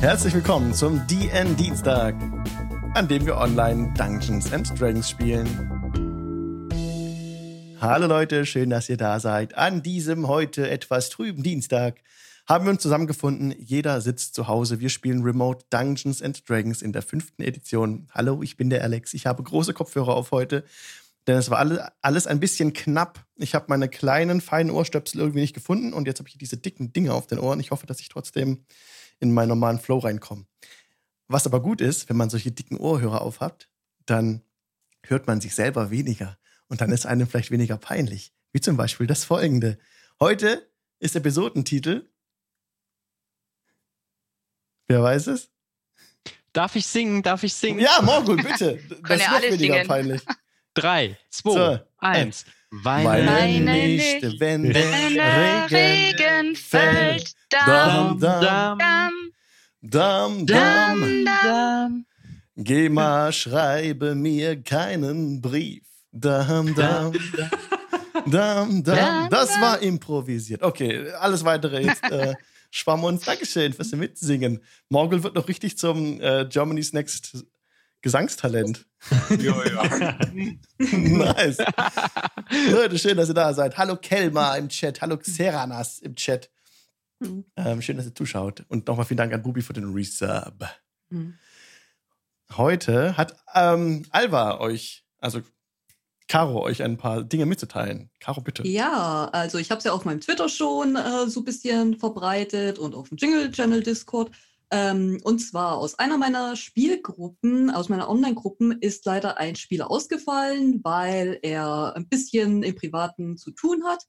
Herzlich willkommen zum DN Dienstag, an dem wir online Dungeons and Dragons spielen. Hallo Leute, schön, dass ihr da seid. An diesem heute etwas trüben Dienstag haben wir uns zusammengefunden. Jeder sitzt zu Hause. Wir spielen Remote Dungeons and Dragons in der fünften Edition. Hallo, ich bin der Alex. Ich habe große Kopfhörer auf heute, denn es war alle, alles ein bisschen knapp. Ich habe meine kleinen, feinen Ohrstöpsel irgendwie nicht gefunden und jetzt habe ich diese dicken Dinge auf den Ohren. Ich hoffe, dass ich trotzdem in meinen normalen Flow reinkomme. Was aber gut ist, wenn man solche dicken Ohrhörer aufhat, dann hört man sich selber weniger und dann ist einem vielleicht weniger peinlich. Wie zum Beispiel das folgende. Heute ist Episodentitel. Wer weiß es? Darf ich singen? Darf ich singen? Ja, Morgul, bitte. Das ist noch weniger singen. peinlich. Drei, zwei, So, eins. Weine, Weine nicht, nicht, wenn der Regen Regen fällt, Dam, dam, dam, dam, dam, dam. dam, dam. Geh mal, schreibe mir keinen Brief. Dam, dam, dam, dam. Das war improvisiert. Okay, alles weitere jetzt. Äh, Schwamm uns. Dankeschön fürs Mitsingen. Morgul wird noch richtig zum äh, Germany's Next Gesangstalent. Ja, ja. nice. Leute, schön, dass ihr da seid. Hallo Kelma im Chat. Hallo Xeranas im Chat. Ähm, schön, dass ihr zuschaut. Und nochmal vielen Dank an Bubi für den Resub. Heute hat ähm, Alva euch, also Caro, euch ein paar Dinge mitzuteilen. Caro, bitte. Ja, also ich habe es ja auf meinem Twitter schon äh, so ein bisschen verbreitet und auf dem Jingle Channel Discord. Ähm, und zwar aus einer meiner Spielgruppen, aus meiner Online-Gruppen, ist leider ein Spieler ausgefallen, weil er ein bisschen im Privaten zu tun hat.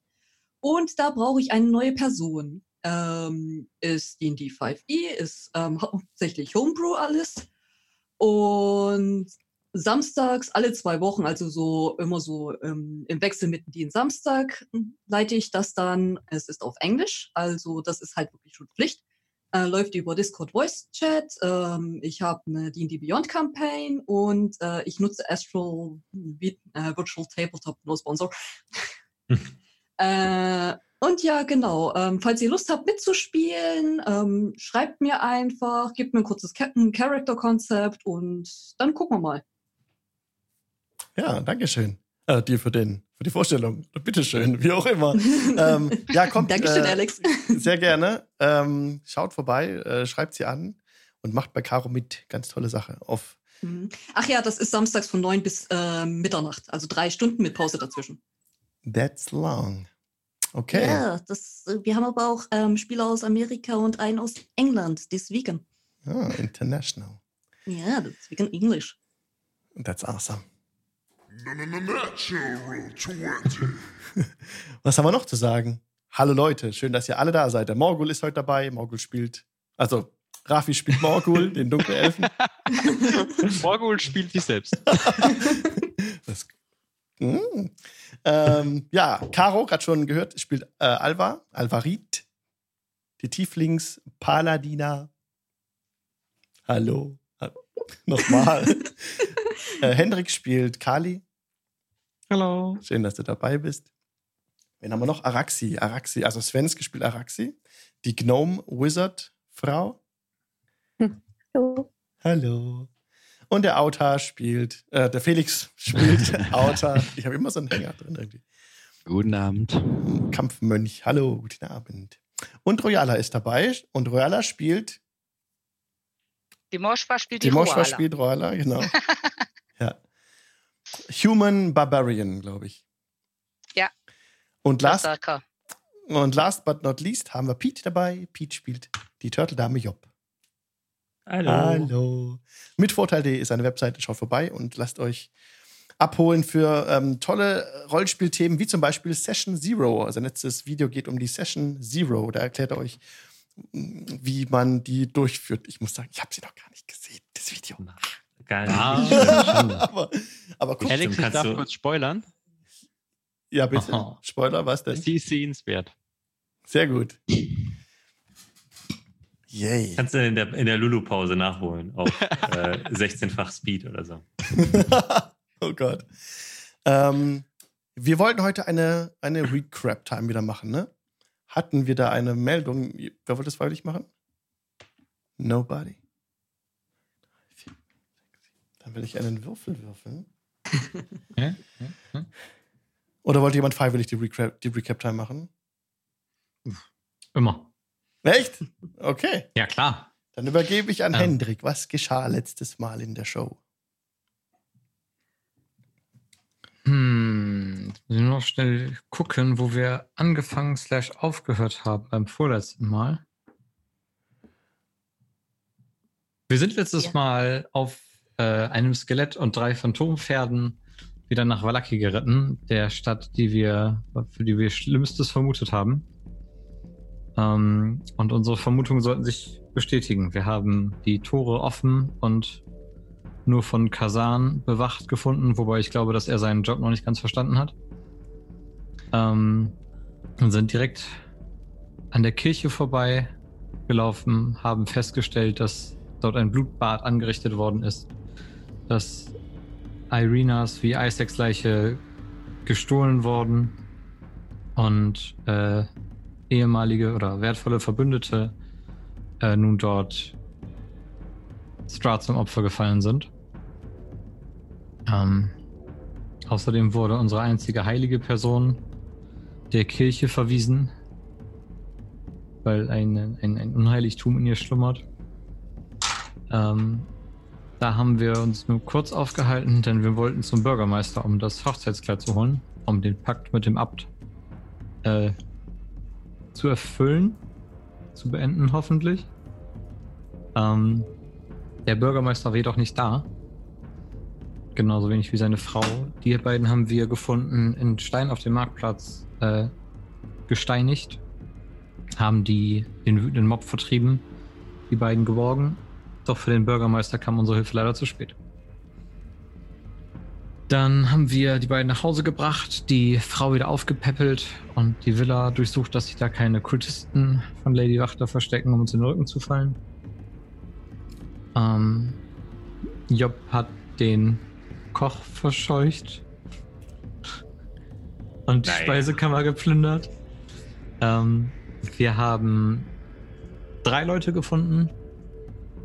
Und da brauche ich eine neue Person. Ähm, ist D&D 5e, ist ähm, hauptsächlich Homebrew alles. Und samstags alle zwei Wochen, also so immer so ähm, im Wechsel mit den Samstag, leite ich das dann. Es ist auf Englisch, also das ist halt wirklich schon Pflicht. Äh, läuft über Discord Voice Chat. Ähm, ich habe eine D&D Beyond Campaign und äh, ich nutze Astral Vi- äh, Virtual Tabletop, no Sponsor. äh, und ja, genau. Ähm, falls ihr Lust habt mitzuspielen, ähm, schreibt mir einfach, gebt mir ein kurzes Character-Konzept und dann gucken wir mal. Ja, danke schön. Äh, dir für, den, für die Vorstellung. Bitteschön, wie auch immer. ähm, ja, kommt. Dankeschön, äh, Alex. Sehr gerne. Ähm, schaut vorbei, äh, schreibt sie an und macht bei Caro mit. Ganz tolle Sache. Auf Mhm. Ach ja, das ist samstags von 9 bis äh, Mitternacht, also drei Stunden mit Pause dazwischen. That's long. Okay. Ja, das, äh, wir haben aber auch ähm, Spieler aus Amerika und einen aus England, deswegen. Ah, international. Ja, deswegen Englisch. That's awesome. Natural 20. Was haben wir noch zu sagen? Hallo Leute, schön, dass ihr alle da seid. Der Morgul ist heute dabei. Morgul spielt, also Rafi spielt Morgul, den Dunkelelfen. Morgul spielt sich selbst. Das, Mm. ähm, ja, Caro, gerade schon gehört, spielt äh, Alva, Alvarit, die Tieflings Paladina. Hallo. Ha- Nochmal. äh, Hendrik spielt Kali. Hallo. Schön, dass du dabei bist. Wen haben wir noch? Araxi. Araxi, also Svenske spielt Araxi. Die Gnome Wizard Frau. Hallo. Hallo. Und der Autar spielt, äh, der Felix spielt Autar. Ich habe immer so einen Hänger drin irgendwie. Guten Abend. Kampfmönch. Hallo, guten Abend. Und Royala ist dabei. Und Royala spielt, Die Moschwa spielt die, die Moschwa spielt Royala, genau. Human Barbarian, glaube ich. Ja. Und last, und last but not least haben wir Pete dabei. Pete spielt die Turtle-Dame Job. Hallo. Hallo. Mit Vorteil.de ist eine Webseite. Schaut vorbei und lasst euch abholen für ähm, tolle Rollenspielthemen, wie zum Beispiel Session Zero. Also letztes Video geht um die Session Zero. Da erklärt er euch, mh, wie man die durchführt. Ich muss sagen, ich habe sie noch gar nicht gesehen, das Video. Gar nicht. Ah. aber, aber guckt, Alex, ich kannst darf du- kurz spoilern. ja bitte. Aha. Spoiler, was denn? Sie ist sehenswert. Sehr gut. Yay. Kannst du in der, in der Lulu-Pause nachholen auf äh, 16-fach Speed oder so. oh Gott. Ähm, wir wollten heute eine, eine Recrap-Time wieder machen, ne? Hatten wir da eine Meldung? Wer wollte das freiwillig machen? Nobody. Dann will ich einen Würfel würfeln. Ja, ja, ja. Oder wollte jemand freiwillig die Recap, die Recap Time machen? Immer. Echt? Okay. Ja, klar. Dann übergebe ich an Ähm. Hendrik. Was geschah letztes Mal in der Show? Hm, jetzt muss ich noch schnell gucken, wo wir angefangen slash aufgehört haben beim vorletzten Mal. Wir sind letztes Ja. Mal auf äh, einem Skelett und drei Phantompferden wieder nach Wallaki geritten, der Stadt, die wir, für die wir Schlimmstes vermutet haben. Ähm, und unsere Vermutungen sollten sich bestätigen. Wir haben die Tore offen und nur von Kazan bewacht gefunden, wobei ich glaube, dass er seinen Job noch nicht ganz verstanden hat. Ähm, und sind direkt an der Kirche vorbei gelaufen, haben festgestellt, dass dort ein Blutbad angerichtet worden ist, dass Irenas wie Isaacs Leiche gestohlen worden und äh, ehemalige oder wertvolle Verbündete äh, nun dort Strahd zum Opfer gefallen sind. Ähm, außerdem wurde unsere einzige heilige Person der Kirche verwiesen, weil ein, ein, ein Unheiligtum in ihr schlummert. Ähm, da haben wir uns nur kurz aufgehalten, denn wir wollten zum Bürgermeister, um das Hochzeitskleid zu holen, um den Pakt mit dem Abt äh, zu erfüllen, zu beenden hoffentlich. Ähm, der Bürgermeister war jedoch nicht da. Genauso wenig wie seine Frau. Die beiden haben wir gefunden in Stein auf dem Marktplatz äh, gesteinigt. Haben die den wütenden Mob vertrieben, die beiden geborgen. Doch für den Bürgermeister kam unsere Hilfe leider zu spät. Dann haben wir die beiden nach Hause gebracht, die Frau wieder aufgepäppelt und die Villa durchsucht, dass sich da keine Kultisten von Lady Wachter verstecken, um uns in den Rücken zu fallen. Ähm, Job hat den Koch verscheucht und die Nein. Speisekammer geplündert. Ähm, wir haben drei Leute gefunden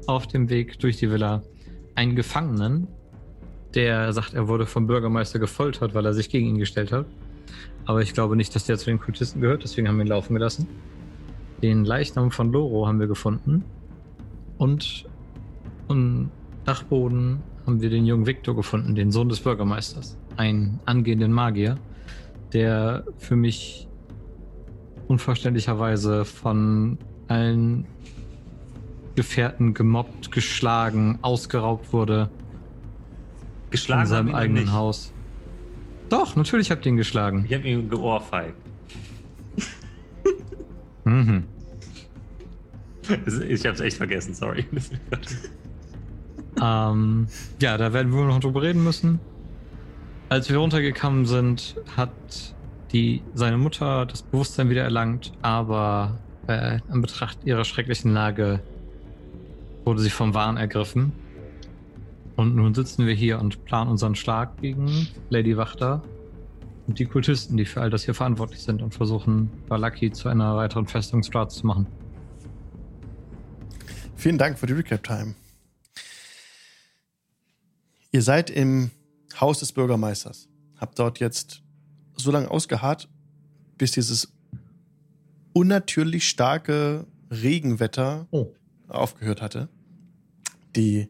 auf dem Weg durch die Villa. Einen Gefangenen, der sagt, er wurde vom Bürgermeister gefoltert, weil er sich gegen ihn gestellt hat. Aber ich glaube nicht, dass der zu den Kultisten gehört, deswegen haben wir ihn laufen gelassen. Den Leichnam von Loro haben wir gefunden. Und am Dachboden haben wir den jungen Viktor gefunden, den Sohn des Bürgermeisters. Einen angehenden Magier, der für mich unverständlicherweise von allen Gefährten gemobbt, geschlagen, ausgeraubt wurde Geschlagen in seinem eigenen nicht. Haus. Doch, natürlich habt ihr ihn geschlagen. Ich habe ihn geohrfeigt. Mhm. Ich habe es echt vergessen, sorry. Ähm, ja, da werden wir noch drüber reden müssen. Als wir runtergekommen sind, hat die, seine Mutter das Bewusstsein wieder erlangt, aber äh, in Betracht ihrer schrecklichen Lage wurde sie vom Wahn ergriffen. Und nun sitzen wir hier und planen unseren Schlag gegen Lady Wachter und die Kultisten, die für all das hier verantwortlich sind und versuchen, Valaki zu einer weiteren Festung Strahd zu machen. Vielen Dank für die Recap-Time. Ihr seid im Haus des Bürgermeisters. Habt dort jetzt so lange ausgeharrt, bis dieses unnatürlich starke Regenwetter Oh. Aufgehört hatte. Die,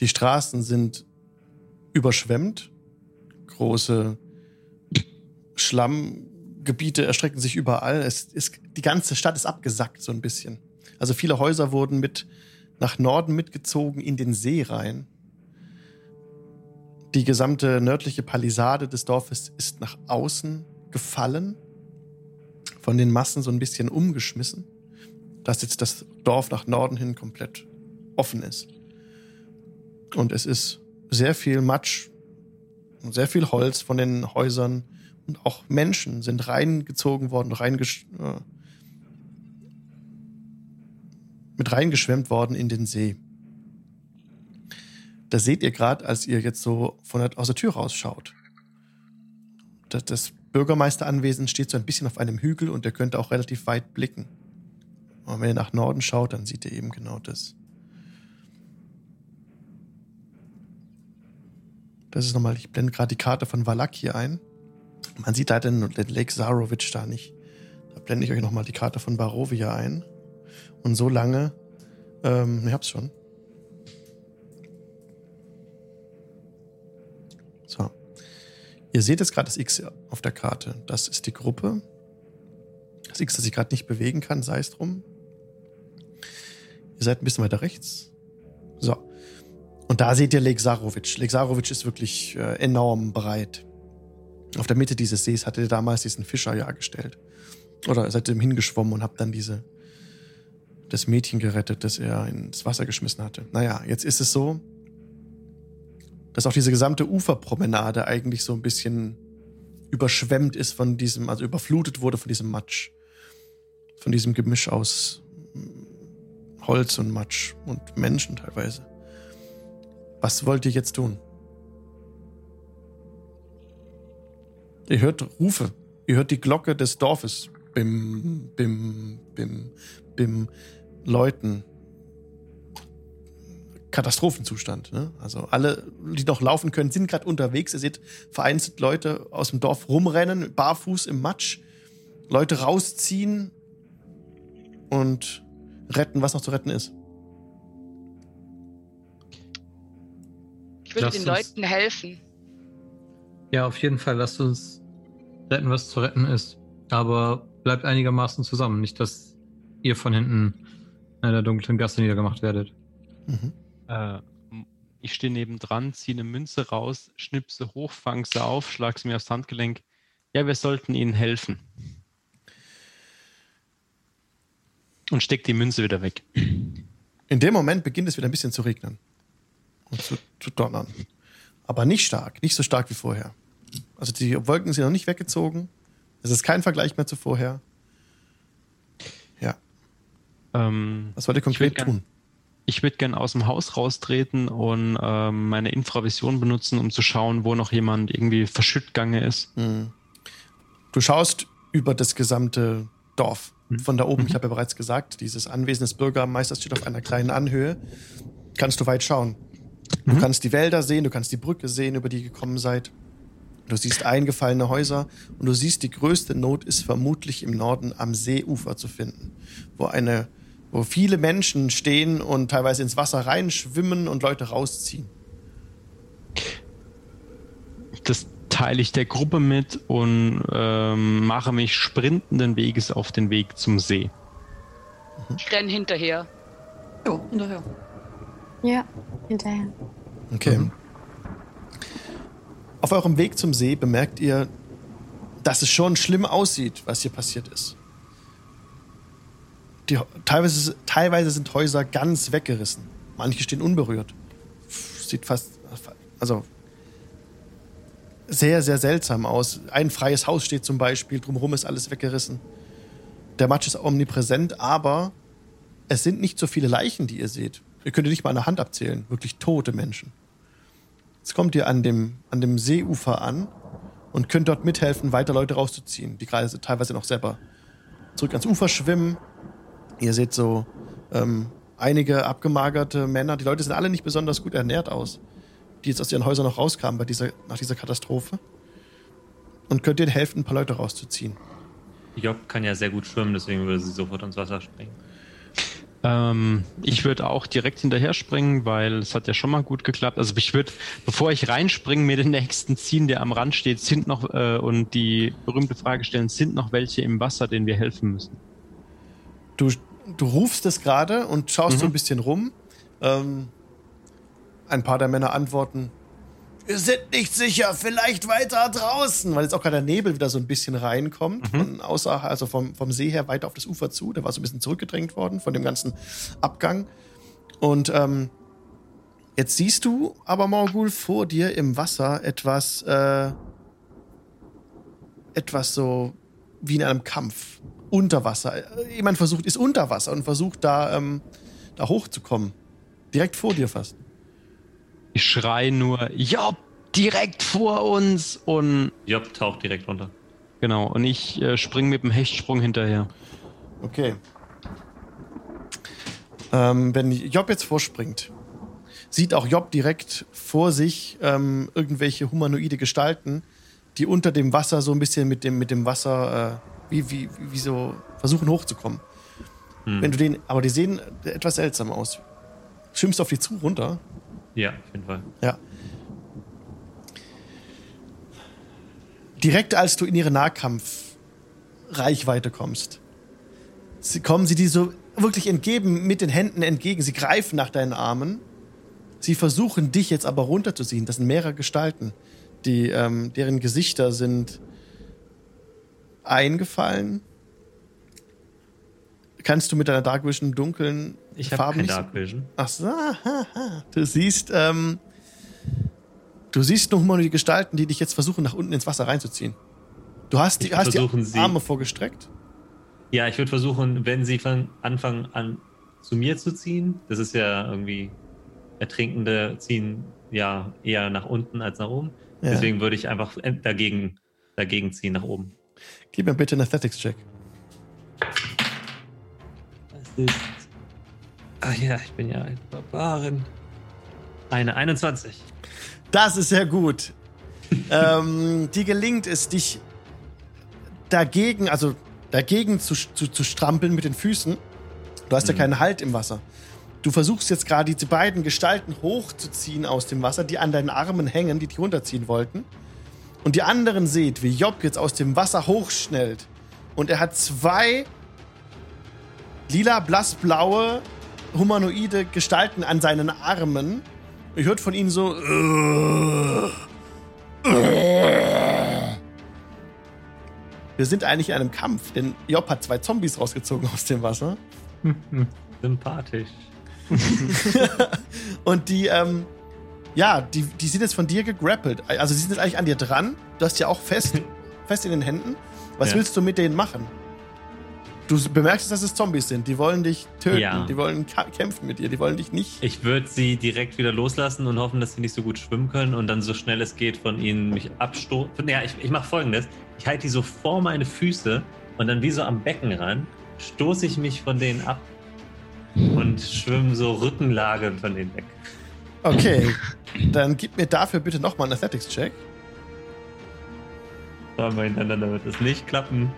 die Straßen sind überschwemmt. Große Schlammgebiete erstrecken sich überall. Es ist, die ganze Stadt ist abgesackt so ein bisschen. Also viele Häuser wurden mit nach Norden mitgezogen in den See rein. Die gesamte nördliche Palisade des Dorfes ist nach außen gefallen, von den Massen so ein bisschen umgeschmissen, dass jetzt das Dorf nach Norden hin komplett offen ist. Und es ist sehr viel Matsch und sehr viel Holz von den Häusern und auch Menschen sind reingezogen worden, reingesch äh, mit reingeschwemmt worden in den See. Das seht ihr gerade, als ihr jetzt so von der, aus der Tür rausschaut. Das, das Bürgermeisteranwesen steht so ein bisschen auf einem Hügel und ihr könnt auch relativ weit blicken. Aber wenn ihr nach Norden schaut, dann seht ihr eben genau das. Das ist nochmal, ich blende gerade die Karte von Valak hier ein. Man sieht da den, den Lake Zarovich da nicht. Da blende ich euch nochmal die Karte von Barovia ein. Und so lange, ähm, ihr hab's schon. So. Ihr seht jetzt gerade das X auf der Karte. Das ist die Gruppe. Das X, das ich gerade nicht bewegen kann, sei es drum. Ihr seid ein bisschen weiter rechts. So. Und da seht ihr. Lake Zarovic ist wirklich äh, enorm breit. Auf der Mitte dieses Sees hatte er damals diesen Fischer ja gestellt. Oder seid ihm hingeschwommen und habt dann diese das Mädchen gerettet, das er ins Wasser geschmissen hatte. Naja, jetzt ist es so, dass auch diese gesamte Uferpromenade eigentlich so ein bisschen überschwemmt ist von diesem, also überflutet wurde von diesem Matsch. Von diesem Gemisch aus Holz und Matsch und Menschen teilweise. Was wollt ihr jetzt tun? Ihr hört Rufe. Ihr hört die Glocke des Dorfes. Bim, bim, bim, bim. Leuten. Katastrophenzustand. Ne? Also alle, die noch laufen können, sind gerade unterwegs. Ihr seht vereinzelt Leute aus dem Dorf rumrennen, barfuß im Matsch. Leute rausziehen und retten, was noch zu retten ist. Ich würde Lass den Leuten helfen. Ja, auf jeden Fall. Lasst uns retten, was zu retten ist. Aber bleibt einigermaßen zusammen. Nicht, dass ihr von hinten in der dunklen Gasse niedergemacht werdet. Mhm. Äh, ich stehe nebendran, ziehe eine Münze raus, schnipse hoch, fang sie auf, schlag sie mir aufs Handgelenk. Ja, wir sollten ihnen helfen. Und steck die Münze wieder weg. In dem Moment beginnt es wieder ein bisschen zu regnen. Und zu, zu donnern. Aber nicht stark, nicht so stark wie vorher. Also die Wolken sind noch nicht weggezogen. Es ist kein Vergleich mehr zu vorher. Ja, Ähm, was wollt ihr Ich konkret gern- tun? ich würde gerne aus dem Haus raustreten und ähm, meine Infravision benutzen, um zu schauen, wo noch jemand irgendwie verschütt gange ist. Hm. Du schaust über das gesamte Dorf. Mhm. Von da oben, Mhm. ich habe ja bereits gesagt, dieses Anwesen des Bürgermeisters steht auf einer kleinen Anhöhe. Kannst du weit schauen. Du Mhm. kannst die Wälder sehen, du kannst die Brücke sehen, über die ihr gekommen seid. Du siehst eingefallene Häuser und du siehst, die größte Not ist vermutlich im Norden am Seeufer zu finden, wo eine, wo viele Menschen stehen und teilweise ins Wasser reinschwimmen und Leute rausziehen. Das teile ich der Gruppe mit und ähm, mache mich sprintenden Weges auf den Weg zum See. Ich renne hinterher. Jo, hinterher. Ja, hinterher. Okay. Mhm. Auf eurem Weg zum See bemerkt ihr, dass es schon schlimm aussieht, was hier passiert ist. Die, teilweise, teilweise sind Häuser ganz weggerissen. Manche stehen unberührt. Sieht fast, also sehr, sehr seltsam aus. Ein freies Haus steht zum Beispiel, drumherum ist alles weggerissen. Der Matsch ist omnipräsent, aber es sind nicht so viele Leichen, die ihr seht. Ihr könnt nicht mal der Hand abzählen. Wirklich tote Menschen. Jetzt kommt ihr an dem, an dem Seeufer an und könnt dort mithelfen, weiter Leute rauszuziehen, die gerade teilweise noch selber zurück ans Ufer schwimmen. Ihr seht so ähm, einige abgemagerte Männer. Die Leute sind alle nicht besonders gut ernährt aus, die jetzt aus ihren Häusern noch rauskamen bei dieser, nach dieser Katastrophe. Und könnt ihr helfen, ein paar Leute rauszuziehen. Job kann ja sehr gut schwimmen, deswegen würde sie sofort ins Wasser springen. Ähm, ich würde auch direkt hinterher springen, weil es hat ja schon mal gut geklappt. Also ich würde, bevor ich reinspringe, mir den nächsten ziehen, der am Rand steht, sind noch äh, und die berühmte Frage stellen, sind noch welche im Wasser, denen wir helfen müssen? Du, du rufst es gerade und schaust Mhm. so ein bisschen rum. Ähm, ein paar der Männer antworten: Wir sind nicht sicher, vielleicht weiter draußen, weil jetzt auch gerade der Nebel wieder so ein bisschen reinkommt, Mhm. von außer, also vom, vom See her weiter auf das Ufer zu. Der war so ein bisschen zurückgedrängt worden von dem ganzen Abgang. Und ähm, jetzt siehst du aber, Morgul, vor dir im Wasser etwas, äh, etwas so wie in einem Kampf. Unter Wasser. Jemand versucht, ist unter Wasser und versucht da, ähm, da hochzukommen. Direkt vor dir fast. Ich schreie nur, Job, direkt vor uns und Job taucht direkt runter. genau, und ich äh, springe mit dem Hechtsprung hinterher. Okay. Ähm, wenn Job jetzt vorspringt, sieht auch Job direkt vor sich ähm, irgendwelche humanoide Gestalten, die unter dem Wasser so ein bisschen mit dem, mit dem Wasser äh, wie, wie, wie so versuchen hochzukommen. Hm. Wenn du den, aber die sehen etwas seltsam aus. Schwimmst du auf die zu runter? Ja, auf jeden Fall. Ja. Direkt als du in ihre Nahkampfreichweite kommst, kommen sie dir so wirklich entgegen, mit den Händen entgegen. Sie greifen nach deinen Armen. Sie versuchen dich jetzt aber runterzuziehen. Das sind mehrere Gestalten, die, ähm, deren Gesichter sind eingefallen. Kannst du mit deiner Dark Vision dunklen Ich habe Farben nicht Dark Vision. Ach so, haha. du siehst, ähm, du siehst nur humanoide Gestalten, die dich jetzt versuchen, nach unten ins Wasser reinzuziehen. Du hast die, hast die sie- Arme vorgestreckt. Ja, ich würde versuchen, wenn sie von Anfang an zu mir zu ziehen, das ist ja irgendwie Ertrinkende ziehen ja eher nach unten als nach oben. Ja. Deswegen würde ich einfach ent- dagegen, dagegen ziehen nach oben. Gib mir bitte einen Athletics-Check. Ist. Ach ja, ich bin ja ein Barbarin. Eine 21. Das ist sehr gut. ähm, dir gelingt es, dich dagegen, also dagegen zu, zu, zu strampeln mit den Füßen. Du hast ja Mhm. keinen Halt im Wasser. Du versuchst jetzt gerade diese beiden Gestalten hochzuziehen aus dem Wasser, die an deinen Armen hängen, die dich runterziehen wollten. Und die anderen seht, wie Job jetzt aus dem Wasser hochschnellt. Und er hat zwei lila, blassblaue, humanoide Gestalten an seinen Armen. Ihr hört von ihnen so. Wir sind eigentlich in einem Kampf, denn Job hat zwei Zombies rausgezogen aus dem Wasser. Sympathisch. Und die, ähm, ja, die, die sind jetzt von dir gegrappelt. Also sie sind jetzt eigentlich an dir dran. Du hast ja auch fest, fest in den Händen. Was Ja. willst du mit denen machen? Du bemerkst, dass es Zombies sind. Die wollen dich töten. Ja. Die wollen kämpfen mit dir. Die wollen dich nicht. Ich würde sie direkt wieder loslassen und hoffen, dass sie nicht so gut schwimmen können und dann so schnell es geht von ihnen mich abstoßen. Ja, ich, ich mache folgendes. Ich halte die so vor meine Füße und dann wie so am Becken ran, stoße ich mich von denen ab und schwimme so Rückenlage von denen weg. Okay. Dann gib mir dafür bitte nochmal einen Athletics-Check. Aber hintereinander wird es nicht klappen.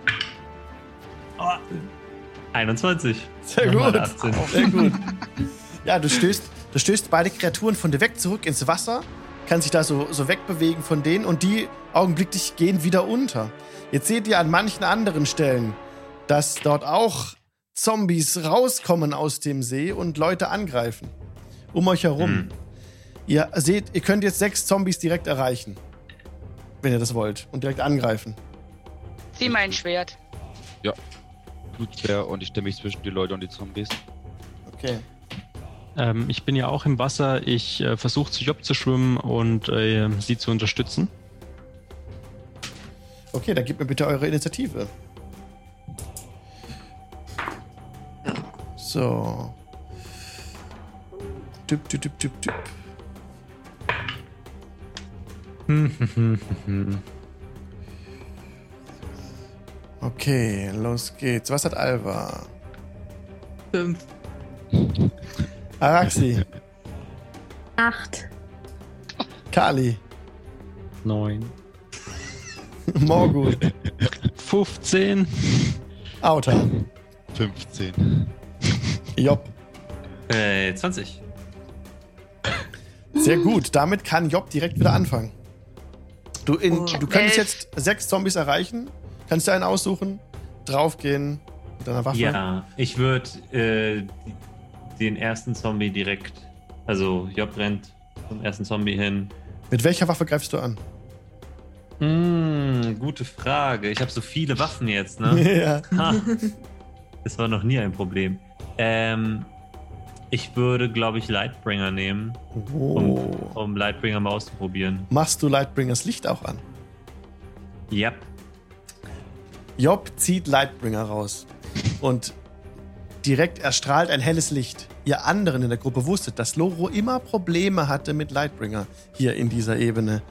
Oh, 21. Sehr Nochmal gut. 18. Sehr gut. Ja, du stößt, du stößt beide Kreaturen von dir weg zurück ins Wasser, kannst dich da so, so wegbewegen von denen und die augenblicklich gehen wieder unter. Jetzt seht ihr an manchen anderen Stellen, dass dort auch Zombies rauskommen aus dem See und Leute angreifen. Um euch herum. Hm. Ihr seht, ihr könnt jetzt sechs Zombies direkt erreichen. Wenn ihr das wollt. Und direkt angreifen. Zieh mein Schwert. Blutschwer und ich stelle mich zwischen die Leute und die Zombies. Okay. Ähm, ich bin ja auch im Wasser. Ich äh, versuche zu Job zu schwimmen und äh, sie zu unterstützen. Okay, dann gebt mir bitte eure Initiative. So. Düpp, düpp, düpp, düpp, düpp. Okay, los geht's. Was hat Alva? Fünf. Araxi, Acht. Kali, Neun. Morgut, 15. Auta, 15. Job. Äh, 20. Sehr gut. Damit kann Job direkt wieder anfangen. Du, in, Oh. du könntest Elf. jetzt sechs Zombies erreichen. Kannst dir einen aussuchen, draufgehen mit deiner Waffe. Ja, ich würde äh, den ersten Zombie direkt, also Job rennt zum ersten Zombie hin. Mit welcher Waffe greifst du an? Hm, gute Frage. Ich habe so viele Waffen jetzt, ne? ja. Ha. Das war noch nie ein Problem. Ähm, ich würde, glaube ich, Lightbringer nehmen, um, Oh. um Lightbringer mal auszuprobieren. Machst du Lightbringers Licht auch an? Yep. Job zieht Lightbringer raus. Und direkt erstrahlt ein helles Licht. Ihr anderen in der Gruppe wusstet, dass Loro immer Probleme hatte mit Lightbringer hier in dieser Ebene.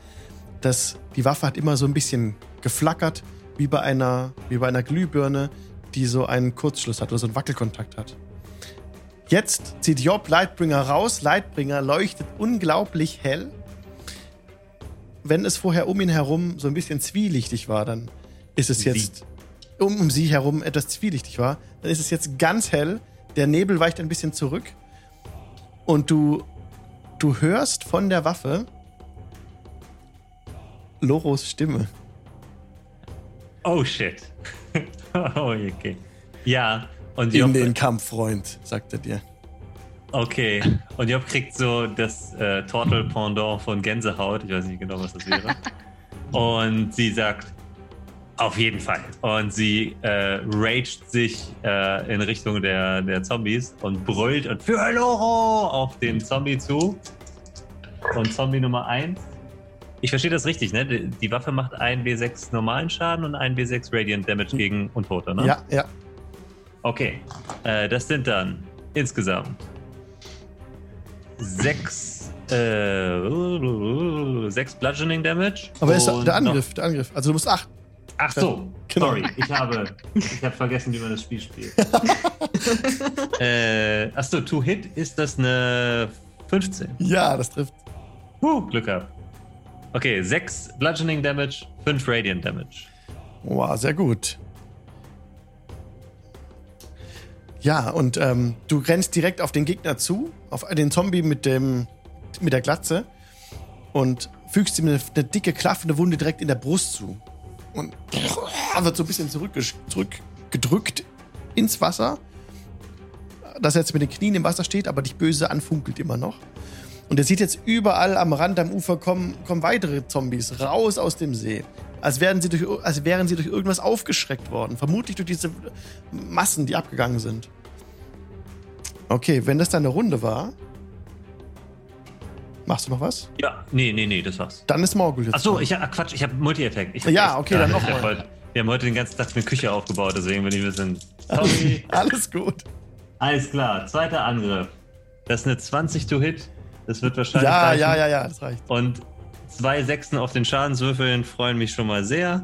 Das, die Waffe hat immer so ein bisschen geflackert, wie bei einer, wie bei einer Glühbirne, die so einen Kurzschluss hat oder so einen Wackelkontakt hat. Jetzt zieht Job Lightbringer raus. Lightbringer leuchtet unglaublich hell. Wenn es vorher um ihn herum so ein bisschen zwielichtig war, dann ist es jetzt um, um sie herum etwas zwielichtig war, dann ist es jetzt ganz hell. Der Nebel weicht ein bisschen zurück. Und du, du hörst von der Waffe Loros Stimme. Oh shit. oh, okay. Ja, und In Job, den Kampf, Freund, sagt er dir. okay. Und Job kriegt so das äh, Tortel-Pendant von Gänsehaut. Ich weiß nicht genau, was das wäre. und sie sagt, auf jeden Fall. Und sie äh, raged sich äh, in Richtung der, der Zombies und brüllt und für Loro auf den Zombie zu. Und Zombie Nummer 1. Ich verstehe das richtig, ne? Die, die Waffe macht einen W6 normalen Schaden und einen W6 Radiant Damage gegen Untote, ne? Ja, ja. Okay. Äh, das sind dann insgesamt sechs, äh, sechs Bludgeoning Damage. Aber ist der Angriff, der Angriff. Also du musst acht. Ach so, Genau. sorry. Ich habe, ich habe vergessen, wie man das Spiel spielt. äh, ach so, To Hit ist das eine 15. Ja, das trifft. Puh, Glück gehabt. Okay, 6 Bludgeoning Damage, 5 Radiant Damage. Wow, sehr gut. Ja, und ähm, du rennst direkt auf den Gegner zu, auf den Zombie mit, dem, mit der Glatze und fügst ihm eine, eine dicke, klaffende Wunde direkt in der Brust zu. Und wird so ein bisschen zurückgedrückt ins Wasser, dass er jetzt mit den Knien im Wasser steht, aber dich böse anfunkelt immer noch. Und er sieht jetzt überall am Rand, am Ufer kommen, kommen weitere Zombies raus aus dem See. Als wären, sie durch, als wären sie durch irgendwas aufgeschreckt worden. Vermutlich durch diese Massen, die abgegangen sind. Okay, wenn das deine Runde war, machst du noch was? Ja, nee, nee, nee, das war's. Dann ist Morgul jetzt. Ach so, dran. ich, ah, Quatsch, ich habe Multi-Effekt. Ich hab Ja, echt- okay, dann ich noch hab mal. heute- Wir haben heute den ganzen Tag eine Küche aufgebaut, deswegen bin ich ein bisschen. Sorry. Alles gut. Alles klar, zweiter Angriff. Das ist eine 20 to Hit. Das wird wahrscheinlich. Ja, reichen. ja, ja, ja, das reicht. Und zwei Sechsen auf den Schadenswürfeln freuen mich schon mal sehr.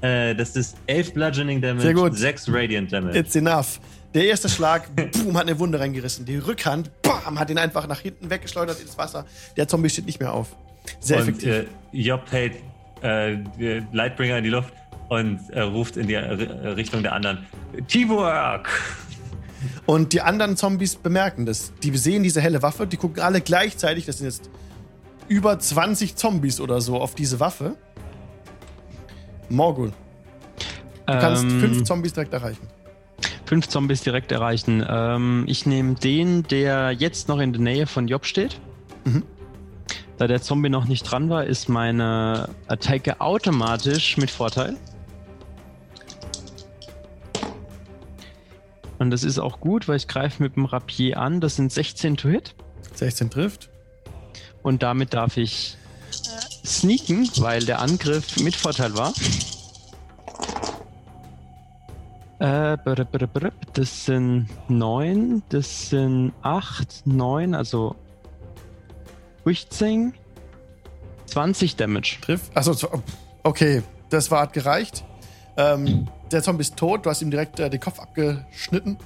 Äh, das ist 11 Bludgeoning Damage, Sehr gut. 6 Radiant Damage. It's enough. Der erste Schlag, boom, hat eine Wunde reingerissen. Die Rückhand, bam, hat ihn einfach nach hinten weggeschleudert ins Wasser. Der Zombie steht nicht mehr auf. Sehr und effektiv. äh, Job hält äh, Lightbringer in die Luft und äh, ruft in die äh, Richtung der anderen: Teamwork! Und die anderen Zombies bemerken das. Die sehen diese helle Waffe, die gucken alle gleichzeitig, das sind jetzt über 20 Zombies oder so auf diese Waffe. Morgul, du kannst Ähm, fünf Zombies direkt erreichen. Fünf Zombies direkt erreichen. Ähm, ich nehme den, der jetzt noch in der Nähe von Job steht. Mhm. Da der Zombie noch nicht dran war, ist meine Attacke automatisch mit Vorteil. Und das ist auch gut, weil ich greife mit dem Rapier an. Das sind 16 to hit. 16 trifft. Und damit darf ich sneaken, weil der Angriff mit Vorteil war. Äh, das sind 9, das sind 8, 9, also 15, 20 Damage. Trifft. Achso, so, okay, das war, hat gereicht. Ähm, der Zombie ist tot, du hast ihm direkt äh, den Kopf abgeschnitten.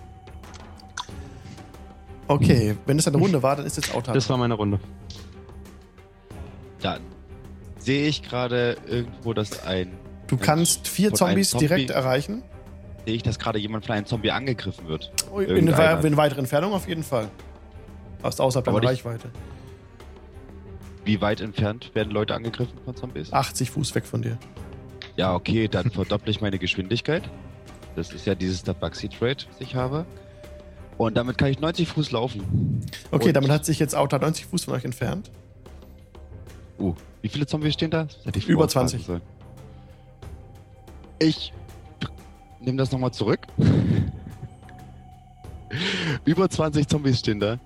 Okay, wenn es eine Runde war, dann ist jetzt Auto. Das war meine Runde. Dann sehe ich gerade irgendwo, dass ein. Du kannst vier Zombies Zombie- direkt erreichen. Sehe ich, dass gerade jemand von einem Zombie angegriffen wird. In, in weiterer Entfernung auf jeden Fall. Aus außerhalb deiner Reichweite. Wie weit entfernt werden Leute angegriffen von Zombies? 80 Fuß weg von dir. Ja, okay, dann verdopple ich meine Geschwindigkeit. Das ist ja dieses Tabaxi Trade, was ich habe. Und damit kann ich 90 Fuß laufen. Okay, Und- damit hat sich jetzt Auto 90 Fuß von euch entfernt. Uh, wie viele Zombies stehen da? Über vorher 20. fragen sollen. Ich nehme das nochmal zurück. Über 20 Zombies stehen da.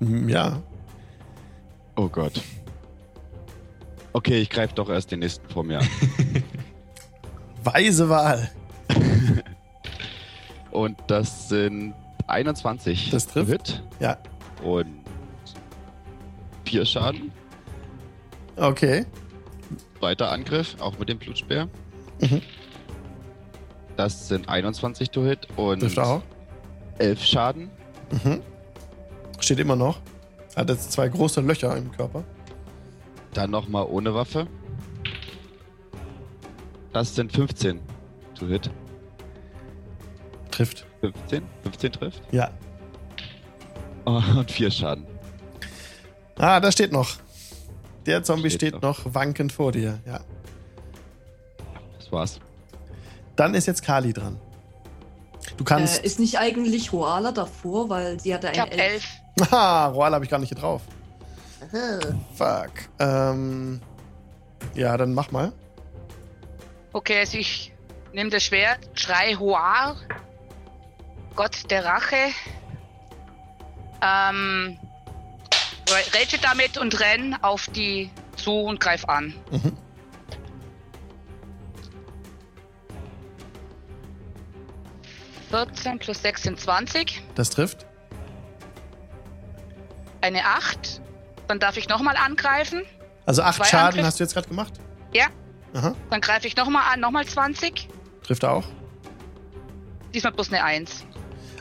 Hm, Ja. Oh Gott. Okay, ich greife doch erst den nächsten vor mir an. Weise Wahl. Und das sind 21. Das trifft. Hit Ja. und 4 Schaden. Okay. Weiter Angriff, auch mit dem Blutspeer. Mhm. Das sind 21 to hit und Trifft auch. elf Schaden. Mhm. Steht immer noch. Hat jetzt zwei große Löcher im Körper. Dann nochmal ohne Waffe. Das sind 15 to hit. Trifft. 15? 15 trifft. Ja. Und vier Schaden. Ah, da steht noch. Der Zombie Steht steht, noch. wankend vor dir. Ja. Das war's. Dann ist jetzt Kali dran. Du kannst. Äh, ist nicht eigentlich Roala davor, weil sie hatte Ich ein hab elf. Haha, Roal habe ich gar nicht hier drauf. Fuck. Ähm. Ja, dann mach mal. Okay, also ich nehme das Schwert, schrei Hoar, Gott der Rache. Ähm, rage damit und renn auf die zu und greif an. Mhm. Vierzehn plus sechs sind 20. Das trifft. Eine 8. Dann darf ich nochmal angreifen. Also acht Zwei Schaden Angriff- hast du jetzt gerade gemacht? Ja. Aha. Dann greife ich nochmal an, nochmal 20. Trifft er auch. Diesmal plus eine 1.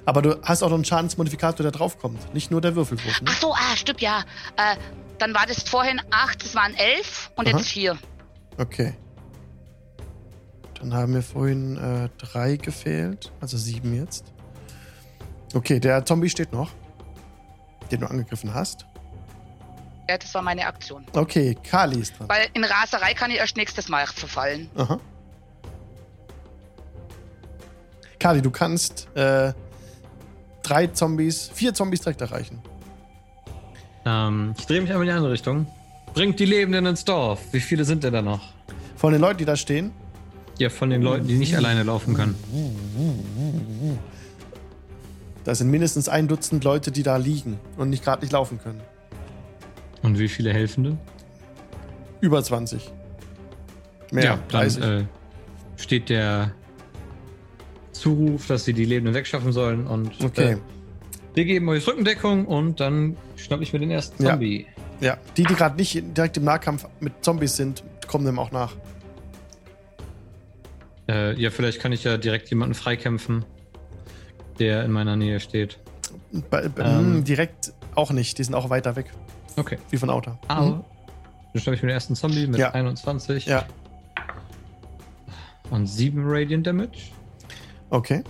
Aber du hast auch noch einen Schadensmodifikator, der draufkommt. Nicht nur der Würfelwurf, ne? Ach so, ah, stimmt, ja. Äh, dann war das vorhin 8, das waren 11 und Aha. jetzt 4. Okay. Dann haben wir vorhin äh, drei gefehlt. Also sieben jetzt. Okay, der Zombie steht noch. Den du angegriffen hast. Ja, das war meine Aktion. Okay, Kali ist dran. Weil in Raserei kann ich erst nächstes Mal verfallen. Aha. Kali, du kannst äh, drei Zombies, vier Zombies direkt erreichen. Ähm, ich drehe mich einmal in die andere Richtung. Bringt die Lebenden ins Dorf. Wie viele sind denn da noch? Von den Leuten, die da stehen, Ja, von den Leuten, die nicht alleine laufen können. da sind mindestens ein Dutzend Leute, die da liegen und nicht gerade nicht laufen können. Und wie viele Helfende? Über 20. Mehr, ja, 30. dann äh, steht der Zuruf, dass sie die Lebenden wegschaffen sollen und okay. äh, wir geben euch Rückendeckung und dann schnapp ich mir den ersten Ja. Zombie. Ja, die, die gerade nicht direkt im Nahkampf mit Zombies sind, kommen dem auch nach. Äh, ja, vielleicht kann ich ja direkt jemanden freikämpfen, der in meiner Nähe steht. Bei, bei, Ähm. mh, direkt auch nicht, die sind auch weiter weg, Okay. wie von Auto. Aber dann schnapp ich mir den ersten Zombie mit Ja. 21 Ja, und 7 Radiant Damage. okay.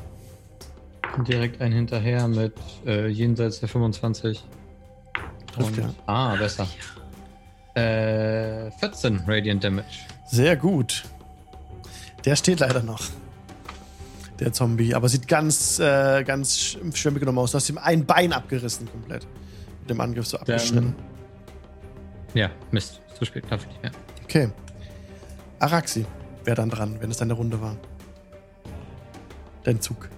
Und direkt ein hinterher mit äh, jenseits der 25. Trifft, Und- ja. Ah, besser. Äh, 14 Radiant Damage. Sehr gut. Der steht leider noch. Der Zombie, aber sieht ganz, äh, ganz sch- schlimm genommen aus. Du hast ihm ein Bein abgerissen komplett. Mit dem Angriff so abgeschnitten. Ja, Mist. Zu spät, darf ich nicht mehr. Okay. Araxi wäre dann dran, wenn es deine Runde war. Dein Zug.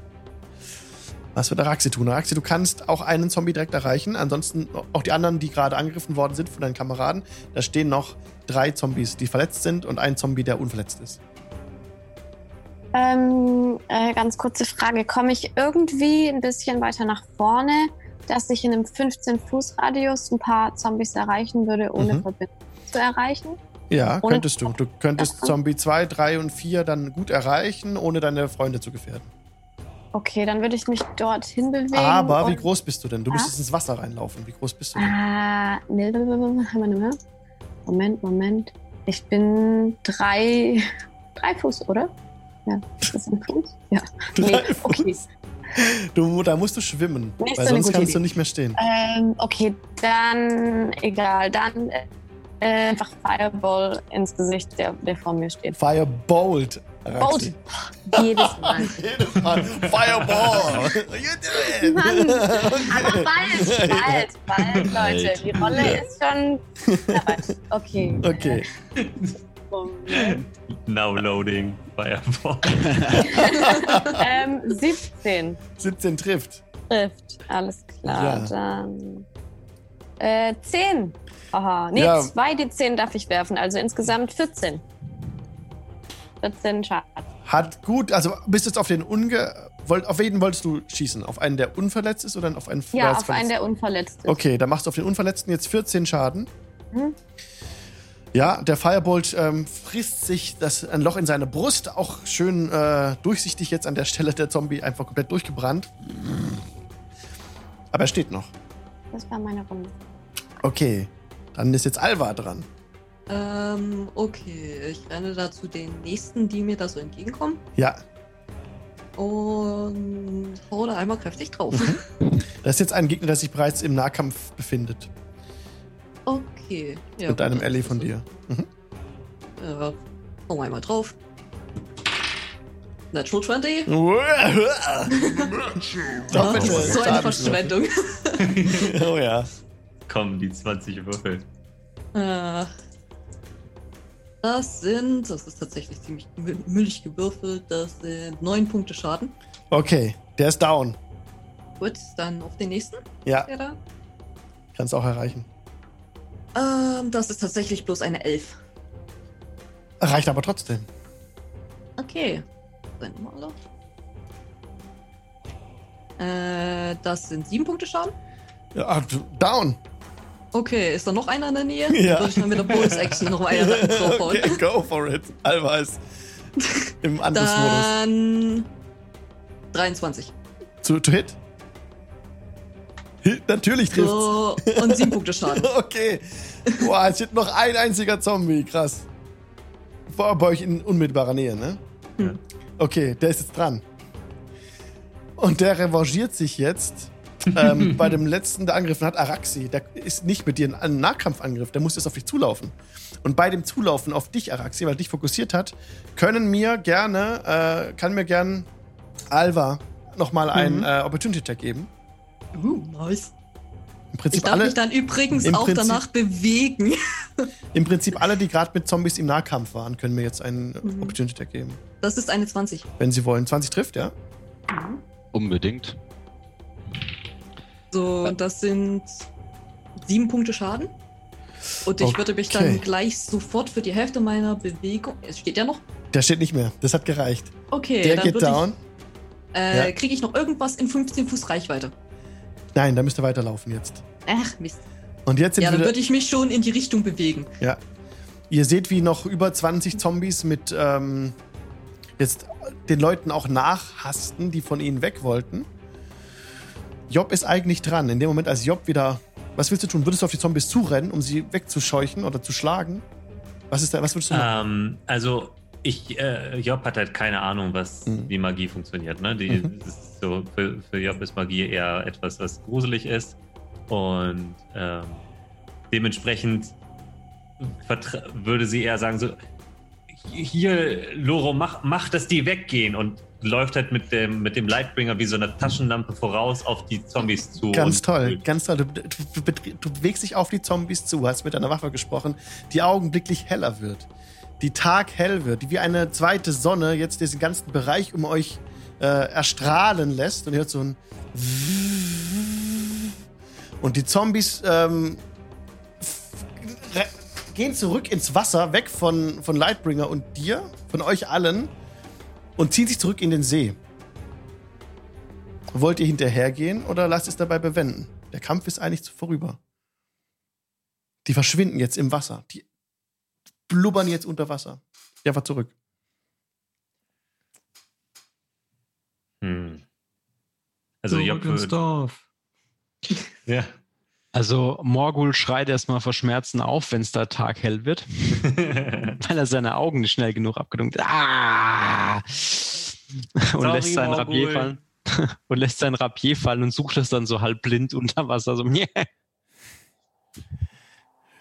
Was wird Araxi tun? Araxi, du kannst auch einen Zombie direkt erreichen. Ansonsten auch die anderen, die gerade angegriffen worden sind von deinen Kameraden. Da stehen noch drei Zombies, die verletzt sind und ein Zombie, der unverletzt ist. Ähm, äh, ganz kurze Frage. Komme ich irgendwie ein bisschen weiter nach vorne, dass ich in einem 15-Fuß-Radius ein paar Zombies erreichen würde, ohne Mhm. Verbindung zu erreichen? Ja, Ohne- könntest du. Du könntest. Zombie 2, 3 und 4 dann gut erreichen, ohne deine Freunde zu gefährden. Okay, dann würde ich mich dorthin bewegen. Aber wie groß bist du denn? Du Ja. müsstest ins Wasser reinlaufen. Wie groß bist du denn? Ah, ne, mal. Moment, Moment. Ich bin drei, drei Fuß, oder? Ja, ist das ein Fuß? Ja. Nee, Drei okay. Du, da musst du schwimmen, Nicht weil so sonst kannst du Idee. nicht mehr stehen. Ähm, okay, dann egal. Dann äh, einfach Fireball ins Gesicht, der, der vor mir steht. Firebolt. Bolt. Jedes Mal. Jedes Mal. Fireball. You do it. Mann, aber bald, bald, bald, Leute. Die Rolle ist schon. Okay. Okay. Now loading. Fireball. Ähm, 17 17 trifft. trifft. Alles klar. Ja. Dann äh, 10. Aha. Nee, Ja. zwei die 10 darf ich werfen. Also insgesamt 14. 14 Schaden. Hat gut, also bist jetzt auf den unge... Wollt, auf wen wolltest du schießen? Auf einen, der unverletzt ist oder auf einen Ja, auf einen, der unverletzt ist. Okay, dann machst du auf den Unverletzten jetzt 14 Schaden. Mhm. Ja, der Firebolt ähm, frisst sich das, ein Loch in seine Brust, auch schön äh, durchsichtig jetzt an der Stelle der Zombie einfach komplett durchgebrannt. Aber er steht noch. Das war meine Runde. Okay, dann ist jetzt Alva dran. Ähm, okay. Ich renne da zu den nächsten, die mir da so entgegenkommen. Ja, Und hau da einmal kräftig drauf. das ist jetzt ein Gegner, der sich bereits im Nahkampf befindet. Okay. Ja, mit einem gut, dann Ally ist von das dir. Mhm. so. Ja, hau einmal drauf. Natural 20. Doch, ist so eine. Verschwendung. Oh ja. Komm, die 20 Würfel. Äh, Das sind, das ist tatsächlich ziemlich mü- müllig gewürfelt, das sind neun Punkte Schaden. Okay, der ist down. Gut, dann auf den nächsten. Ja, kannst auch erreichen. Ähm, das ist tatsächlich bloß eine Elf. Reicht aber trotzdem. Okay. Mal alle. Äh, das sind sieben Punkte Schaden. Ja, du- down. Okay, ist da noch einer in der Nähe? Ja. Dann würde ich dann mit der Bonus Action noch eine draufhauen. okay, go for it. Ist im Angriffsmodus. Dann 23. Zu, to hit? Natürlich trifft's. So, und sieben Punkte Schaden. Okay. Boah, es steht noch ein einziger Zombie. Krass. Vor bei euch in unmittelbarer Nähe, ne? Hm. Okay, der ist jetzt dran. Und der revanchiert sich jetzt ähm, bei dem letzten, der angegriffen hat, Araxi. Der ist nicht mit dir in einem Nahkampfangriff, der muss jetzt auf dich zulaufen. Und bei dem Zulaufen auf dich, Araxi, weil er dich fokussiert hat, können mir gerne, äh, kann mir gern Alva nochmal einen Mhm. äh, Opportunity Tag geben. Uh, nice. Im Ich Prinzip darf alle. mich dann übrigens auch Prinzip- danach bewegen. Im Prinzip alle, die gerade mit Zombies im Nahkampf waren, können mir jetzt einen Mhm. Opportunity Tag geben. Das ist eine 20. Wenn sie wollen. 20 trifft, ja? Unbedingt. So, das sind sieben Punkte Schaden. Und ich würde mich Okay. dann gleich sofort für die Hälfte meiner Bewegung. Es steht ja noch. Der steht nicht mehr. Das hat gereicht. Okay, Der dann geht down. Ich, äh, Ja. Kriege ich noch irgendwas in 15 Fuß Reichweite? Nein, da müsst ihr weiterlaufen jetzt. Ach, Mist. Und jetzt sind Ja, dann würde ich mich schon in die Richtung bewegen. Ja. Ihr seht, wie noch über 20 Zombies mit ähm, jetzt den Leuten auch nachhasten, die von ihnen weg wollten. Job ist eigentlich dran. In dem Moment, als Job wieder. Was willst du tun? Würdest du auf die Zombies zurennen, um sie wegzuscheuchen oder zu schlagen? Was ist da, was würdest du machen? Ähm, also, ich, äh, Job hat halt keine Ahnung, was Mhm. wie Magie funktioniert. Ne? Die, Mhm. so, für, für Job ist Magie eher etwas, was gruselig ist. Und ähm, dementsprechend würde sie eher sagen: so, Hier, Loro, mach, mach, dass die weggehen. Und läuft halt mit dem, mit dem Lightbringer wie so eine Taschenlampe voraus auf die Zombies zu. Ganz toll, ganz toll. Du, du, du, du bewegst dich auf die Zombies zu, hast mit deiner Waffe gesprochen, die augenblicklich heller wird. Die Tag hell wird, die wie eine zweite Sonne jetzt diesen ganzen Bereich um euch äh, erstrahlen lässt. Und ihr hört so ein Und die Zombies ähm, gehen zurück ins Wasser, weg von, von Lightbringer und dir, von euch allen, und ziehen sich zurück in den See. Wollt ihr hinterhergehen oder lasst es dabei bewenden? Der Kampf ist eigentlich vorüber. Die verschwinden jetzt im Wasser. Die blubbern jetzt unter Wasser. Ja, einfach zurück. Hm. Also, Zurück Job ins Dorf. ja. Also Morgul schreit erstmal vor Schmerzen auf, wenn es da taghell wird, weil er seine Augen nicht schnell genug abgedunkt hat. Ah! Und Sorry, lässt seinen Morgul. Rapier fallen. Und lässt sein Rapier fallen und sucht es dann so halb blind unter Wasser. So,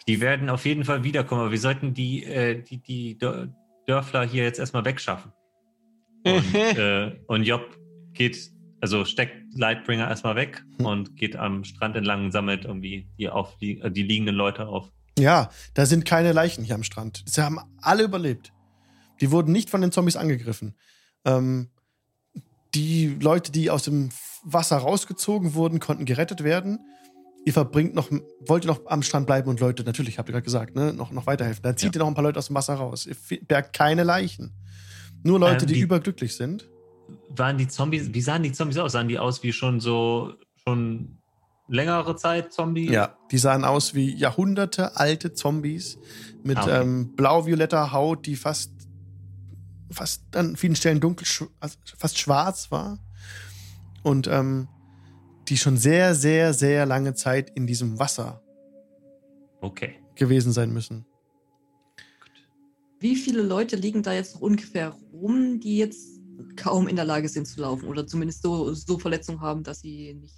Die werden auf jeden Fall wiederkommen, aber wir sollten die, äh, die, die Dör- Dörfler hier jetzt erstmal wegschaffen. Und, äh, und Job geht, also steckt Lightbringer erstmal weg und geht am Strand entlang und sammelt irgendwie die, auf, die, äh, die liegenden Leute auf. Ja, da sind keine Leichen hier am Strand. Sie haben alle überlebt. Die wurden nicht von den Zombies angegriffen. Ähm, die Leute, die aus dem Wasser rausgezogen wurden, konnten gerettet werden. Ihr verbringt noch, wollt ihr noch am Strand bleiben und Leute, natürlich, habt ihr gerade gesagt, ne, noch, noch weiterhelfen. Dann zieht ihr noch ein paar Leute aus dem Wasser raus. Ihr bergt keine Leichen. Nur Leute, Ähm, die, die- überglücklich sind. Waren die Zombies, wie sahen die Zombies aus? Sahen die aus wie schon so, schon längere Zeit Zombie? Ja, die sahen aus wie Jahrhunderte alte Zombies mit Ah, okay. ähm, blau-violetter Haut, die fast, fast an vielen Stellen dunkel, also fast schwarz war. Und ähm, die schon sehr, sehr, sehr lange Zeit in diesem Wasser Okay. gewesen sein müssen. Wie viele Leute liegen da jetzt noch ungefähr rum, die jetzt kaum in der Lage sind zu laufen oder zumindest so, so Verletzungen haben, dass sie nicht,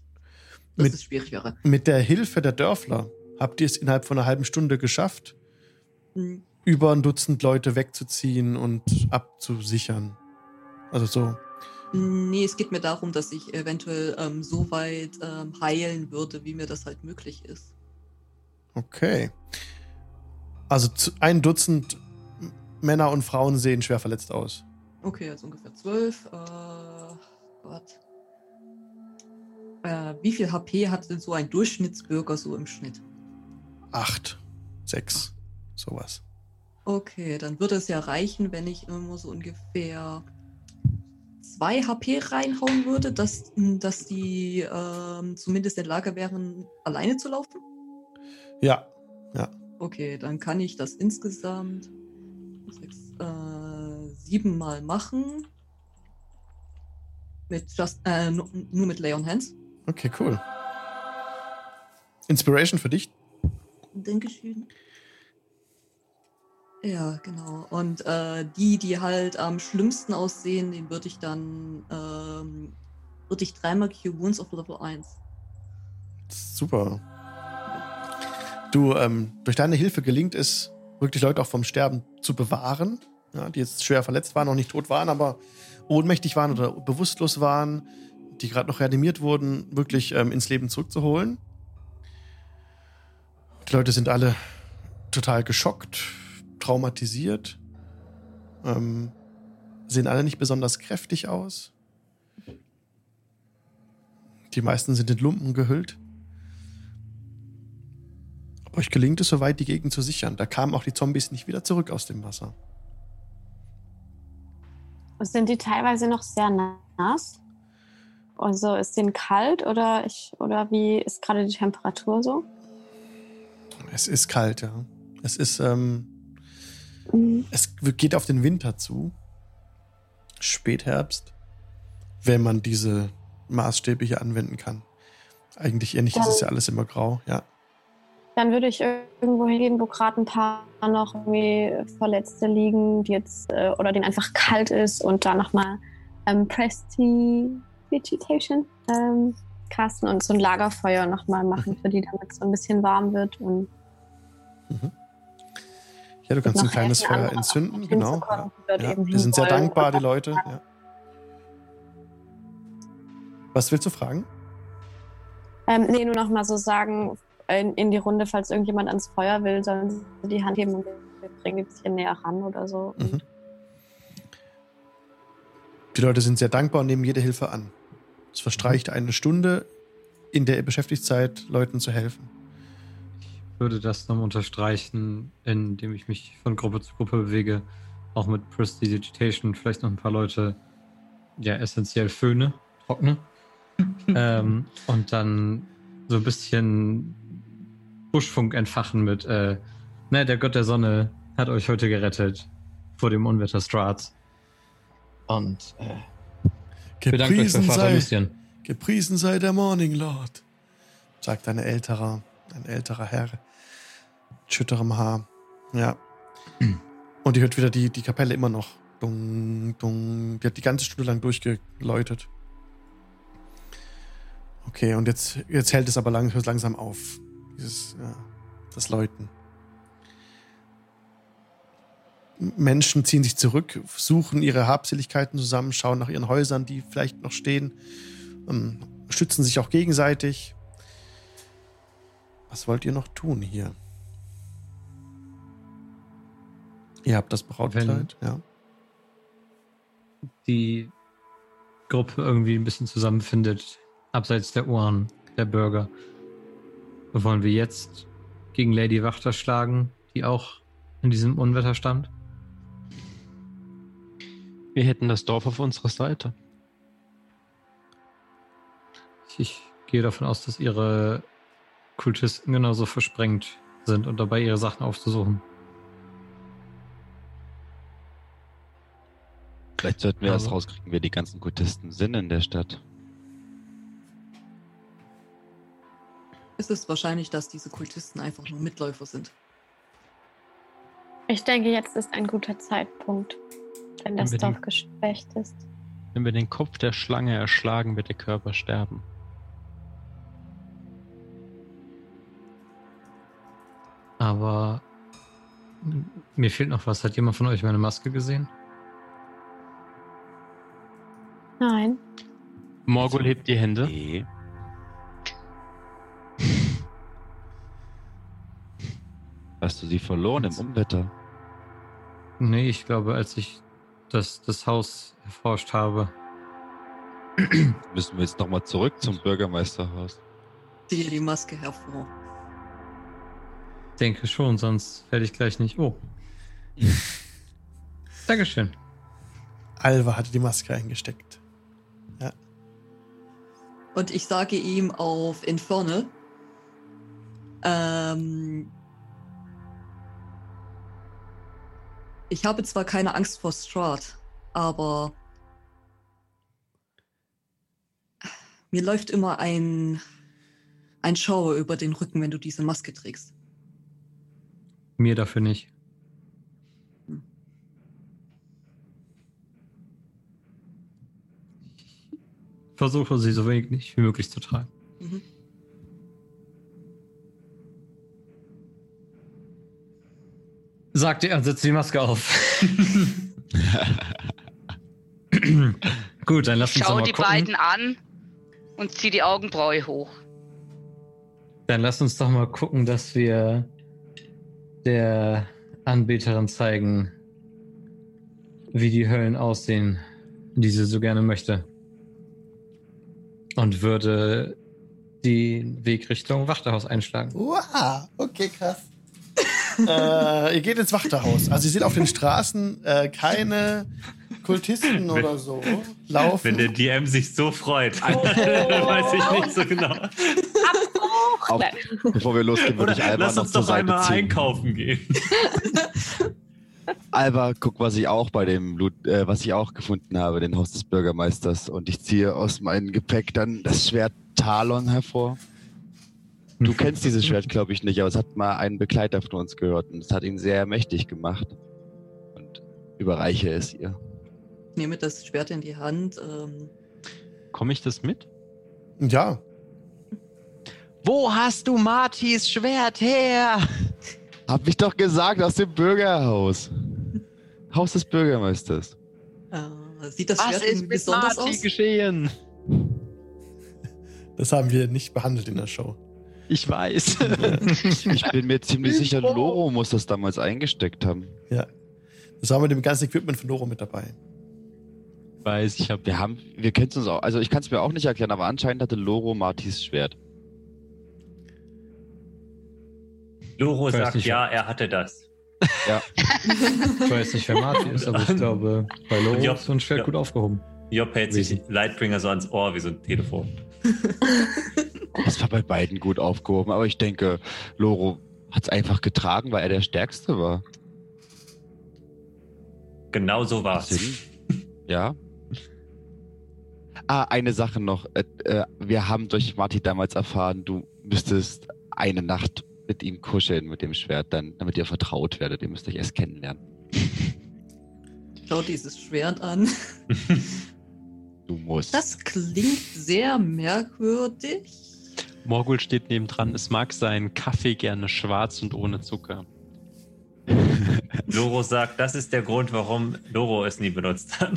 dass Mit- es schwierig wäre? Mit der Hilfe der Dörfler habt ihr es innerhalb von einer halben Stunde geschafft, Hm, über ein Dutzend Leute wegzuziehen und abzusichern. Also so. Nee, es geht mir darum, dass ich eventuell ähm, so weit ähm, heilen würde, wie mir das halt möglich ist. Okay. Also ein Dutzend Männer und Frauen sehen schwer verletzt aus. Okay, also ungefähr zwölf. Äh, Gott. Äh, wie viel HP hat denn so ein Durchschnittsbürger so im Schnitt? Acht, sechs, sowas. Okay, dann würde es ja reichen, wenn ich immer so ungefähr zwei HP reinhauen würde, dass, dass die ähm, zumindest in der Lage wären, alleine zu laufen. Ja, Okay, dann kann ich das insgesamt sechs, äh, siebenmal machen. Mit just, äh, nu- nur mit Lay on Hands. okay, cool. Inspiration für dich? Dankeschön. Ja, genau. Und äh, die, die halt am schlimmsten aussehen, den würde ich dann, ähm, würde ich dreimal Cure Wounds auf Level 1. Super. Du, ähm, durch deine Hilfe gelingt es, wirklich Leute auch vom Sterben zu bewahren, ja, die jetzt schwer verletzt waren, noch nicht tot waren, aber ohnmächtig waren oder bewusstlos waren, die gerade noch reanimiert wurden, wirklich ähm, ins Leben zurückzuholen. Die Leute sind alle total geschockt, traumatisiert, ähm, sehen alle nicht besonders kräftig aus. Die meisten sind in Lumpen gehüllt. Aber euch gelingt es soweit, die Gegend zu sichern. Da kamen auch die Zombies nicht wieder zurück aus dem Wasser. Sind die teilweise noch sehr nass? Also ist denen kalt oder ich oder wie ist gerade die Temperatur so? Es ist kalt, ja. Es ist, ähm, Mhm. es geht auf den Winter zu. Spätherbst. Wenn man diese Maßstäbe hier anwenden kann. Eigentlich ähnlich ist es ja alles immer grau, ja. Dann würde ich irgendwo hingehen, wo gerade ein paar noch irgendwie Verletzte liegen, die jetzt äh, oder denen einfach kalt ist und da nochmal ähm, Prestidigitation ähm, casten und so ein Lagerfeuer nochmal machen für die, damit es so ein bisschen warm wird und Ja, du kannst ein kleines Feuer entzünden, genau. Ja. Ja. Die sind sehr dankbar, die Leute. Ja. Was willst du fragen? Ähm, nee, nur noch mal so sagen in, in die Runde, falls irgendjemand ans Feuer will, sollen sie die Hand heben und wir bringen die ein bisschen näher ran oder so. Mhm. Die Leute sind sehr dankbar und nehmen jede Hilfe an. Es verstreicht eine Stunde, in der ihr beschäftigt seid, Leuten zu helfen. Ich würde das noch unterstreichen, indem ich mich von Gruppe zu Gruppe bewege. Auch mit Prestidigitation vielleicht noch ein paar Leute, ja, essentiell föhne, trockne. ähm, und dann so ein bisschen Buschfunk entfachen mit, äh, ne, der Gott der Sonne hat euch heute gerettet vor dem Unwetter Strats. Und äh, bedankt euch bei Gepriesen Vater sei, Lucien. gepriesen sei der Morning Lord, sagt ein älterer, ein älterer Herr. Schütterem Haar. Ja. Und ihr hört wieder die, die Kapelle immer noch. Dung, dung. Die hat die ganze Stunde lang durchgeläutet. Okay, und jetzt, jetzt hält es aber lang, langsam auf. Dieses, ja, das Läuten. Menschen ziehen sich zurück, suchen ihre Habseligkeiten zusammen, schauen nach ihren Häusern, die vielleicht noch stehen, ähm, schützen sich auch gegenseitig. Was wollt ihr noch tun hier? Ihr habt das Brautkleid, ja. die Gruppe irgendwie ein bisschen zusammenfindet, abseits der Ohren der Bürger. Wollen wir jetzt gegen Lady Wachter schlagen, die auch in diesem Unwetter stand? Wir hätten das Dorf auf unserer Seite. Ich gehe davon aus, dass ihre Kultisten genauso versprengt sind und dabei ihre Sachen aufzusuchen. Vielleicht sollten wir erst rauskriegen, wer die ganzen Kultisten sind in der Stadt. ist es wahrscheinlich, dass diese Kultisten einfach nur Mitläufer sind. Ich denke, jetzt ist ein guter Zeitpunkt, wenn das Unbedingt. Dorf geschwächt ist. Wenn wir den Kopf der Schlange erschlagen, wird der Körper sterben. Aber mir fehlt noch was. Hat jemand von euch meine Maske gesehen? Nein. Morgul hebt die Hände. Nee. Hast du sie verloren im Unwetter? Nee, ich glaube, als ich das, das Haus erforscht habe. Müssen wir jetzt nochmal zurück zum Bürgermeisterhaus? Ziehe die Maske hervor. Denke schon, sonst werde ich gleich nicht. Oh. Dankeschön. Alva hatte die Maske eingesteckt. Und ich sage ihm auf Infernal, ähm, ich habe zwar keine Angst vor Strahd, aber mir läuft immer ein, ein Schauer über den Rücken, wenn du diese Maske trägst. Mir dafür nicht. Versuche sie so wenig wie möglich zu tragen. Mhm. Sagt er und setzt die Maske auf. Gut, dann lass uns doch Schau mal die gucken. beiden an und zieh die Augenbraue hoch. Dann lass uns doch mal gucken, dass wir der Anbeterin zeigen, wie die Höllen aussehen, die sie so gerne möchte. Und würde die Weg Richtung Wachterhaus einschlagen. Wow, okay, krass. äh, ihr geht ins Wachterhaus. Also ihr seht auf den Straßen äh, keine Kultisten oder so laufen. Wenn der DM sich so freut, dann weiß ich nicht so genau. Auf, bevor wir losgehen, würde ich Alba lass noch uns zur doch Seite einmal ziehen. einkaufen gehen. Alba, guck, was ich auch bei dem Loot, äh, was ich auch gefunden habe, den Haus des Bürgermeisters. Und ich ziehe aus meinem Gepäck dann das Schwert Talon hervor. Du kennst dieses Schwert, glaube ich, nicht, aber es hat mal einen Begleiter von uns gehört und es hat ihn sehr mächtig gemacht. Und überreiche es ihr. Ich nehme das Schwert in die Hand. Ähm, Komme ich das mit? Ja, Wo hast du Martis Schwert her? Hab ich doch gesagt, aus dem Bürgerhaus. Haus des Bürgermeisters. äh, sieht das Was ist besonders Marti aus? geschehen? das haben wir nicht behandelt in der Show. Ich weiß. Ich bin mir ziemlich sicher, Loro muss das damals eingesteckt haben. Das war mit dem ganzen Equipment von Doro mit dabei. weiß, ich habe Wir haben, wir kennen uns auch, also ich kann es mir auch nicht erklären, aber anscheinend hatte Loro Martis Schwert. Loro sagt nicht, ja, er hatte das. Ich weiß nicht, wer Marti ist, aber ich glaube, bei Loro Ja, ist so ein Schwert ja. gut aufgehoben. Job hält sich. Lightbringer so ans Ohr wie so ein Telefon. Das war bei beiden gut aufgehoben, aber ich denke, Loro hat es einfach getragen, weil er der Stärkste war. Genau so war's. Sinn? Ja. Ah, eine Sache noch. Äh, äh, wir haben durch Marty damals erfahren, du müsstest eine Nacht mit ihm kuscheln mit dem Schwert, dann, damit ihr vertraut werdet. Ihr müsst euch erst kennenlernen. Schau dieses Schwert an. Du musst. Das klingt sehr merkwürdig. Morgul steht nebendran. Es mag sein Kaffee gerne schwarz und ohne Zucker. Loro sagt, das ist der Grund, warum Loro es nie benutzt hat.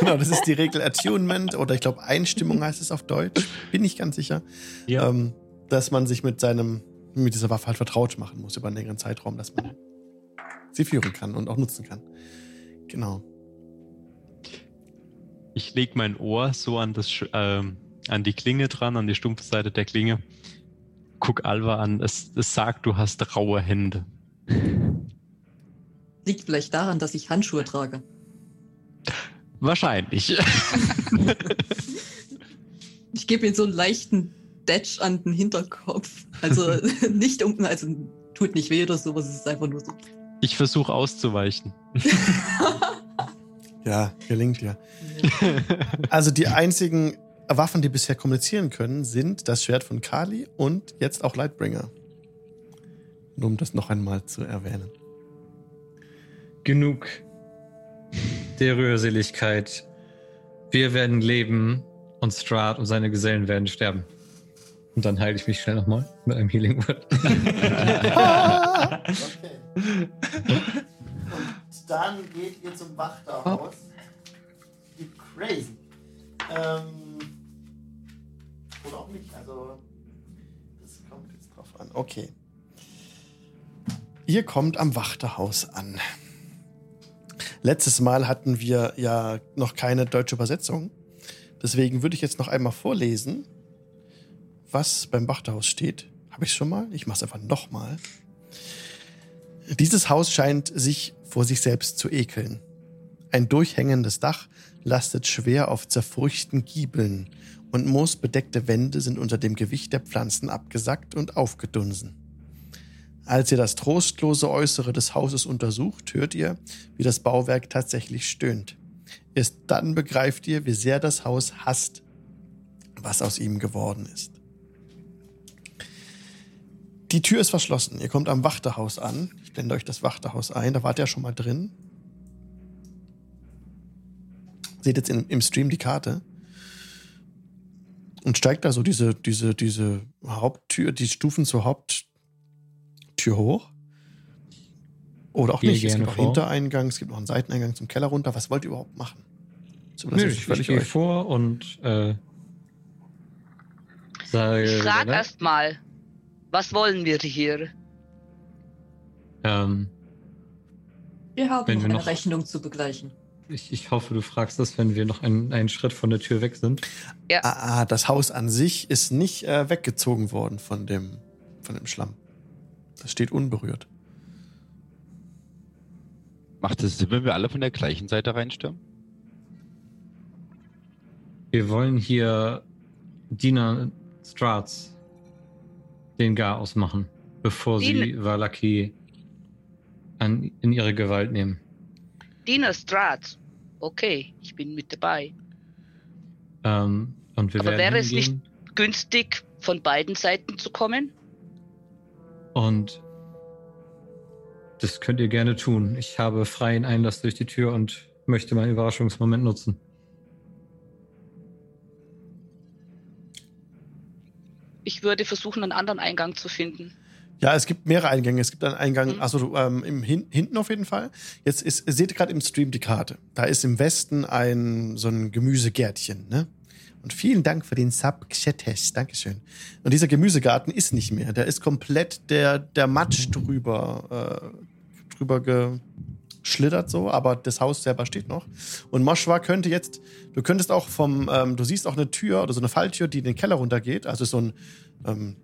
Genau, das ist die Regel Attunement oder ich glaube Einstimmung heißt es auf Deutsch. Bin ich ganz sicher. Ja. Ähm, dass man sich mit seinem, mit dieser Waffe halt vertraut machen muss über einen längeren Zeitraum, dass man sie führen kann und auch nutzen kann. Genau. Ich lege mein Ohr so an, das, ähm, an die Klinge dran, an die stumpfe Seite der Klinge. Guck Alva an. Es, es sagt, du hast raue Hände. Liegt vielleicht daran, dass ich Handschuhe trage. Wahrscheinlich. Ich gebe ihm so einen leichten Datch an den Hinterkopf. Also nicht um, also tut nicht weh oder sowas, es ist einfach nur so. Ich versuche auszuweichen. Ja, gelingt ja. Also die einzigen Waffen, die bisher kommunizieren können, sind das Schwert von Kali und jetzt auch Lightbringer. Nur um das noch einmal zu erwähnen. Genug der Rührseligkeit. Wir werden leben und Strahd und seine Gesellen werden sterben. Und dann heile ich mich schnell nochmal mit einem Healing Word. okay. Und dann geht ihr zum Wachterhaus. Wie crazy. Ähm, oder auch nicht. Also, das kommt jetzt drauf an. Okay. Ihr kommt am Wachterhaus an. Letztes Mal hatten wir ja noch keine deutsche Übersetzung. Deswegen würde ich jetzt noch einmal vorlesen, was beim Wachterhaus steht. Habe ich schon mal? Ich mache es einfach nochmal. Dieses Haus scheint sich vor sich selbst zu ekeln. Ein durchhängendes Dach lastet schwer auf zerfurchten Giebeln und moosbedeckte Wände sind unter dem Gewicht der Pflanzen abgesackt und aufgedunsen. Als ihr das trostlose Äußere des Hauses untersucht, hört ihr, wie das Bauwerk tatsächlich stöhnt. Erst dann begreift ihr, wie sehr das Haus hasst, was aus ihm geworden ist. Die Tür ist verschlossen. Ihr kommt am Wachterhaus an. Ich blende euch das Wachterhaus ein. Da wart ihr schon mal drin. Seht jetzt im Stream die Karte. Und steigt da so diese, diese, diese Haupttür, die Stufen zur Haupttür hoch. Oder auch Gehe nicht. Es gibt vor. Hintereingang, es gibt noch einen Seiteneingang zum Keller runter. Was wollt ihr überhaupt machen? Nö, ich, ich gehe euch. vor und äh, sage. Ich frag ne? erst mal, was wollen wir hier? ähm, Wir haben Wenn noch wir eine noch- Rechnung zu begleichen. ich, ich hoffe, du fragst das, wenn wir noch einen, einen Schritt von der Tür weg sind. Ah, ah, das Haus an sich ist nicht äh, weggezogen worden von dem, von dem Schlamm. Das steht unberührt. Macht es Sinn, wenn wir alle von der gleichen Seite reinstürmen? Wir wollen hier Dina Strats den Gar ausmachen, bevor sie Dina- Valaki an, in ihre Gewalt nehmen. Dina Strat. Okay, ich bin mit dabei. Ähm, und wir Aber werden wäre es hingehen Günstig, von beiden Seiten zu kommen? Und das könnt ihr gerne tun. Ich habe freien Einlass durch die Tür und möchte meinen Überraschungsmoment nutzen. Ich würde versuchen, einen anderen Eingang zu finden. Ja, es gibt mehrere Eingänge. Es gibt einen Eingang, Mhm. also du, ähm, im hin, hinten auf jeden Fall. Jetzt ist, ihr seht gerade im Stream die Karte. Da ist im Westen ein so ein Gemüsegärtchen, ne? Und vielen Dank für den Sub Xetes. Dankeschön. Und dieser Gemüsegarten ist nicht mehr. Der ist komplett der, der Matsch drüber, äh, drüber geschlittert so, aber das Haus selber steht noch. Und Moschwa könnte jetzt, du könntest auch vom, ähm, du siehst auch eine Tür oder so eine Falltür, die in den Keller runtergeht. Also so ein, ähm,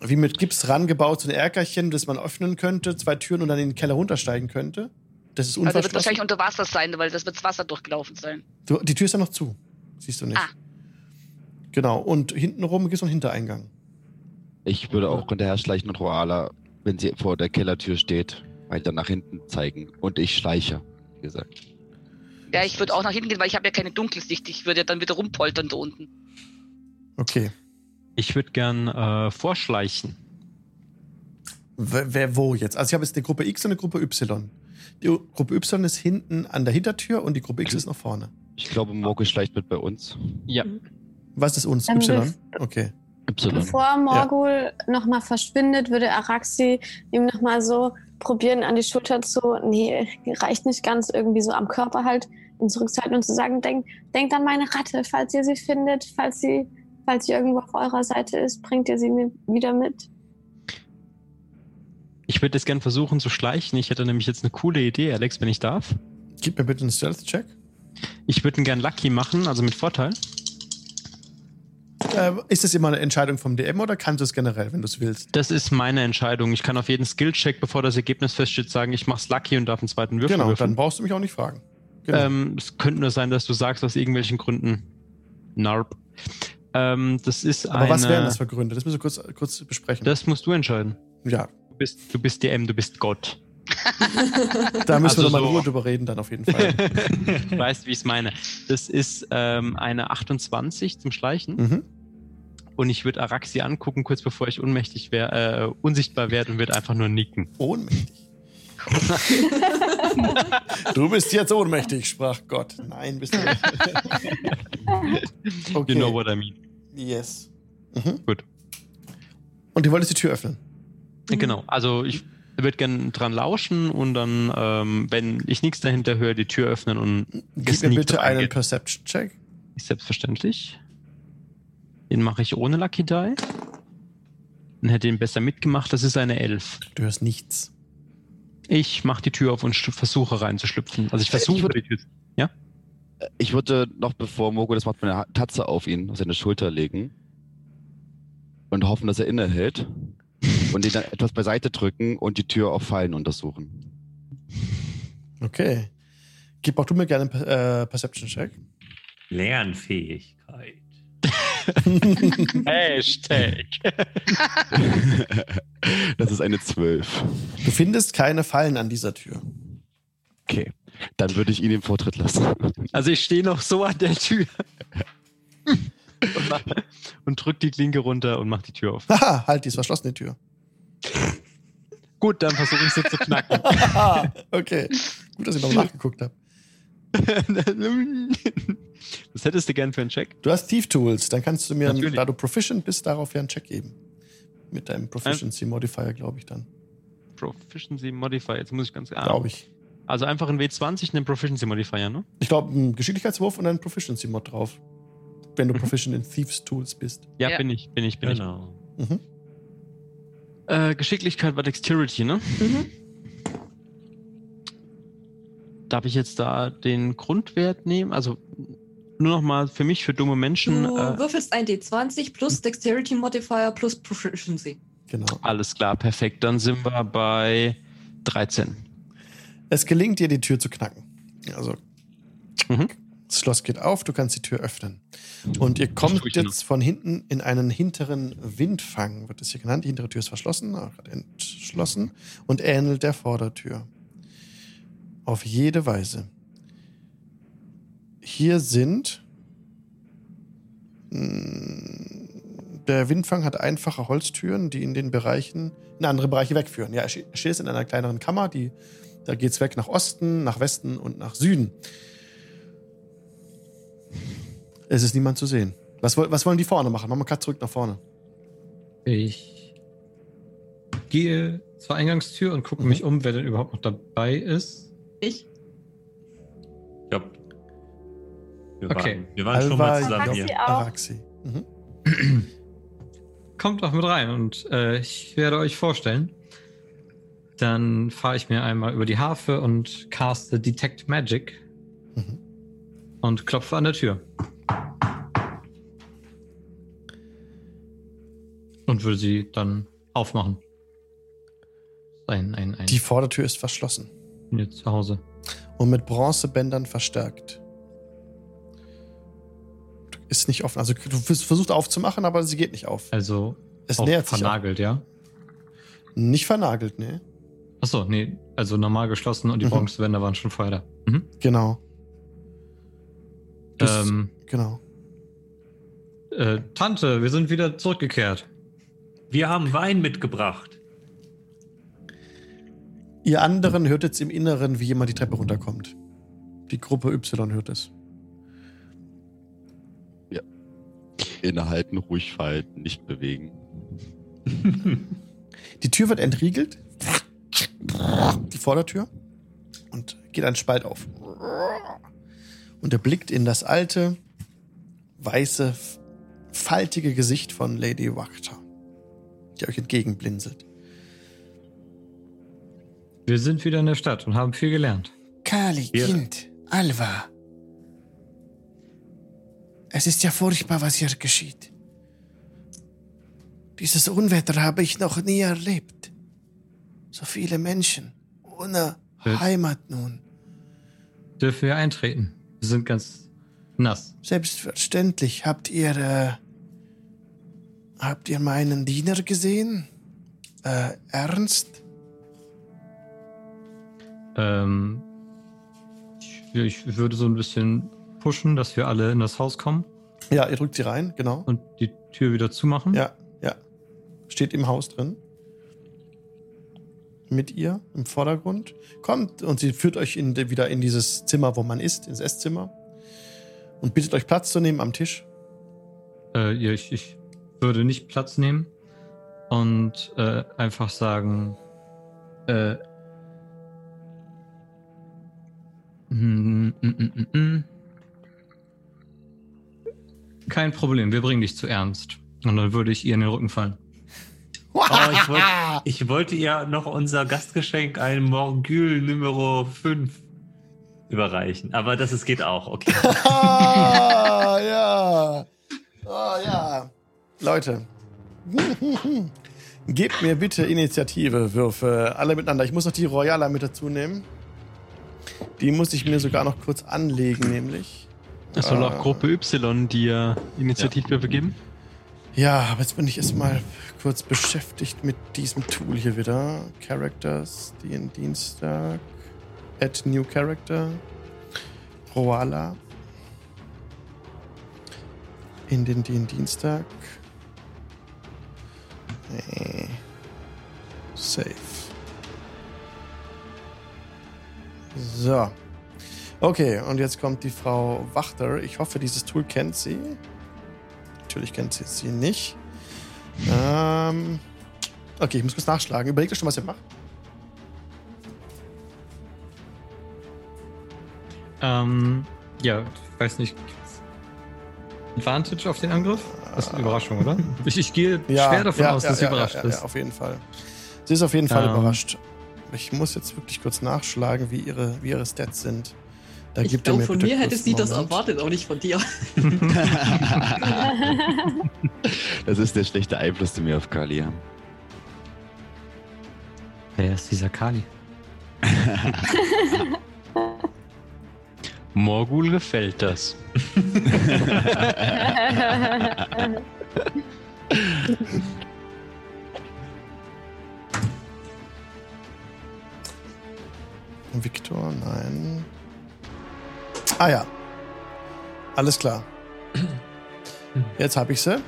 wie mit Gips rangebaut, so ein Erkerchen, das man öffnen könnte, zwei Türen und dann in den Keller runtersteigen könnte. Das ist Also wird unverschlossen. wahrscheinlich unter Wasser sein, weil das wird das Wasser durchgelaufen sein. du, die Tür ist ja noch zu. Siehst du nicht. Ah. Genau. Und hintenrum gibt es noch einen Hintereingang. Ich würde auch hinterher schleichen und Roala, wenn sie vor der Kellertür steht, weiter nach hinten zeigen. Und ich schleiche, wie gesagt. Ja, ich würde auch nach hinten gehen, weil ich habe ja keine Dunkelsicht. Ich würde dann wieder rumpoltern da unten. Okay. Ich würde gern äh, vorschleichen. Wer, wer wo jetzt? Also ich habe jetzt eine Gruppe X und eine Gruppe Y. Die Gruppe Y ist hinten an der Hintertür und die Gruppe X ist noch vorne. Ich glaube, Morge schleicht mit bei uns. Ja. Was ist uns? Ähm, Y? Okay. Y. Bevor Morgul nochmal verschwindet, würde Araxi ihm nochmal so probieren, an die Schulter zu, nee, reicht nicht ganz, irgendwie so am Körper halt ihn zurückzuhalten und zu sagen, denk, denkt an meine Ratte, falls ihr sie findet, falls sie, falls sie irgendwo auf eurer Seite ist, bringt ihr sie mir wieder mit. Ich würde jetzt gern versuchen zu schleichen. Ich hätte nämlich jetzt eine coole Idee, Alex, wenn ich darf. Gib mir bitte einen Stealth-Check. Ich würde ihn gern Lucky machen, also mit Vorteil. Äh, ist das immer eine Entscheidung vom DM oder kannst du es generell, wenn du es willst? Das ist meine Entscheidung. Ich kann auf jeden Skill-Check, bevor das Ergebnis feststeht, sagen, ich mach's Lucky und darf einen zweiten Würfel genau, würfeln. dann brauchst du mich auch nicht fragen. Genau. Ähm, es könnte nur sein, dass du sagst, aus irgendwelchen Gründen. Narp. Ähm, das ist Aber eine, was wären das für Gründe? Das müssen wir kurz, kurz besprechen. Das musst du entscheiden. ja, Du bist, du bist DM, du bist Gott. Da müssen Also wir nochmal so- Ruhe drüber reden, dann auf jeden Fall. du weißt, wie ich es meine. Das ist ähm, eine 28 zum Schleichen. mhm. Und ich würde Araxi angucken, kurz bevor ich unmächtig wär, äh, unsichtbar werde und würde einfach nur nicken. Ohnmächtig. du bist jetzt ohnmächtig, sprach Gott. Nein, bist du nicht. Okay. You know what I mean. Yes. Mhm. Gut. Und ihr wolltest die Tür öffnen. Genau. Also ich würde gerne dran lauschen und dann, ähm, wenn ich nichts dahinter höre, die Tür öffnen und Gib mir bitte einen. Perception-Check. Selbstverständlich. Den mache ich ohne Lucky Die. Dann hätte ihn besser mitgemacht. Das ist eine 11. Du hörst nichts. Ich mache die Tür auf und versuche reinzuschlüpfen. Also ich Äh, ich versuche würde- die Tür. Ich würde noch, bevor Mogo das macht, meine Tatze auf ihn, auf seine Schulter legen und hoffen, dass er innehält und ihn dann etwas beiseite drücken und die Tür auf Fallen untersuchen. Okay. Gib auch du mir gerne einen äh, Perception-Check. Lernfähigkeit. Hashtag. das ist eine 12. Du findest keine Fallen an dieser Tür. Okay. Dann würde ich ihn den Vortritt lassen. Also ich stehe noch so an der Tür. und, mach- und drück die Klinke runter und mach die Tür auf. Haha, halt, die ist verschlossen, die Tür. Gut, dann versuche ich sie zu knacken. okay. Gut, dass ich noch nachgeguckt habe. Was hättest du gern für einen Check? Du hast Thief Tools, dann kannst du mir, Natürlich. da du Proficient bist, darauf ja einen Check geben. Mit deinem Proficiency Modifier, glaube ich dann. Proficiency Modifier. Jetzt muss ich ganz ah, Glaube ich. Also einfach ein W20 einen Proficiency Modifier, ne? Ich glaube, ein Geschicklichkeitswurf und ein Proficiency Mod drauf. Wenn du Mhm. Proficient in Thieves Tools bist. Ja, Ja. bin ich, bin ich, bin Genau. Mhm. ich. Äh, Geschicklichkeit war Dexterity, ne? Mhm. Darf ich jetzt da den Grundwert nehmen? Also nur noch mal für mich, für dumme Menschen. Du Äh, würfelst ein D20 plus Dexterity Modifier plus Proficiency. Genau. alles klar, perfekt. Dann sind wir bei 13. Es gelingt dir, die Tür zu knacken. Also, Mhm. das Schloss geht auf, du kannst die Tür öffnen. Und ihr kommt jetzt von hinten in einen hinteren Windfang, wird es hier genannt. Die hintere Tür ist verschlossen, gerade entschlossen und ähnelt der Vordertür. Auf jede Weise. Hier sind. mh, Der Windfang hat einfache Holztüren, die in den Bereichen, in andere Bereiche wegführen. Ja, er ste- steht in einer kleineren Kammer, die, da geht es weg nach Osten, nach Westen und nach Süden. Es ist niemand zu sehen. Was, was wollen die vorne machen? Machen wir Cut zurück nach vorne. Ich gehe zur Eingangstür und gucke Mhm. mich um, wer denn überhaupt noch dabei ist. Ich? Wir Okay. waren, wir waren schon mal zusammen Job, hier. auch. Araxi. Mhm. Kommt doch mit rein und äh, ich werde euch vorstellen. Dann fahre ich mir einmal über die Harfe und caste Detect Magic Mhm. und klopfe an der Tür. Und würde sie dann aufmachen. Ein, ein, ein. Die Vordertür ist verschlossen bin jetzt zu Hause. und mit Bronzebändern verstärkt. Ist nicht offen. Also du vers- versuchst aufzumachen, aber sie geht nicht auf. Also Es auch nähert sich vernagelt, ja? Nicht vernagelt, ne? Achso, nee, also normal geschlossen und die Mhm. Bronzewände waren schon vorher da. Mhm. Genau. Das- Ähm, Genau. äh, Tante, wir sind wieder zurückgekehrt. Wir haben Wein mitgebracht. Ihr anderen hört jetzt im Inneren, wie jemand die Treppe runterkommt. Die Gruppe Y hört es. Innehalten, ruhig verhalten, nicht bewegen. Die Tür wird entriegelt. Die Vordertür. Und geht ein Spalt auf. Und er blickt in das alte, weiße, faltige Gesicht von Lady Wachter, die euch entgegenblinzelt. Wir sind wieder in der Stadt und haben viel gelernt. Kali, Ja. Kind, Alva. Es ist ja furchtbar, was hier geschieht. Dieses Unwetter habe ich noch nie erlebt. So viele Menschen ohne Ja. Heimat nun. Dürfen wir eintreten? Wir sind ganz nass. Selbstverständlich. Habt ihr, äh, habt ihr meinen Diener gesehen? Äh, Ernst? ähm, ich, ich würde so ein bisschen pushen, dass wir alle in das Haus kommen Ja, ihr drückt sie rein, genau. und die Tür wieder zumachen. Ja, ja. Steht im Haus drin. Mit ihr im Vordergrund. Kommt und sie führt euch in, wieder in dieses Zimmer, wo man ist, ins Esszimmer. Und bittet euch Platz zu nehmen am Tisch. Äh, ja, ich, ich würde nicht Platz nehmen und äh, einfach sagen, äh, mm, mm, mm, mm, mm. Kein Problem, wir bringen dich zu Ernst. Und dann würde ich ihr in den Rücken fallen. Oh, ich, wollt, ich wollte ihr noch unser Gastgeschenk, ein Morgül Numero 5, überreichen. Aber das ist, geht auch, okay. ah, ja. Oh, ja. Leute. Gebt mir bitte Initiative-Würfe. Alle miteinander. Ich muss noch die Royala mit dazu nehmen. Die muss ich mir sogar noch kurz anlegen, nämlich. Es soll auch Gruppe Y dir Initiativwürfe geben. Ja, aber jetzt bin ich erstmal kurz beschäftigt mit diesem Tool hier wieder. Characters, die in Dienstag. Add New Character. Roala. In den den Dienstag. Nee. Safe. So. Okay, und jetzt kommt die Frau Wachter. Ich hoffe, dieses Tool kennt sie. Natürlich kennt sie sie nicht. Ähm, okay, ich muss kurz nachschlagen. Überlegt euch schon, was ihr macht. Ähm, ja, ich weiß nicht. Advantage auf den Angriff? Das ist eine Überraschung, oder? Ich, ich gehe schwer davon aus, dass sie ja, überrascht ja, ist. Ja, auf jeden Fall. Sie ist auf jeden Fall Ähm. überrascht. Ich muss jetzt wirklich kurz nachschlagen, wie ihre, wie ihre Stats sind. Da Ich glaube, von mir hätte sie das erwartet, auch nicht von dir. das ist der schlechte Einfluss, den wir auf Kali haben. Wer ist dieser Kali? Morgul gefällt das. Victor, nein. Ah ja. Alles klar. Jetzt habe ich sie.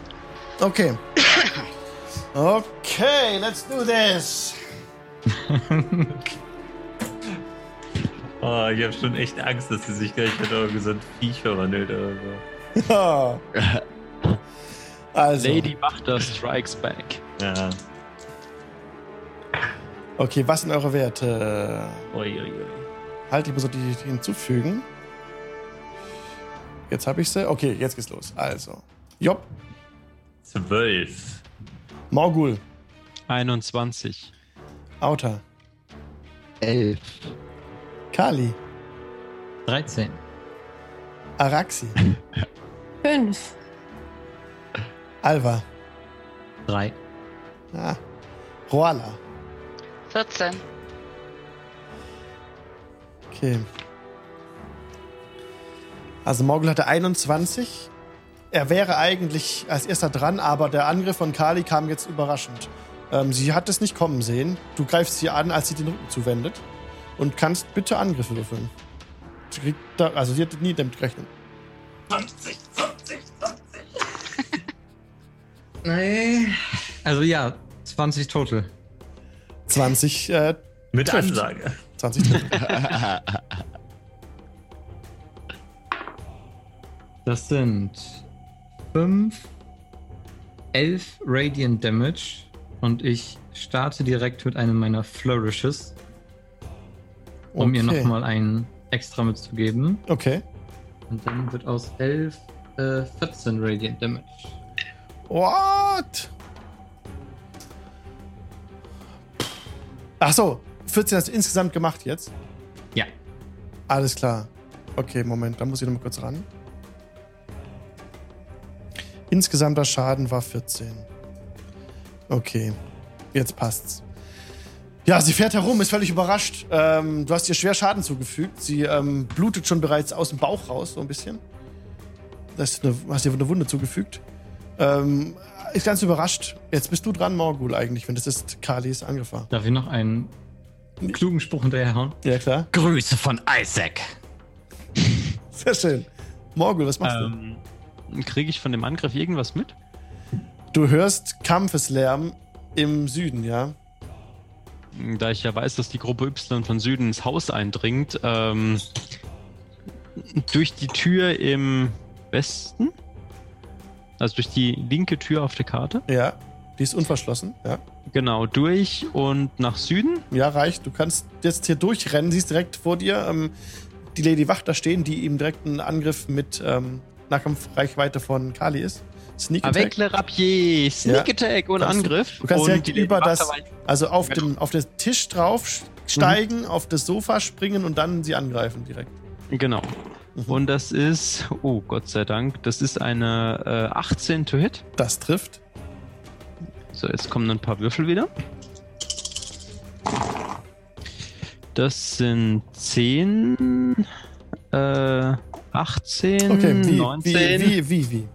Okay. Okay, let's do this. Oh, ich habe schon echt Angst, dass sie sich gleich in irgendwie so ein Viech verwandelt oder so. Ja. Also, Lady Wachter strikes back. Ja. okay, was sind eure Werte? Ui, ui, ui. Halt, ich muss die, die hinzufügen. Jetzt habe ich sie. Okay, jetzt geht's los. Also, Job, Zwölf. Morgul, 21. Auta, Elf. Kali, 13. Araxi, Fünf. Alva, 3. ah, Roala. 14. Okay. Also Morgul hatte 21. Er wäre eigentlich als erster dran, aber der Angriff von Kali kam jetzt überraschend. Ähm, sie hat es nicht kommen sehen. Du greifst sie an, als sie den Rücken zuwendet. Und kannst bitte Angriffe würfeln. Sie kriegt da, also sie hat nie damit gerechnet. 20, 20, 20. Nee. Also ja, 20 total. 20, äh, Mit Trifft. Ansage. 20 trifft. Das sind 5, 11 Radiant Damage und ich starte direkt mit einem meiner Flourishes, um ihr Okay. nochmal einen extra mitzugeben. Okay. Und dann wird aus 11 äh, 14 Radiant Damage. What? Ach so, 14 hast du insgesamt gemacht jetzt? Ja. Alles klar. Okay, Moment, da muss ich noch mal kurz ran. Insgesamter Schaden war 14. Okay, jetzt passt's. Ja, sie fährt herum, ist völlig überrascht. Ähm, du hast ihr schwer Schaden zugefügt. Sie ähm, blutet schon bereits aus dem Bauch raus, so ein bisschen. Das eine, hast ihr eine Wunde zugefügt. Ähm, ist ganz überrascht. Jetzt bist du dran, Morgul, eigentlich, wenn das ist Kalis Angriff war. Darf ich noch einen klugen Spruch hinterherhauen. Ja, klar. Grüße von Isaac. Sehr schön. Morgul, was machst Ähm, Kriege ich von dem Angriff irgendwas mit? du? Hörst Kampfeslärm im Süden, ja? Da ich ja weiß, dass die Gruppe Y von Süden ins Haus eindringt, ähm, durch die Tür im Westen, also durch die linke Tür auf der Karte, Ja. Die ist unverschlossen, ja. genau, durch und nach Süden. Ja, reicht. Du kannst jetzt hier durchrennen, siehst direkt vor dir ähm, die Lady Wacht da stehen, die ihm direkt einen Angriff mit ähm, Nahkampfreichweite von Kali ist. Sneak Attack. Avec le Rapier, Sneak Ja. Attack und Kannst Angriff. du kannst und direkt über das- Also auf, Genau. dem, auf den Tisch drauf steigen, auf das Sofa springen und dann sie angreifen direkt. Genau. Mhm. Und das ist, oh Gott sei Dank, das ist eine äh, 18 to hit. Das trifft. So, jetzt kommen ein paar Würfel wieder. Das sind 10, äh, 18, Okay, wie, 19. wie, wie, wie, wie?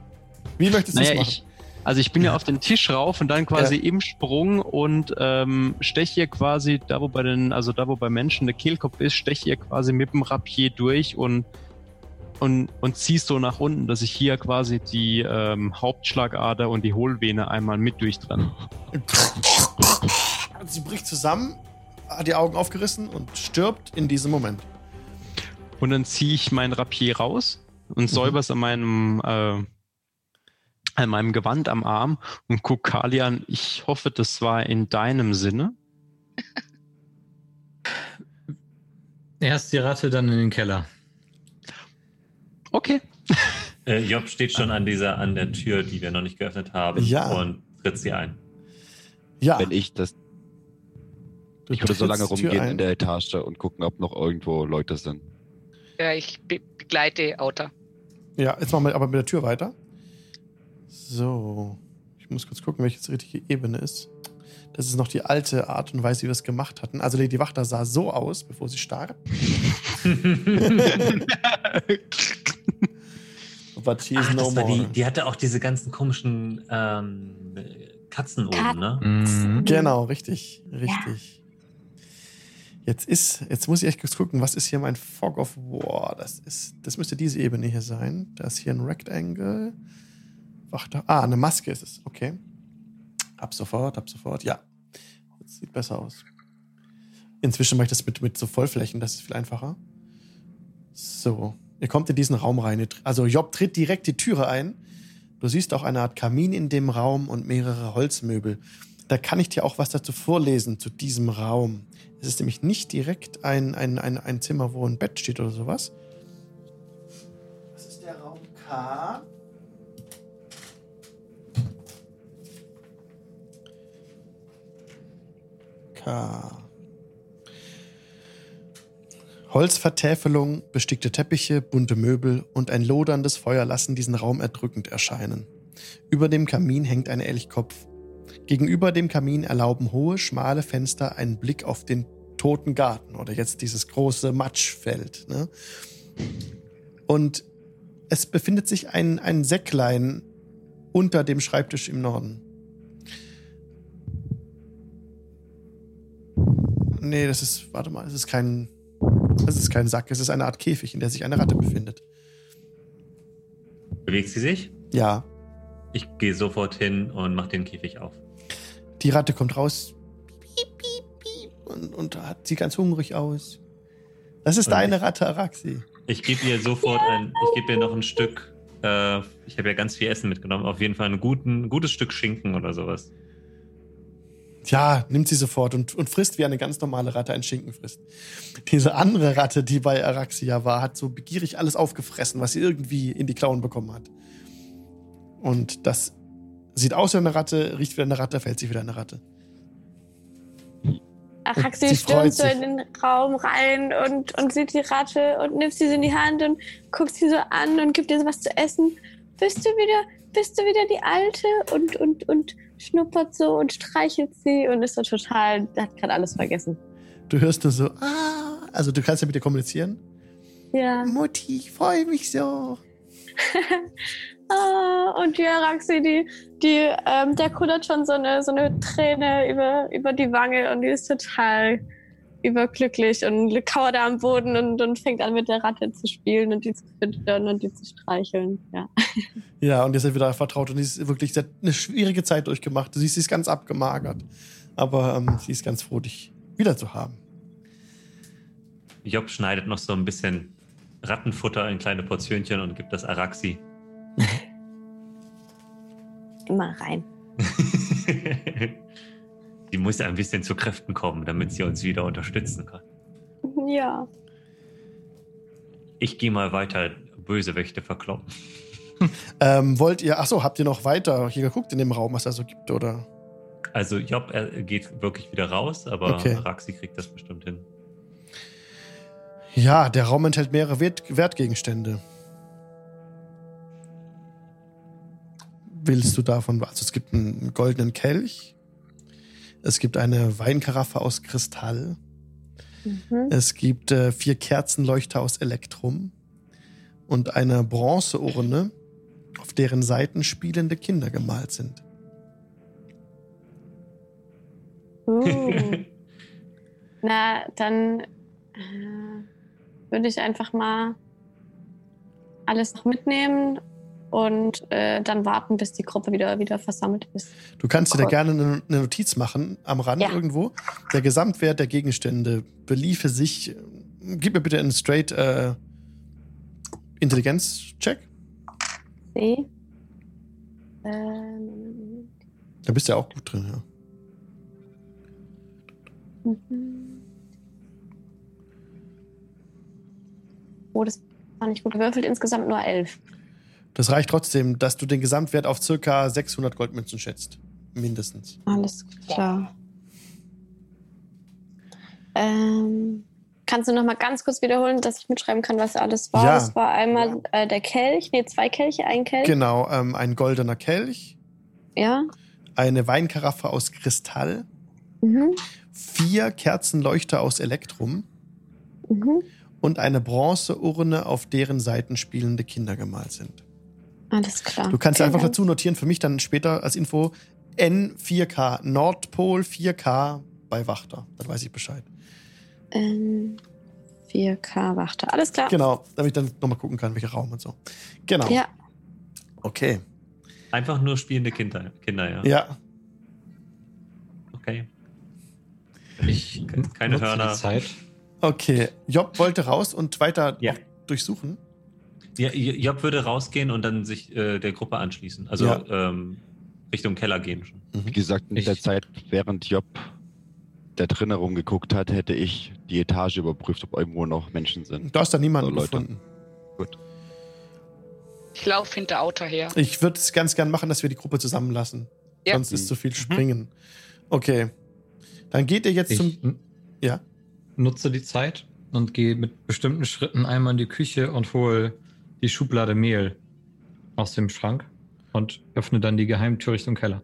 Wie möchtest du es naja, machen? ich, also ich bin ja auf den Tisch rauf und dann quasi im Sprung und ähm, steche hier quasi da, wo bei den, also da, wo bei Menschen der Kehlkopf ist, steche hier quasi mit dem Rapier durch und und, und ziehst so nach unten, dass ich hier quasi die ähm, Hauptschlagader und die Hohlvene einmal mit durchtrenne. Sie bricht zusammen, hat die Augen aufgerissen und stirbt in diesem Moment. Und dann ziehe ich mein Rapier raus und säuber es an meinem, äh, an meinem Gewand am Arm und guck Kali an. Ich hoffe, das war in deinem Sinne. Erst die Ratte, dann in den Keller. Okay. Äh, Job steht schon an dieser, an der Tür, die wir noch nicht geöffnet haben Ja. und tritt sie ein. Ja, Wenn ich das, du ich würde so lange rumgehen in der Etage und gucken, ob noch irgendwo Leute sind. Ja, ich be begleite Auta. Ja, jetzt machen wir aber mit der Tür weiter. So. Ich muss kurz gucken, welche die richtige Ebene ist. Das ist noch die alte Art und Weise, wie wir es gemacht hatten. Also Lady Wachter sah so aus, bevor sie starb. But she is Ach, no more. die, die hatte auch diese ganzen komischen ähm, Katzen oben, ne? Mhm. Genau, richtig, richtig. Jetzt ist, jetzt muss ich echt gucken, was ist hier mein Fog of War? Das ist, das müsste diese Ebene hier sein. Da ist hier ein Rectangle. Wachter. Ah, eine Maske ist es. Okay. Ab sofort, ab sofort. Ja. Das sieht besser aus. Inzwischen mache ich das mit, mit so Vollflächen, das ist viel einfacher. So. Ihr kommt in diesen Raum rein. Also Job tritt direkt die Türe ein. Du siehst auch eine Art Kamin in dem Raum und mehrere Holzmöbel. Da kann ich dir auch was dazu vorlesen, zu diesem Raum. Es ist nämlich nicht direkt ein, ein, ein, ein Zimmer, wo ein Bett steht oder sowas. Das ist der Raum K. K. Holzvertäfelung, bestickte Teppiche, bunte Möbel und ein loderndes Feuer lassen diesen Raum erdrückend erscheinen. Über dem Kamin hängt ein Elchkopf. Gegenüber dem Kamin erlauben hohe, schmale Fenster einen Blick auf den toten Garten oder jetzt dieses große Matschfeld. Ne? Und es befindet sich ein, ein Säcklein unter dem Schreibtisch im Norden. Nee, das ist, warte mal, es ist kein, das ist kein Sack, es ist eine Art Käfig, in der sich eine Ratte befindet. Bewegt sie sich? Ja, Ich gehe sofort hin und mache den Käfig auf. die Ratte kommt raus piep, piep, piep, und, und hat, sieht ganz hungrig aus. Das ist Und deine ich- Ratte, Araxi. Ich gebe ihr sofort ein, ich gebe ihr noch ein Stück, äh, ich habe ja ganz viel Essen mitgenommen, auf jeden Fall ein guten, gutes Stück Schinken oder sowas. Ja, nimmt sie sofort und, und frisst wie eine ganz normale Ratte ein Schinken frisst. Diese andere Ratte, die bei Araxia war, hat so begierig alles aufgefressen, was sie irgendwie in die Klauen bekommen hat. Und das sieht aus wie eine Ratte, riecht wie eine Ratte, fällt sich wieder eine Ratte. Araxi sie stürmt so in den Raum rein und, und sieht die Ratte und nimmt sie so in die Hand und guckt sie so an und gibt ihr so was zu essen. Bist du wieder, bist du wieder die Alte? Und, und, und schnuppert so und streichelt sie und ist so total, hat gerade alles vergessen. Du hörst nur so, ah, also du kannst ja mit ihr kommunizieren. Ja. Mutti, ich freue mich so. Ah, und die Araxi, die, die, ähm, der kullert schon so eine, so eine Träne über, über die Wange und die ist total überglücklich und kauert am Boden und, und fängt an mit der Ratte zu spielen und die zu füttern und die zu streicheln. Ja. Ja, und ihr seid wieder vertraut und sie ist wirklich, sie hat eine schwierige Zeit durchgemacht. Du siehst, sie ist ganz abgemagert. Aber ähm, sie ist ganz froh, dich wieder zu haben. Job schneidet noch so ein bisschen Rattenfutter in kleine Portionchen und gibt das Araxi. Immer rein. Die muss ein bisschen zu Kräften kommen, damit sie uns wieder unterstützen kann. Ja. Ich gehe mal weiter Bösewichte verkloppen. Ähm, wollt ihr, achso, habt ihr noch weiter hier geguckt in dem Raum, was da so gibt, oder? Also Job er geht wirklich wieder raus, aber Okay. Araxi kriegt das bestimmt hin. Ja, der Raum enthält mehrere Wert Wertgegenstände. Willst du davon? Also es gibt einen goldenen Kelch. Es gibt eine Weinkaraffe aus Kristall. Mhm. Es gibt äh, vier Kerzenleuchter aus Elektrum und eine Bronzeurne, auf deren Seiten spielende Kinder gemalt sind. Uh. Na, dann äh, würde ich einfach mal alles noch mitnehmen und äh, dann warten, bis die Gruppe wieder, wieder versammelt ist. Du kannst dir da gerne eine, eine Notiz machen am Rand Ja. irgendwo. Der Gesamtwert der Gegenstände beliefe sich. Gib mir bitte einen straight äh, Intelligenz-Check. See. Ähm, Da bist du ja auch gut drin, ja. mhm. Oh, das war nicht gut gewürfelt. Insgesamt nur elf. Das reicht trotzdem, dass du den Gesamtwert auf circa 600 Goldmünzen schätzt. Mindestens. Alles klar. Ähm, kannst du noch mal ganz kurz wiederholen, dass ich mitschreiben kann, was alles war? Ja. Das war einmal äh, der Kelch, nee, zwei Kelche, ein Kelch. Genau, ähm, ein goldener Kelch, Ja. eine Weinkaraffe aus Kristall, Mhm. vier Kerzenleuchter aus Elektrum Mhm. und eine Bronzeurne, auf deren Seiten spielende Kinder gemalt sind. Alles klar. Du kannst Vielen einfach dazu notieren, für mich dann später als Info N4K, Nordpol 4K bei Wachter. Dann weiß ich Bescheid. Ähm, 4K Wachter. Alles klar. Genau, damit ich dann nochmal gucken kann, welcher Raum und so. Genau. Ja. Okay. Einfach nur spielende Kinder, Kinder ja. Ja. Okay. Ich Keine Hörner. Zeit. Okay. Job wollte raus und weiter Ja. durchsuchen. Ja, Job würde rausgehen und dann sich äh, der Gruppe anschließen. Also Ja. ähm, Richtung Keller gehen schon. Wie gesagt, in Ich- der Zeit, während Job da drin herumgeguckt hat, hätte ich die Etage überprüft, ob irgendwo noch Menschen sind. Du hast da niemanden So, Leute. gefunden. Ich laufe hinter Auto her. Ich würde es ganz gern machen, dass wir die Gruppe zusammenlassen. Ja. Sonst ist zu viel Springen. Okay. Dann geht ihr jetzt Ich zum. Ja. nutze die Zeit und gehe mit bestimmten Schritten einmal in die Küche und hole die Schublade Mehl aus dem Schrank und öffne dann die Geheimtür Richtung Keller.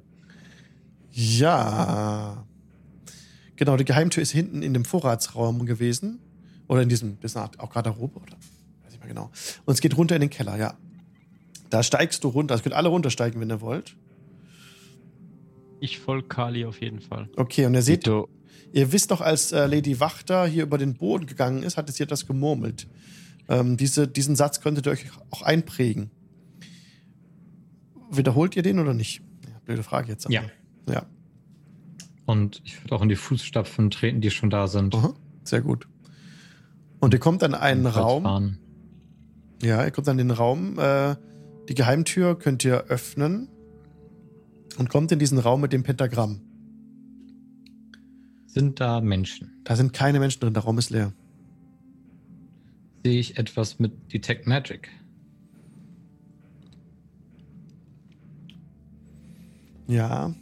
Ja. Genau, die Geheimtür ist hinten in dem Vorratsraum gewesen. Oder in diesem, das ist eine Art auch Garderobe, oder? Weiß ich mal genau. Und es geht runter in den Keller, ja. Da steigst du runter. Also könnt alle runtersteigen, wenn ihr wollt. Ich folge Kali auf jeden Fall. Okay, und ihr seht, Tito, ihr wisst doch, als äh, Lady Wachter hier über den Boden gegangen ist, hat sie etwas gemurmelt. Ähm, diese, diesen Satz könntet ihr euch auch einprägen. Wiederholt ihr den oder nicht? Ja, blöde Frage jetzt. Ja. Ja, Und ich würde auch in die Fußstapfen treten, die schon da sind. Aha, sehr gut. Und ihr kommt an einen Raum. fahren. Ja, ihr kommt an den Raum. Äh, die Geheimtür könnt ihr öffnen und kommt in diesen Raum mit dem Pentagramm. Sind da Menschen? Da sind keine Menschen drin, der Raum ist leer. Sehe ich etwas mit Detect Magic? Ja.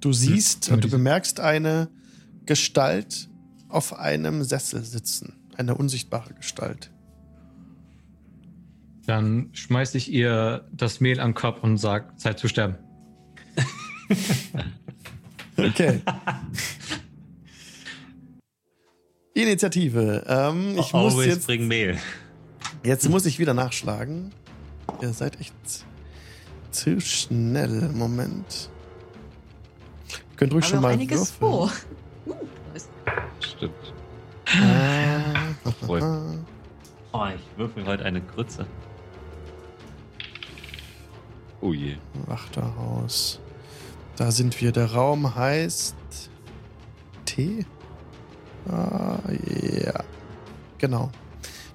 Du siehst und du bemerkst eine Gestalt auf einem Sessel sitzen. Eine unsichtbare Gestalt. Dann schmeiße ich ihr das Mehl am Kopf und sage, Zeit zu sterben. Okay. Initiative. Ähm, ich muss Always jetzt, bring Mehl. jetzt muss ich wieder nachschlagen. Ihr seid echt zu schnell. Moment. Ihr könnt ruhig Haben schon mal einiges würfeln. vor. Uh, stimmt. Voll. Oh, ich würfel heute eine Grütze. Oh je. Wachterhaus. Da sind wir. Der Raum heißt T. Ah, ja. Genau.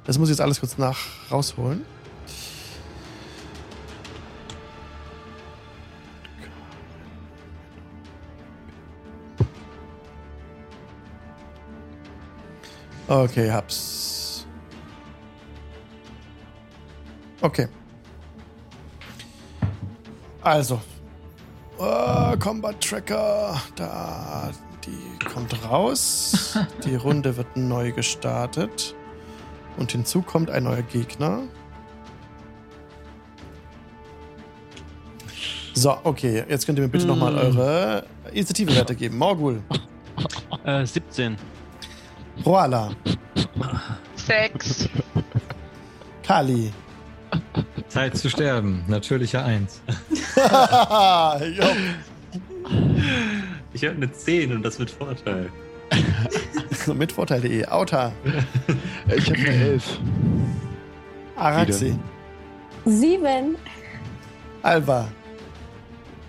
Das muss ich jetzt alles kurz nach rausholen. Okay, hab's. Okay. Also. Oh, Combat Tracker. Da. Die kommt raus. Die Runde wird neu gestartet. Und hinzu kommt ein neuer Gegner. So, okay. Jetzt könnt ihr mir bitte mm. nochmal eure Initiativewerte geben. Morgul. Äh, 17. Roala. 6. Kali. Zeit zu sterben. Natürlicher 1. Ich habe eine 10 und das mit Vorteil. Mit Vorteil.de. Auta, Ich habe eine Elf. Araxi, Sieben. Alva,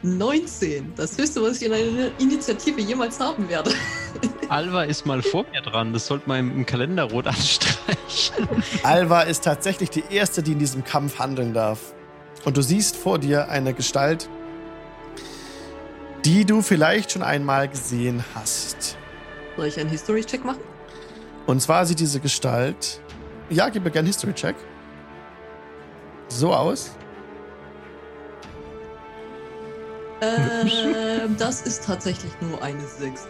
19. Das höchste, was ich in einer Initiative jemals haben werde. Alva ist mal vor mir dran. Das sollte man im, im Kalender rot anstreichen. Alva ist tatsächlich die erste, die in diesem Kampf handeln darf. Und du siehst vor dir eine Gestalt, die du vielleicht schon einmal gesehen hast. Soll ich einen History-Check machen? Und zwar sieht diese Gestalt. Ja, gib mir gerne History-Check. So aus. Ähm, das ist tatsächlich nur eine 6.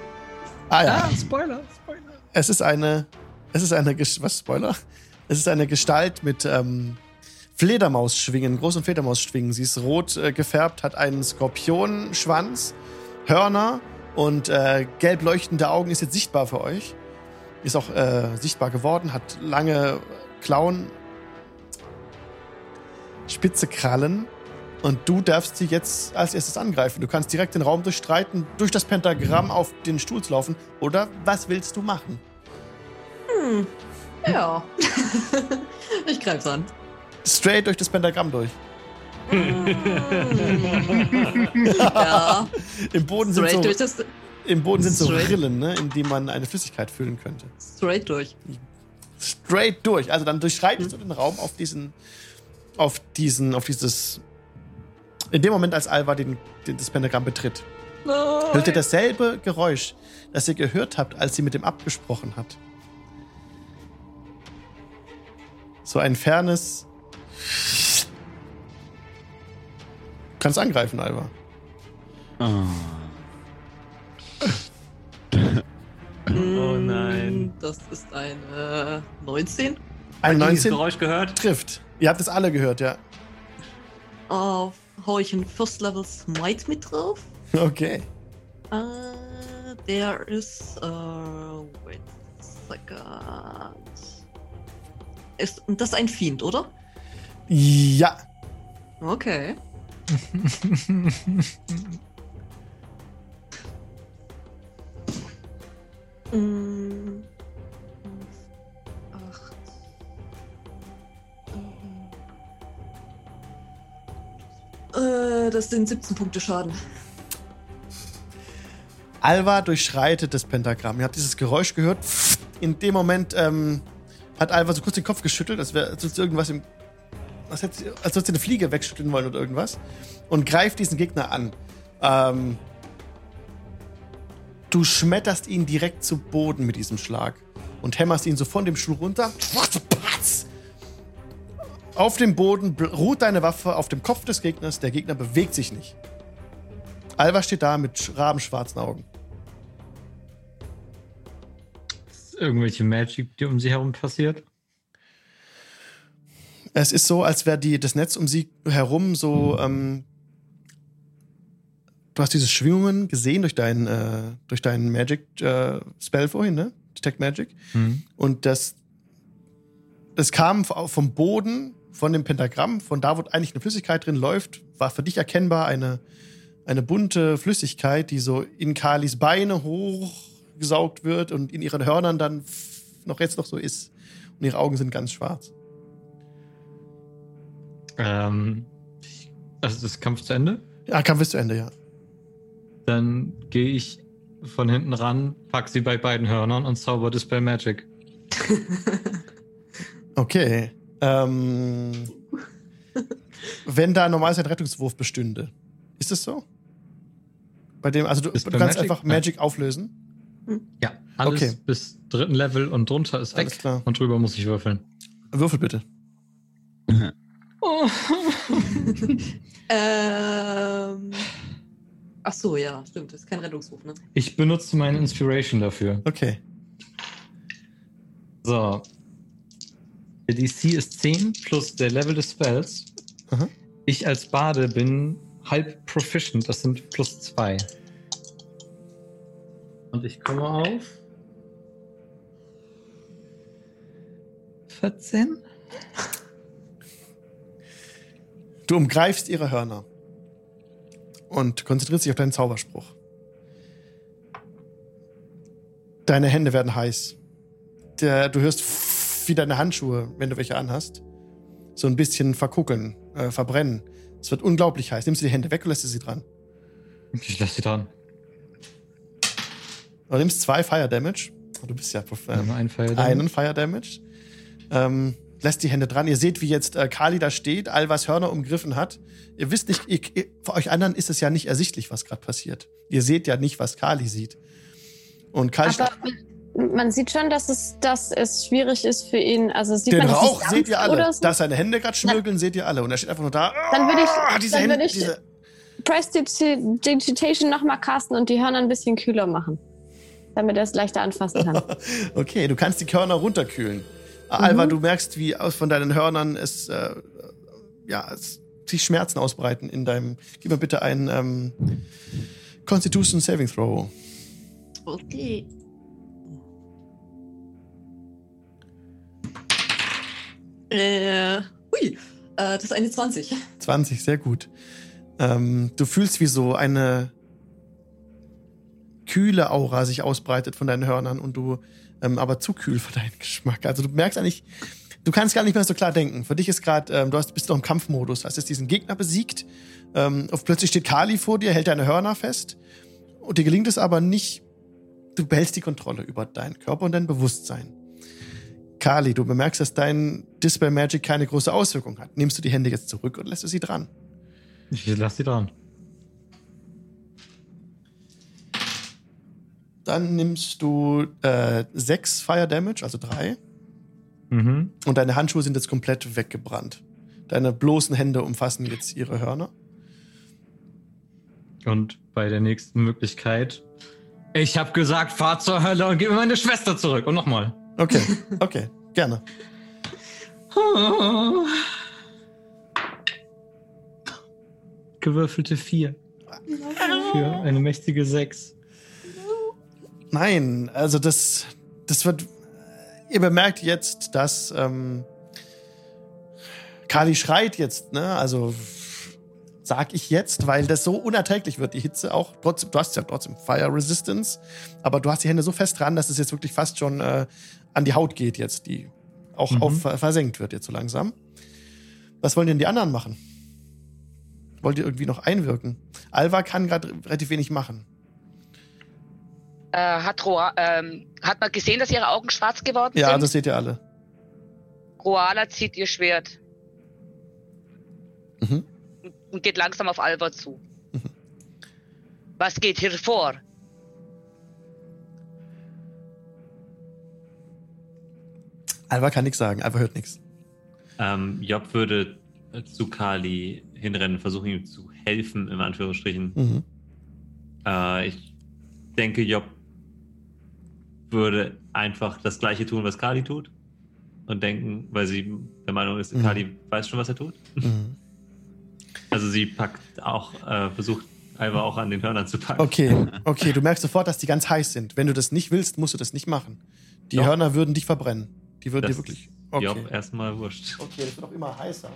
Ah ja. Spoiler, Spoiler. Es ist eine. Es ist eine. Was? Spoiler? Es ist eine Gestalt mit ähm, Fledermausschwingen, großen Fledermausschwingen. Sie ist rot äh, gefärbt, hat einen Skorpionschwanz, Hörner und äh, gelb leuchtende Augen. Ist jetzt sichtbar für euch. Ist auch äh, sichtbar geworden, hat lange Klauen, spitze Krallen. Und du darfst sie jetzt als erstes angreifen. Du kannst direkt den Raum durchstreiten, durch das Pentagramm auf den Stuhl laufen. Oder was willst du machen? Hm. Ja. ich greif's an. Straight durch das Pentagramm durch. ja, Im Boden sind straight so, das. im Boden sind so. Rillen, ne, in die man eine Flüssigkeit füllen könnte. Straight durch. Straight durch. Also dann durchschreitest du den Raum auf diesen, auf diesen, auf dieses. In dem Moment, als Alva den, den, das Pentagramm betritt, hört ihr dasselbe Geräusch, das ihr gehört habt, als sie mit dem abgesprochen hat. So ein fernes. Du kannst angreifen, Alva. Oh nein. Mm, Das ist eine 19. Ein Dieses 19 Geräusch gehört? trifft. Ihr habt es alle gehört, ja. Auf hau ich einen First Level Smite mit drauf. Okay. Äh, der ist. Äh, wait a second. Ist, und das ist ein Fiend, oder? Ja. Okay. Mm, acht. Äh, das sind 17 Punkte Schaden. Alva durchschreitet das Pentagramm. Ihr habt dieses Geräusch gehört. In dem Moment ähm, hat Alva so kurz den Kopf geschüttelt, als wäre sie irgendwas im. Als, hätte sie, als würde sie eine Fliege wegschütteln wollen oder irgendwas. Und greift diesen Gegner an. Ähm, du schmetterst ihn direkt zu Boden mit diesem Schlag. Und hämmerst ihn so von dem Stuhl runter. Auf dem Boden ruht deine Waffe auf dem Kopf des Gegners. Der Gegner bewegt sich nicht. Alva steht da mit sch- rabenschwarzen Augen. Irgendwelche Magic, die um sie herum passiert? Es ist so, als wäre die das Netz um sie herum so. Ähm, du hast diese Schwingungen gesehen durch deinen äh, durch deinen Magic äh, Spell vorhin, ne? Detect Magic. Hm. Und das das kam vom Boden von dem Pentagramm, von da, wo eigentlich eine Flüssigkeit drin läuft, war für dich erkennbar eine eine bunte Flüssigkeit, die so in Kalis Beine hochgesaugt wird und in ihren Hörnern dann noch jetzt noch so ist. und ihre Augen sind ganz schwarz. Ähm, also das Kampf zu Ende. Ja, Kampf ist zu Ende, ja. Dann gehe ich von hinten ran, pack sie bei beiden Hörnern und zauber Dispel Magic. Okay. Ähm, wenn da normalerweise ein Rettungswurf bestünde, ist es so? Bei dem, also du, Ist du kannst Magic? einfach Magic auflösen. Ja, alles Okay. bis dritten Level und drunter ist Alles weg. klar. Und drüber muss ich würfeln. Würfel bitte. ähm. Ach so, ja, stimmt. Das ist kein Rettungsruf, ne? Ich benutze meine Inspiration dafür. Okay. So. Der DC ist 10 plus der Level des Spells. Aha. Ich als Bade bin halb proficient, das sind plus 2. Und ich komme auf 14. Du umgreifst ihre Hörner und konzentrierst dich auf deinen Zauberspruch. Deine Hände werden heiß. Der, du hörst, wie deine Handschuhe, wenn du welche anhast, so ein bisschen verkuckeln, äh, verbrennen. Es wird unglaublich heiß. Nimmst du die Hände weg und lässt du sie dran. Ich lasse sie dran. Du nimmst zwei Fire Damage. Du bist ja ähm, Nur ein Fire Damage. einen Fire Damage. Ähm, lässt die Hände dran. Ihr seht, wie jetzt äh, Kali da steht, Alvas Hörner umgriffen hat. Ihr wisst nicht, ihr, ihr, für euch anderen ist es ja nicht ersichtlich, was gerade passiert. Ihr seht ja nicht, was Kali sieht. Und Kali Aber man sieht schon, dass es, dass es schwierig ist für ihn. Also sieht den man, Rauch seht ihr alle. So? Dass seine Hände gerade schmirgeln, seht ihr alle. Und er steht einfach nur da. Dann würde ich- Ah, diese dann Hände, würde ich- diese, Prestidigitation nochmal casten und die Hörner ein bisschen kühler machen. Damit er es leichter anfassen kann. Okay, du kannst die Körner runterkühlen. Alva, du merkst, wie aus von deinen Hörnern es, äh, ja, es sich Schmerzen ausbreiten in deinem. Gib mir bitte einen ähm, Constitution Saving Throw. Okay. Äh, hui. Äh, das ist eine 20. 20, sehr gut. Ähm, du fühlst, wie so eine kühle Aura sich ausbreitet von deinen Hörnern und du ähm, aber zu kühl für deinen Geschmack. Also du merkst eigentlich, du kannst gar nicht mehr so klar denken. Für dich ist gerade, ähm, du hast, bist noch im Kampfmodus, hast jetzt diesen Gegner besiegt. Ähm, auf plötzlich steht Kali vor dir, hält deine Hörner fest. Und dir gelingt es aber nicht, du behältst die Kontrolle über deinen Körper und dein Bewusstsein. Kali, du bemerkst, dass dein Dispel Magic keine große Auswirkung hat. Nimmst du die Hände jetzt zurück und lässt du sie dran? Ich lasse sie dran. Dann nimmst du äh, sechs Fire Damage, also drei. Mhm. Und deine Handschuhe sind jetzt komplett weggebrannt. Deine bloßen Hände umfassen jetzt ihre Hörner. Und bei der nächsten Möglichkeit. Ich habe gesagt, fahr zur Hölle und gib mir meine Schwester zurück. Und nochmal. Okay, okay, gerne. Gewürfelte vier. Für eine mächtige sechs. Nein, also das, das wird. Ihr bemerkt jetzt, dass ähm, Kali schreit jetzt, ne? Also sag ich jetzt, weil das so unerträglich wird, die Hitze auch. Trotzdem, du hast ja trotzdem Fire Resistance, aber du hast die Hände so fest dran, dass es jetzt wirklich fast schon äh, an die Haut geht, jetzt, die auch Mhm. auf, versenkt wird jetzt so langsam. Was wollen denn die anderen machen? Wollt ihr irgendwie noch einwirken? Alva kann gerade relativ wenig machen. Äh, hat, Roa, ähm, hat man gesehen, dass ihre Augen schwarz geworden Ja, sind? das seht ihr alle. Roala zieht ihr Schwert Mhm. und geht langsam auf Alva zu. Was geht hier vor? Alva kann nichts sagen, Alva hört nichts. Ähm, Job würde zu Kali hinrennen, versuchen ihm zu helfen, in Anführungsstrichen. Mhm. Äh, ich denke, Job würde einfach das gleiche tun, was Kali tut. Und denken, weil sie der Meinung ist, Mhm. Kali weiß schon, was er tut. Mhm. Also sie packt auch, äh, versucht Alva auch an den Hörnern zu packen. Okay, okay, du merkst sofort, dass die ganz heiß sind. Wenn du das nicht willst, musst du das nicht machen. Die Doch. Hörner würden dich verbrennen. Die würden Das dir wirklich. Okay. Job erstmal wurscht. okay, das wird auch immer heißer.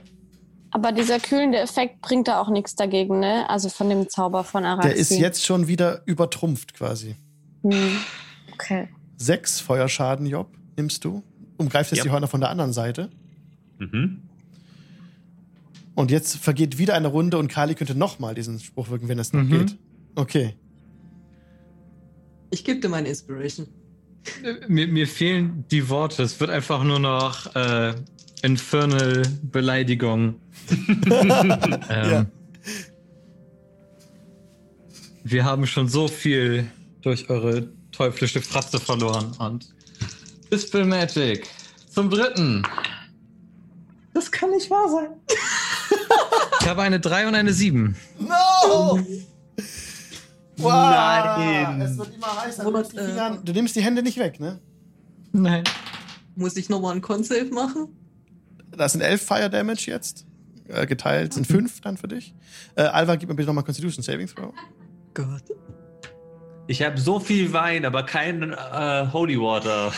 Aber dieser kühlende Effekt bringt da auch nichts dagegen, ne? Also von dem Zauber von Araxi. Der ist jetzt schon wieder übertrumpft quasi. Hm. Okay. Sechs Feuerschaden, Job, nimmst du. umgreift jetzt Ja. die Hörner von der anderen Seite. Mhm. Und jetzt vergeht wieder eine Runde und Kali könnte nochmal diesen Spruch wirken, wenn es noch Mhm. geht. Okay. Ich gebe dir meine Inspiration. Mir, mir fehlen die Worte. Es wird einfach nur noch äh, Infernal Beleidigung. ähm, Ja. Wir haben schon so viel durch eure teuflische Fratze verloren. Und Dispel Magic zum dritten. Das kann nicht wahr sein. Ich habe eine 3 und eine 7. No! Wow! Nein. Es wird immer heißer. Du Robert, nimmst, die Finger, äh, du nimmst die Hände nicht weg, ne? Nein. Muss ich nochmal einen Con-Save machen? Das sind elf Fire Damage jetzt. Äh, geteilt sind fünf dann für dich. Äh, Alva, gib mir bitte nochmal Constitution Saving Throw. Gott. Ich habe so viel Wein, aber kein äh, Holy Water.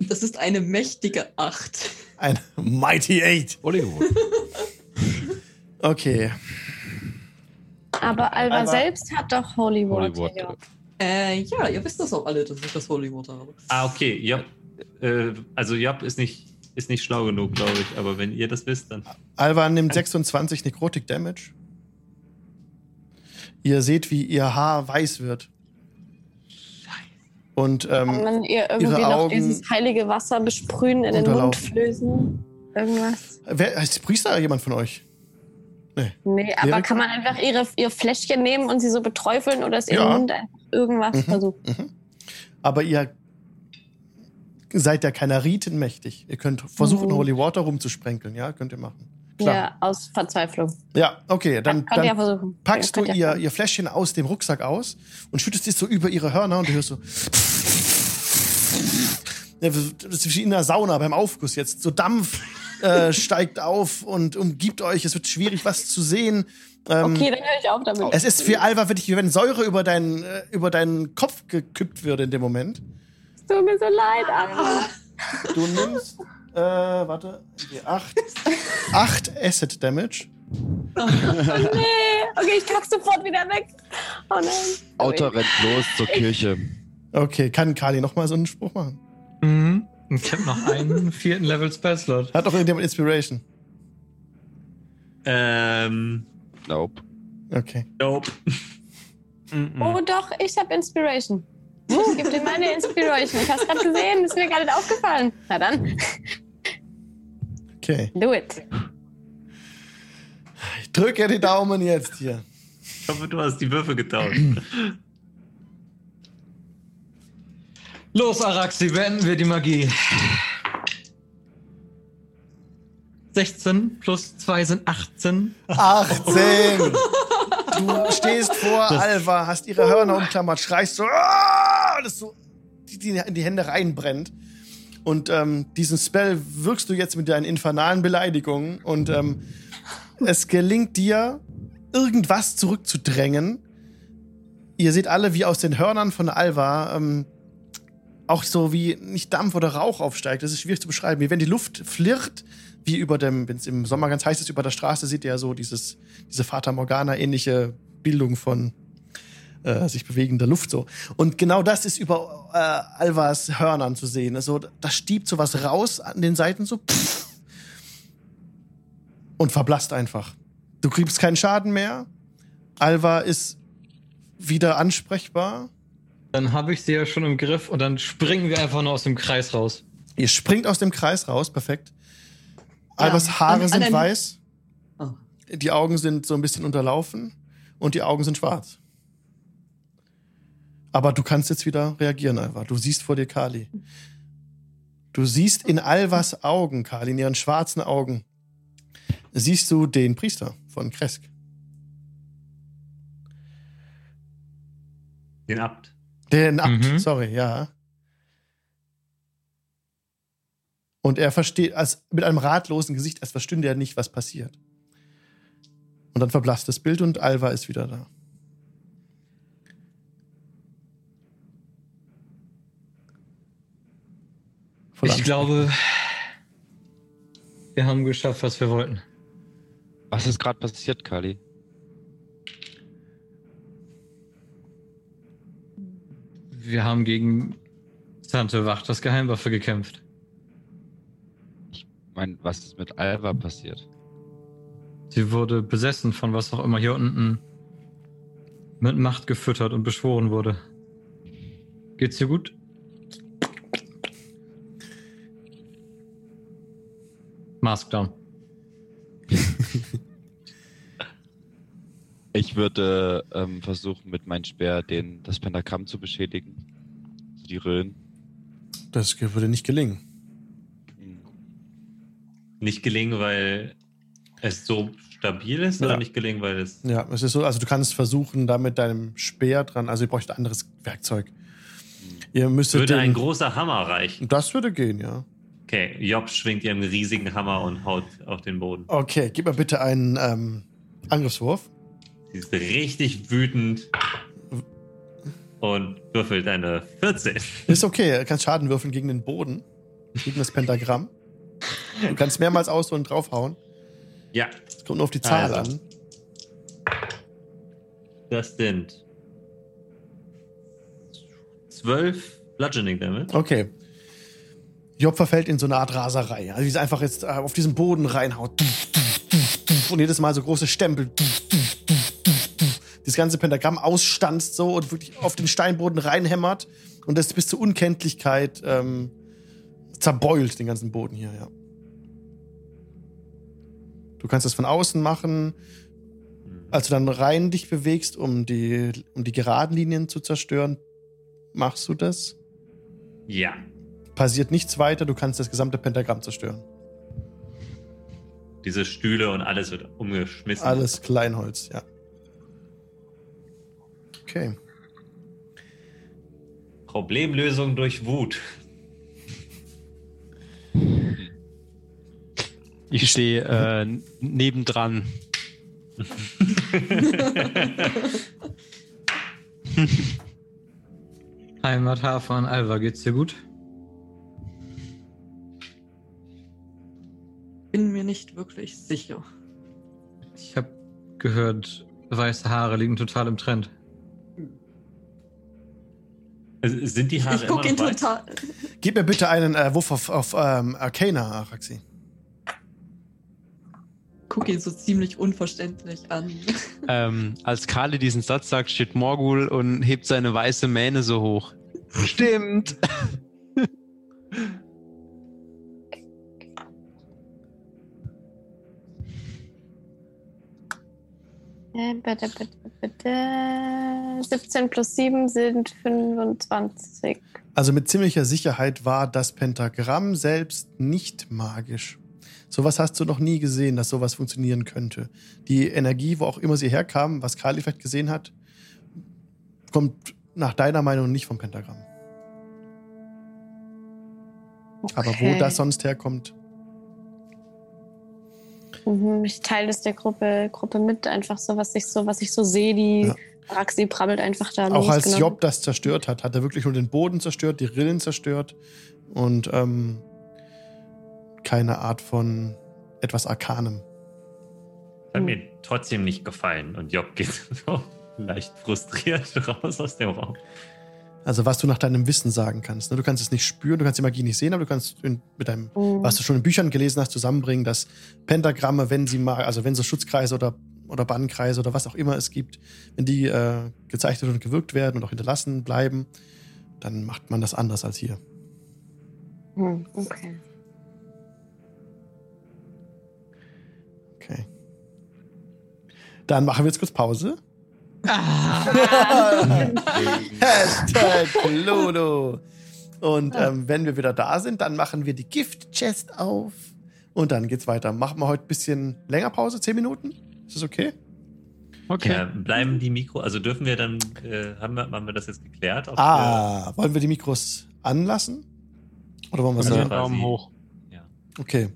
Das ist eine mächtige Acht. Ein Mighty Eight. Hollywood. Okay. Aber Alva Alva- selbst hat doch Holy Water. Holy Water. ja. Äh, ja, ihr wisst das auch alle, dass ich das Holy Water habe. Ah, okay. Job, äh, also Job ist nicht, ist nicht schlau genug, glaube ich. Aber wenn ihr das wisst, dann. Alva nimmt 26 Necrotic Damage. Ihr seht, wie ihr Haar weiß wird. Und Kann ähm, man ihr irgendwie ihre noch Augen dieses heilige Wasser besprühen, in den Mund flößen? Irgendwas? wer, ist Priester jemand von euch? Nee, aber Erika? kann man einfach ihre, ihr Fläschchen nehmen und sie so beträufeln oder ist ihr Ja. Mund einfach irgendwas Mhm. versuchen? Aber ihr seid ja keiner Riten mächtig. Ihr könnt versuchen, Mhm. Holy Water rumzusprenkeln, ja? Könnt ihr machen. Klar. Ja, aus Verzweiflung. Ja, okay, dann, ja dann versuchen. packst ja, du ihr, ihr Fläschchen aus dem Rucksack aus und schüttest es so über ihre Hörner und du hörst so. Ja, Das ist wie in der Sauna beim Aufguss jetzt. So Dampf äh, steigt auf und umgibt euch. Es wird schwierig, was zu sehen. Ähm, Okay, dann höre ich auf damit. Es ist für Alva wirklich, wie wenn Säure über deinen, äh, über deinen Kopf gekippt würde in dem Moment. Es tut mir so leid, Alva. Du nimmst, äh, warte, die 8, 8 Acid Damage. Nee, okay, ich pack sofort wieder weg. Oh nein. Auto rennt los zur Kirche. Okay, kann Kali nochmal so einen Spruch machen? Mhm. Und Ich habe noch einen vierten Level Spellslot. Hat doch irgendjemand Inspiration. Ähm. Nope. Okay. Nope. Mhm. Oh doch, ich habe Inspiration. Ich gebe dir meine Inspiration. Ich hab's gerade gesehen, ist mir gar nicht aufgefallen. Na dann, Okay. do it. Ich drücke die Daumen jetzt hier. Ich hoffe, du hast die Würfel getauscht. Los, Araxi, beenden wir die Magie. 16 plus 2 sind 18. 18! Du stehst vor Alva, hast ihre Hörner umklammert, schreist so, "Ah!" dass so die, die in die Hände reinbrennt. Und ähm, diesen Spell wirkst du jetzt mit deinen infernalen Beleidigungen und ähm, es gelingt dir, irgendwas zurückzudrängen. Ihr seht alle, wie aus den Hörnern von Alva ähm, auch so wie nicht Dampf oder Rauch aufsteigt. Das ist schwierig zu beschreiben. Wie wenn die Luft flirrt, wie über dem, wenn es im Sommer ganz heiß ist, über der Straße, seht ihr ja so dieses, diese Fata Morgana-ähnliche Bildung von äh, sich bewegender Luft so. Und genau das ist über äh, Alvas Hörnern zu sehen. Also da stiebt so was raus an den Seiten so pff, und verblasst einfach. Du kriegst keinen Schaden mehr. Alva ist wieder ansprechbar. Dann habe ich sie ja schon im Griff und dann springen wir einfach nur aus dem Kreis raus. Ihr springt aus dem Kreis raus, perfekt. Ja, Alvas Haare an- sind weiß, Oh. die Augen sind so ein bisschen unterlaufen und die Augen sind schwarz. Aber du kannst jetzt wieder reagieren, Alva. Du siehst vor dir Kali. Du siehst in Alvas Augen, Kali, in ihren schwarzen Augen, siehst du den Priester von Kresk. Den Abt. Den Abt, Mhm. sorry, ja. Und er versteht, als mit einem ratlosen Gesicht, als verstünde er nicht, was passiert. Und dann verblasst das Bild und Alva ist wieder da. Voll Ich glaube, wir haben geschafft, was wir wollten. Was ist gerade passiert, Kali? Wir haben gegen Tante Wacht das Geheimwaffe gekämpft. meine, was ist mit Alva passiert? Sie wurde besessen von was auch immer hier unten mit Macht gefüttert und beschworen wurde. Geht's dir gut? Mask down. Ich würde ähm, versuchen, mit meinem Speer den, das Pentagramm zu beschädigen. Die Rillen. Das würde nicht gelingen. Nicht gelingen, weil es so stabil ist Ja. oder nicht gelingen, weil es. Ja, es ist so, also du kannst versuchen, da mit deinem Speer dran, also ihr bräucht ein anderes Werkzeug. Ihr müsstet Würde ein den, großer Hammer reichen. Das würde gehen, ja. Okay, Job schwingt ihren riesigen Hammer und haut auf den Boden. Okay, gib mir bitte einen ähm, Angriffswurf. Sie ist richtig wütend und würfelt eine 14. Ist okay, du kannst Schaden würfeln gegen den Boden, gegen das Pentagramm. Du kannst mehrmals aus und draufhauen. Ja, Es kommt nur auf die Zahl Also. an. das sind 12 Bludgeoning Damage. Okay. Job verfällt in so eine Art Raserei. Also wie sie einfach jetzt äh, auf diesen Boden reinhaut. Und jedes Mal so große Stempel. Das ganze Pentagramm ausstanzt so und wirklich auf den Steinboden reinhämmert. Und das bis zur Unkenntlichkeit ähm, zerbeult den ganzen Boden hier, ja. Du kannst das von außen machen, als du dann rein dich bewegst, um die, um die geraden Linien zu zerstören. Machst du das? Ja. Passiert nichts weiter, du kannst das gesamte Pentagramm zerstören. Diese Stühle und alles wird umgeschmissen. Alles Kleinholz, ja. Okay. Problemlösung durch Wut. Ich stehe äh, nebendran. Heimat von Alva, geht's dir gut? Bin mir nicht wirklich sicher. Ich habe gehört, weiße Haare liegen total im Trend. Also, Sind die Haare ich gucke immer ihn noch weiß? total. Gib mir bitte einen äh, Wurf auf, auf ähm, Arcana, Araxi. Gucke ihn so ziemlich unverständlich an. Ähm, als Kali diesen Satz sagt, steht Morgul und hebt seine weiße Mähne so hoch. Stimmt. 17 plus 7 sind 25. Also mit ziemlicher Sicherheit war das Pentagramm selbst nicht magisch. Sowas hast du noch nie gesehen, dass sowas funktionieren könnte. Die Energie, wo auch immer sie herkam, was Kali vielleicht gesehen hat, kommt nach deiner Meinung nicht vom Pentagramm. Aber wo Okay. das sonst herkommt, Mhm, Ich teile es der Gruppe, Gruppe mit, einfach so, was ich so, was ich so sehe, die Ja. Raxi brabbelt einfach da Auch los. als genau. Job das zerstört hat, hat er wirklich nur den Boden zerstört, die Rillen zerstört und ähm, keine Art von etwas Arkanem. Hat mir trotzdem nicht gefallen. Und Job geht so leicht frustriert raus aus dem Raum. Also was du nach deinem Wissen sagen kannst. ne? Du kannst es nicht spüren, du kannst die Magie nicht sehen, aber du kannst in, mit deinem, Mhm. was du schon in Büchern gelesen hast, zusammenbringen, dass Pentagramme, wenn sie mal, also wenn so Schutzkreise oder, oder Bannkreise oder was auch immer es gibt, wenn die äh, gezeichnet und gewirkt werden und auch hinterlassen bleiben, dann macht man das anders als hier. Hm, okay. Okay. Dann machen wir jetzt kurz Pause. Hashtag Ludo. Und ähm, wenn wir wieder da sind, dann machen wir die Gift-Chest auf. Und dann geht's weiter. Machen wir heute ein bisschen länger Pause, 10 Minuten? Ist das okay? Okay. Ja, bleiben die Mikro, also dürfen wir dann, äh, haben, wir, haben wir das jetzt geklärt? ob Ah, wollen wir die Mikros anlassen? Oder wollen wir Also Also sagen? quasi- Daumen hoch. wir- ja. Okay.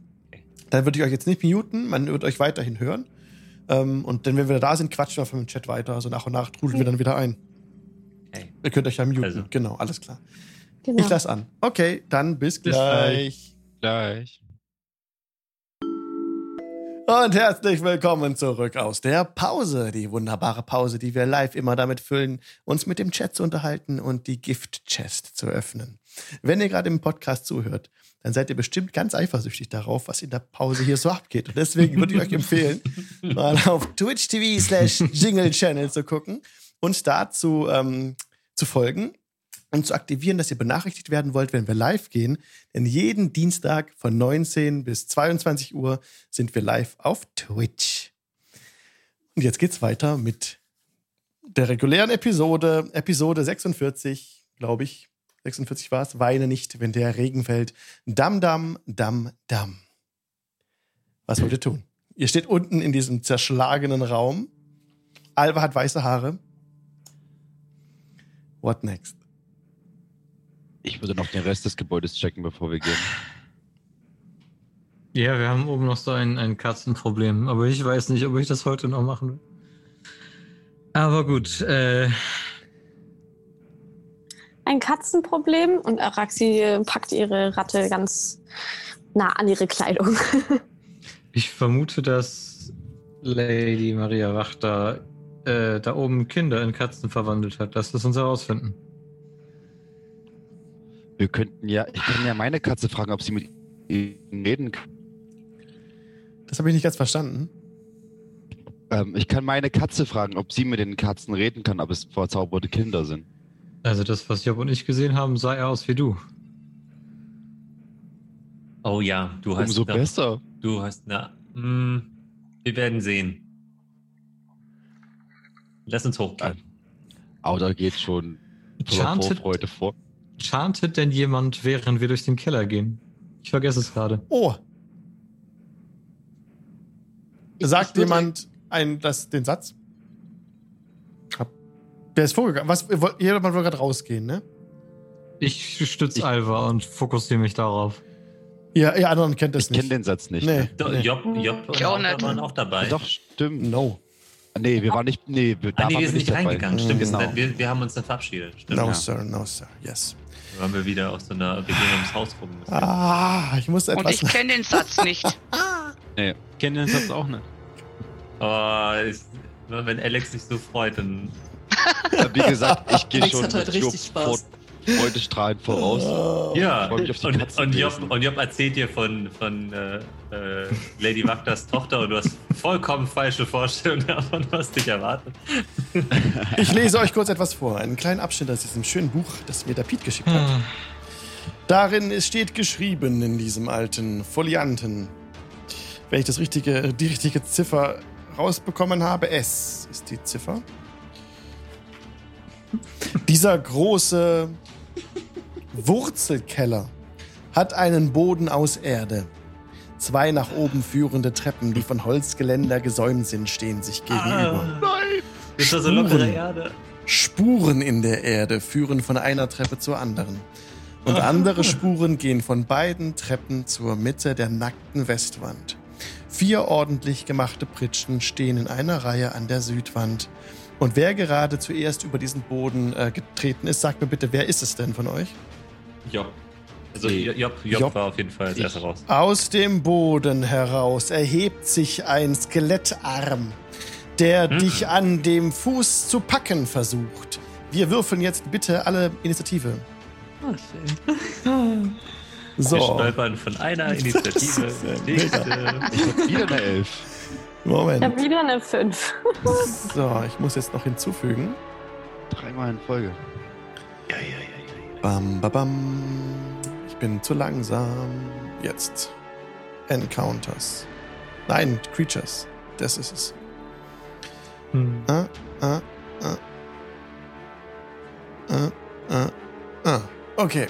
Dann würde ich euch jetzt nicht muten, man wird euch weiterhin hören. Ähm, und dann, wenn wir da sind, quatschen wir einfach im Chat weiter. Also nach und nach trudeln wir dann wieder ein. Okay. Ihr könnt euch ja muten. Also. Genau, alles klar. Genau. Ich lasse an. Okay, dann bis Bis gleich. Gleich. Und herzlich willkommen zurück aus der Pause. Die wunderbare Pause, die wir live immer damit füllen, uns mit dem Chat zu unterhalten und die Gift-Chest zu öffnen. Wenn ihr gerade im Podcast zuhört, dann seid ihr bestimmt ganz eifersüchtig darauf, was in der Pause hier so abgeht. Und deswegen würde ich euch empfehlen, mal auf Twitch TV slash Jingle Channel zu gucken und dazu ähm, zu folgen und zu aktivieren, dass ihr benachrichtigt werden wollt, wenn wir live gehen. Denn jeden Dienstag von 19 bis 22 Uhr sind wir live auf Twitch. Und jetzt geht's weiter mit der regulären Episode, Episode 46, glaube ich. 46 war es. Weine nicht, wenn der Regen fällt. Dam, dam, dam, dam. Was wollt ihr tun? Ihr steht unten in diesem zerschlagenen Raum. Alva hat weiße Haare. What next? Ich würde noch den Rest des Gebäudes checken, bevor wir gehen. Ja, wir haben oben noch so ein, ein Katzenproblem, aber ich weiß nicht, ob ich das heute noch machen will. Aber gut, äh, Ein Katzenproblem und Araxi packt ihre Ratte ganz nah an ihre Kleidung. ich vermute, dass Lady Maria Wachter äh, da oben Kinder in Katzen verwandelt hat. Lass das uns herausfinden. Wir könnten ja, ich kann ja meine Katze fragen, ob sie mit ihnen reden kann. Das habe ich nicht ganz verstanden. Ähm, ich kann meine Katze fragen, ob sie mit den Katzen reden kann, ob es verzauberte Kinder sind. Also das, was Job und ich gesehen haben, sah er aus wie du. Oh ja, du hast. Umso besser. Du hast. Na, mh, wir werden sehen. Lass uns hochgehen. Aber da geht schon Vorfreude vor. chantet denn jemand, während wir durch den Keller gehen? Ich vergesse es gerade. Oh, sagt jemand ein, das, den Satz? Hab- Wer ist vorgegangen? Was, jemand will gerade rausgehen, ne? Ich stütze Alva und fokussiere mich darauf. Ihr, ihr anderen kennt das Ich kenne nicht. den Satz nicht. Nee. ne? Do, nee. Job, Job und Ich auch Alva nicht. waren auch dabei. Doch, stimmt. No. Nee, wir waren nicht. Nee, wir, Ah, nee, wir sind nicht dabei. reingegangen. Stimmt, wir, Genau. sind, wir, wir haben uns dann verabschiedet. Stimmt. No, Ja. sir, no, sir. Yes. Dann waren wir wieder aus so einer, wir gehen ums Haus rum. Ah, ich muss Und etwas. ich kenne den Satz nicht. Ich kenne den Satz auch nicht. Aber ich, wenn Alex sich so freut, dann. Wie gesagt, ich gehe schon hat heute Job richtig Spaß. vor- Freudestrahlend voraus. Ja, und, und, Job, und Job erzählt dir von, von äh, äh, Lady Wachters Tochter und du hast vollkommen falsche Vorstellungen davon, was dich erwartet. Ich lese euch kurz etwas vor. Einen kleinen Abschnitt aus diesem schönen Buch, das mir der Piet geschickt hat. Ah, Darin steht geschrieben in diesem alten Folianten. Wenn ich das richtige, die richtige Ziffer rausbekommen habe, S ist die Ziffer. Dieser große Wurzelkeller hat einen Boden aus Erde. Zwei nach oben führende Treppen, die von Holzgeländer gesäumt sind, stehen sich gegenüber. Nein! Das war so Spuren. lockere Erde. Spuren in der Erde führen von einer Treppe zur anderen. Und andere Spuren gehen von beiden Treppen zur Mitte der nackten Westwand. Vier ordentlich gemachte Pritschen stehen in einer Reihe an der Südwand. Und wer gerade zuerst über diesen Boden äh, getreten ist, sagt mir bitte, wer ist es denn von euch? Job. Also. Job, Job, Job. war auf jeden Fall als erster raus. Aus dem Boden heraus erhebt sich ein Skelettarm, der Hm. dich an dem Fuß zu packen versucht. Wir würfeln jetzt bitte alle Initiative. Oh, schön. Wir So, stolpern von einer Initiative. Das ist ja zur nächsten. Ich hab wieder eine Elf. Ich habe Moment. wieder eine 5. So, ich muss jetzt noch hinzufügen. Dreimal in Folge. Ja, ja, ja, ja. Bam, bam, bam. Ich bin zu langsam. Jetzt. Encounters. Nein, Creatures. Das ist es. hm. Ah, ah, ah. Ah, ah, ah. Okay.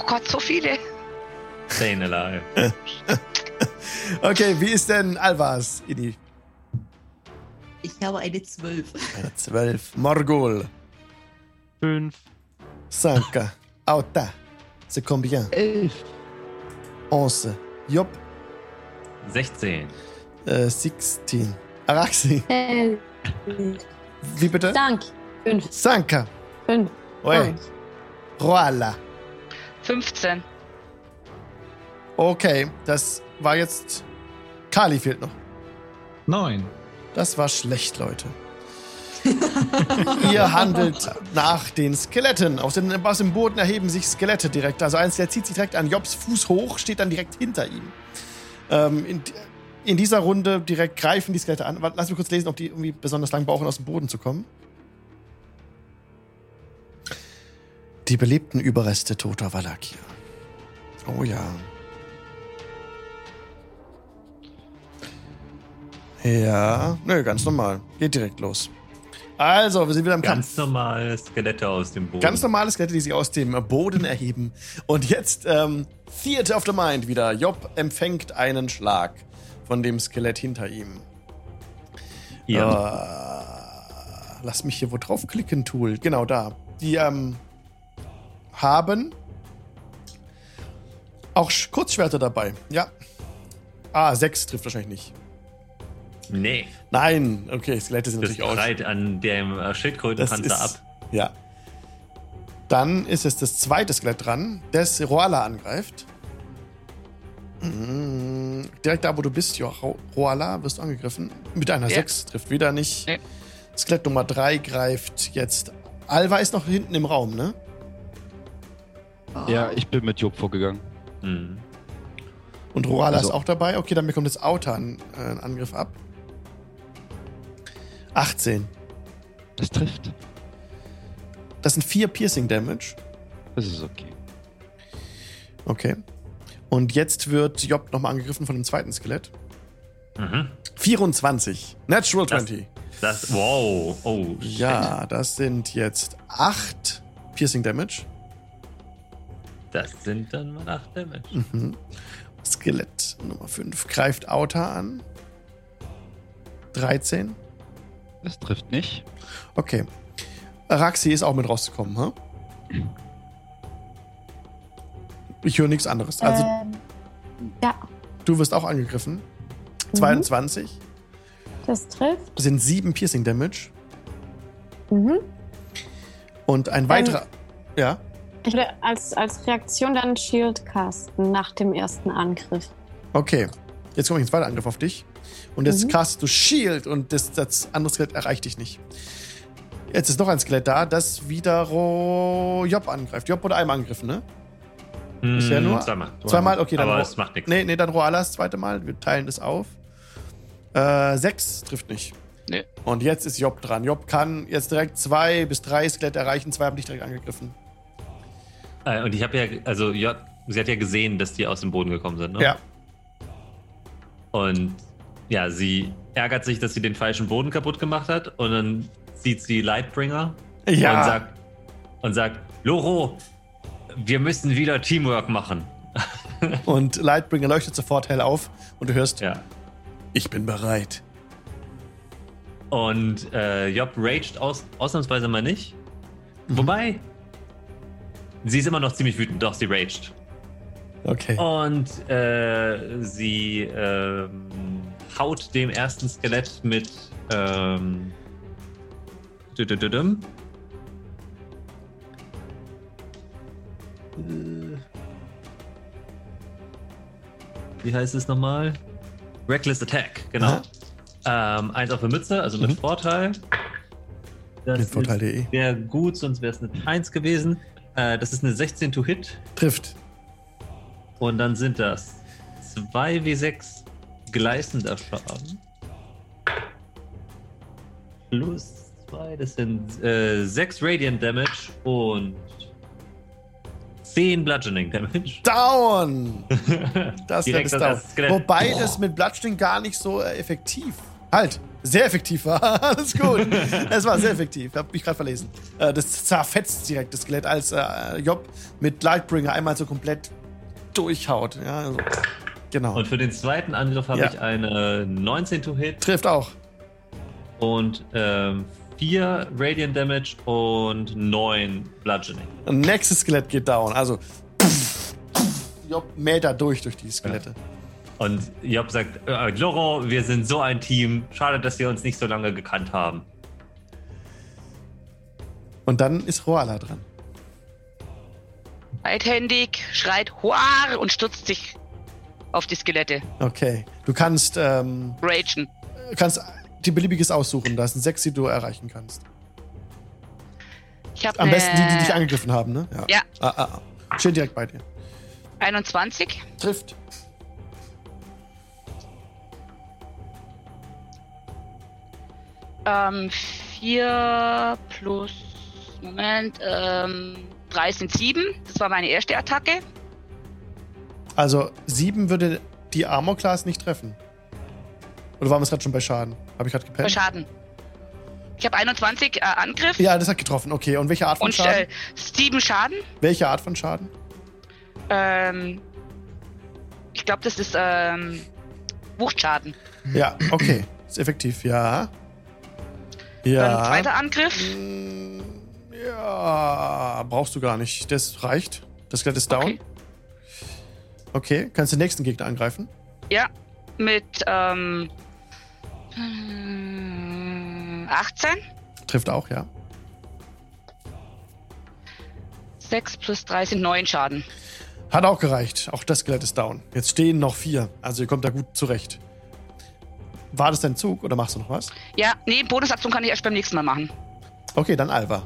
Oh Gott, so viele. Staying alive. Okay, wie ist denn Alvas, Idi? Ich habe eine 12. Eine 12. Morgul. Fünf. Sanka. Auta. C'est combien? Elf. Onze. Job. 16. Äh, 16. Araxi. Äh, Wie bitte? Dank. 5. Sanka. 5. Oi. Roala. 15. Okay, das war jetzt. Kali fehlt noch. Neun. Das war schlecht, Leute. Ihr handelt nach den Skeletten. Aus dem, aus dem Boden erheben sich Skelette direkt. Also eins, der zieht sich direkt an Jobs Fuß hoch, steht dann direkt hinter ihm. Ähm, in, in dieser Runde direkt greifen die Skelette an. Lass mich kurz lesen, ob die irgendwie besonders lang brauchen, aus dem Boden zu kommen. Die belebten Überreste toter Valakia. Oh ja. Ja, nö, ganz normal. Geht direkt los. Also, wir sind wieder im Kampf. Ganz normale Skelette aus dem Boden. Ganz normale Skelette, die sich aus dem Boden erheben. Und jetzt ähm, Theater of the Mind wieder. Job empfängt einen Schlag von dem Skelett hinter ihm. Ja. Äh, lass mich hier wo draufklicken, Tool. Genau da. Die ähm, haben auch Sch- Kurzschwerter dabei. Ja. Ah, sechs trifft wahrscheinlich nicht. Nee, Nein, okay, Skelette sind das natürlich aus. breit an dem äh, Schildkrötenpanzer ab. Ja. Dann ist es das zweite Skelett dran, das Roala angreift. Mm, Direkt da, wo du bist, jo, Ro- Roala, wirst du angegriffen. Mit einer Ja. 6 trifft wieder nicht. Nee. Skelett Nummer 3 greift jetzt. Alva ist noch hinten im Raum, ne? Ja, ich bin mit Job vorgegangen. Hm. Und Roala Also- ist auch dabei. Okay, dann bekommt das Auta einen, äh, einen Angriff ab. 18. Das trifft. Das sind 4 Piercing Damage. Das ist okay. Okay. Und jetzt wird Job nochmal angegriffen von dem zweiten Skelett. Mhm. 24. Natural Das- 20. Das, wow. Oh, shit. Ja, das sind jetzt 8 Piercing Damage. Das sind dann mal 8 Damage. Mhm. Skelett Nummer 5 greift Auta an. 13. Das trifft nicht. Okay. Raxi ist auch mit rausgekommen, hä? Ich höre nichts anderes. Also, ähm, ja, du wirst auch angegriffen. 22. das trifft. Das sind 7 Piercing Damage. Mhm. Und ein weiterer. Ja. Ich würde als, als Reaktion dann Shield casten nach dem ersten Angriff. Okay. Jetzt komme ich ins zweite Angriff auf dich. Und jetzt Mhm. castest du Shield und das, das andere Skelett erreicht dich nicht. Jetzt ist noch ein Skelett da, das wieder Job angreift. Job wurde einmal angegriffen, ne? Bisher Hm, nur- Zweimal. Zweimal, okay, dann Aber es macht nichts. Nee, nee, dann Roala das zweite Mal. Wir teilen das auf. Äh, sechs trifft nicht. Nee. Und jetzt ist Job dran. Job kann jetzt direkt zwei bis drei Skelette erreichen. Zwei haben dich direkt angegriffen. Äh, und ich habe ja, also ja, sie hat ja gesehen, dass die aus dem Boden gekommen sind, ne? Ja. Und ja, sie ärgert sich, dass sie den falschen Boden kaputt gemacht hat. Und dann sieht sie Lightbringer Ja. und sagt, und sagt, Loro, wir müssen wieder Teamwork machen. Und Lightbringer leuchtet sofort hell auf und du hörst, Ja. ich bin bereit. Und äh, Job raged aus, ausnahmsweise mal nicht. Mhm. Wobei, sie ist immer noch ziemlich wütend, doch sie raged. Okay. Und äh, sie ähm, haut dem ersten Skelett mit ähm, düdüdüdüm. Äh, Wie heißt es nochmal? Reckless Attack, genau. Ähm, eins auf der Mütze, also mit Mhm. Vorteil. Das Mit Vorteil.de. sehr gut, sonst wäre es eine 1 gewesen. Äh, das ist eine 16 to Hit. Trifft. Und dann sind das 2w6 gleißender Schaden. Plus 2, das sind äh, 6 Radiant Damage und 10 Bludgeoning Damage. Down! Das das das Down. Skelett. Wobei Boah. das mit Bloodstain gar nicht so äh, effektiv. Halt, sehr effektiv war. Alles gut. Es war sehr effektiv. Hab mich gerade verlesen. Äh, das zerfetzt direkt das Skelett, als äh, Job mit Lightbringer einmal so komplett durchhaut. Ja, also, genau. Und für den zweiten Angriff habe Ja. ich eine 19 to Hit Trifft auch. und ähm, 4 Radiant Damage und 9 Bludgeoning. Und nächstes Skelett geht down. Also Job mäht da durch durch die Skelette. Und Job sagt, äh, Loro, wir sind so ein Team. Schade, dass wir uns nicht so lange gekannt haben. Und dann ist Roala dran. Beidhändig, schreit Huar und stürzt sich auf die Skelette. Okay. Du kannst ähm, Ragen. kannst die beliebiges aussuchen. Da sind sechs, die du erreichen kannst. Ich habe Am besten die, die dich angegriffen haben, ne? Ja. Ah, ah, ah. Steht direkt bei dir. 21. Trifft. Ähm, 4 plus, Moment, ähm, 3 sind 7. Das war meine erste Attacke. Also sieben würde die Armor Class nicht treffen. Oder waren wir es gerade schon bei Schaden? Habe ich gerade Bei gepennt? Schaden. Ich habe 21 äh, Angriff Ja, das hat getroffen. Okay, und welche Art von und Schaden? äh, 7 Schaden. welche Art von Schaden? Ähm, ich glaube, das ist ähm, Wuchtschaden. Ja, okay. Ist effektiv, ja. Dann Ja. zweiter Angriff. Mm, Ja, brauchst du gar nicht. Das reicht. Das Skelett ist down. Okay. Okay, kannst den nächsten Gegner angreifen. Ja, mit ähm, hm, 18. Trifft auch, ja. 6 plus 3 sind 9 Schaden. Hat auch gereicht. Auch das Skelett ist down. Jetzt stehen noch vier. Also ihr kommt da gut zurecht. War das dein Zug oder machst du noch was? Ja, nee, Bonusaktion kann ich erst beim nächsten Mal machen. Okay, dann Alva.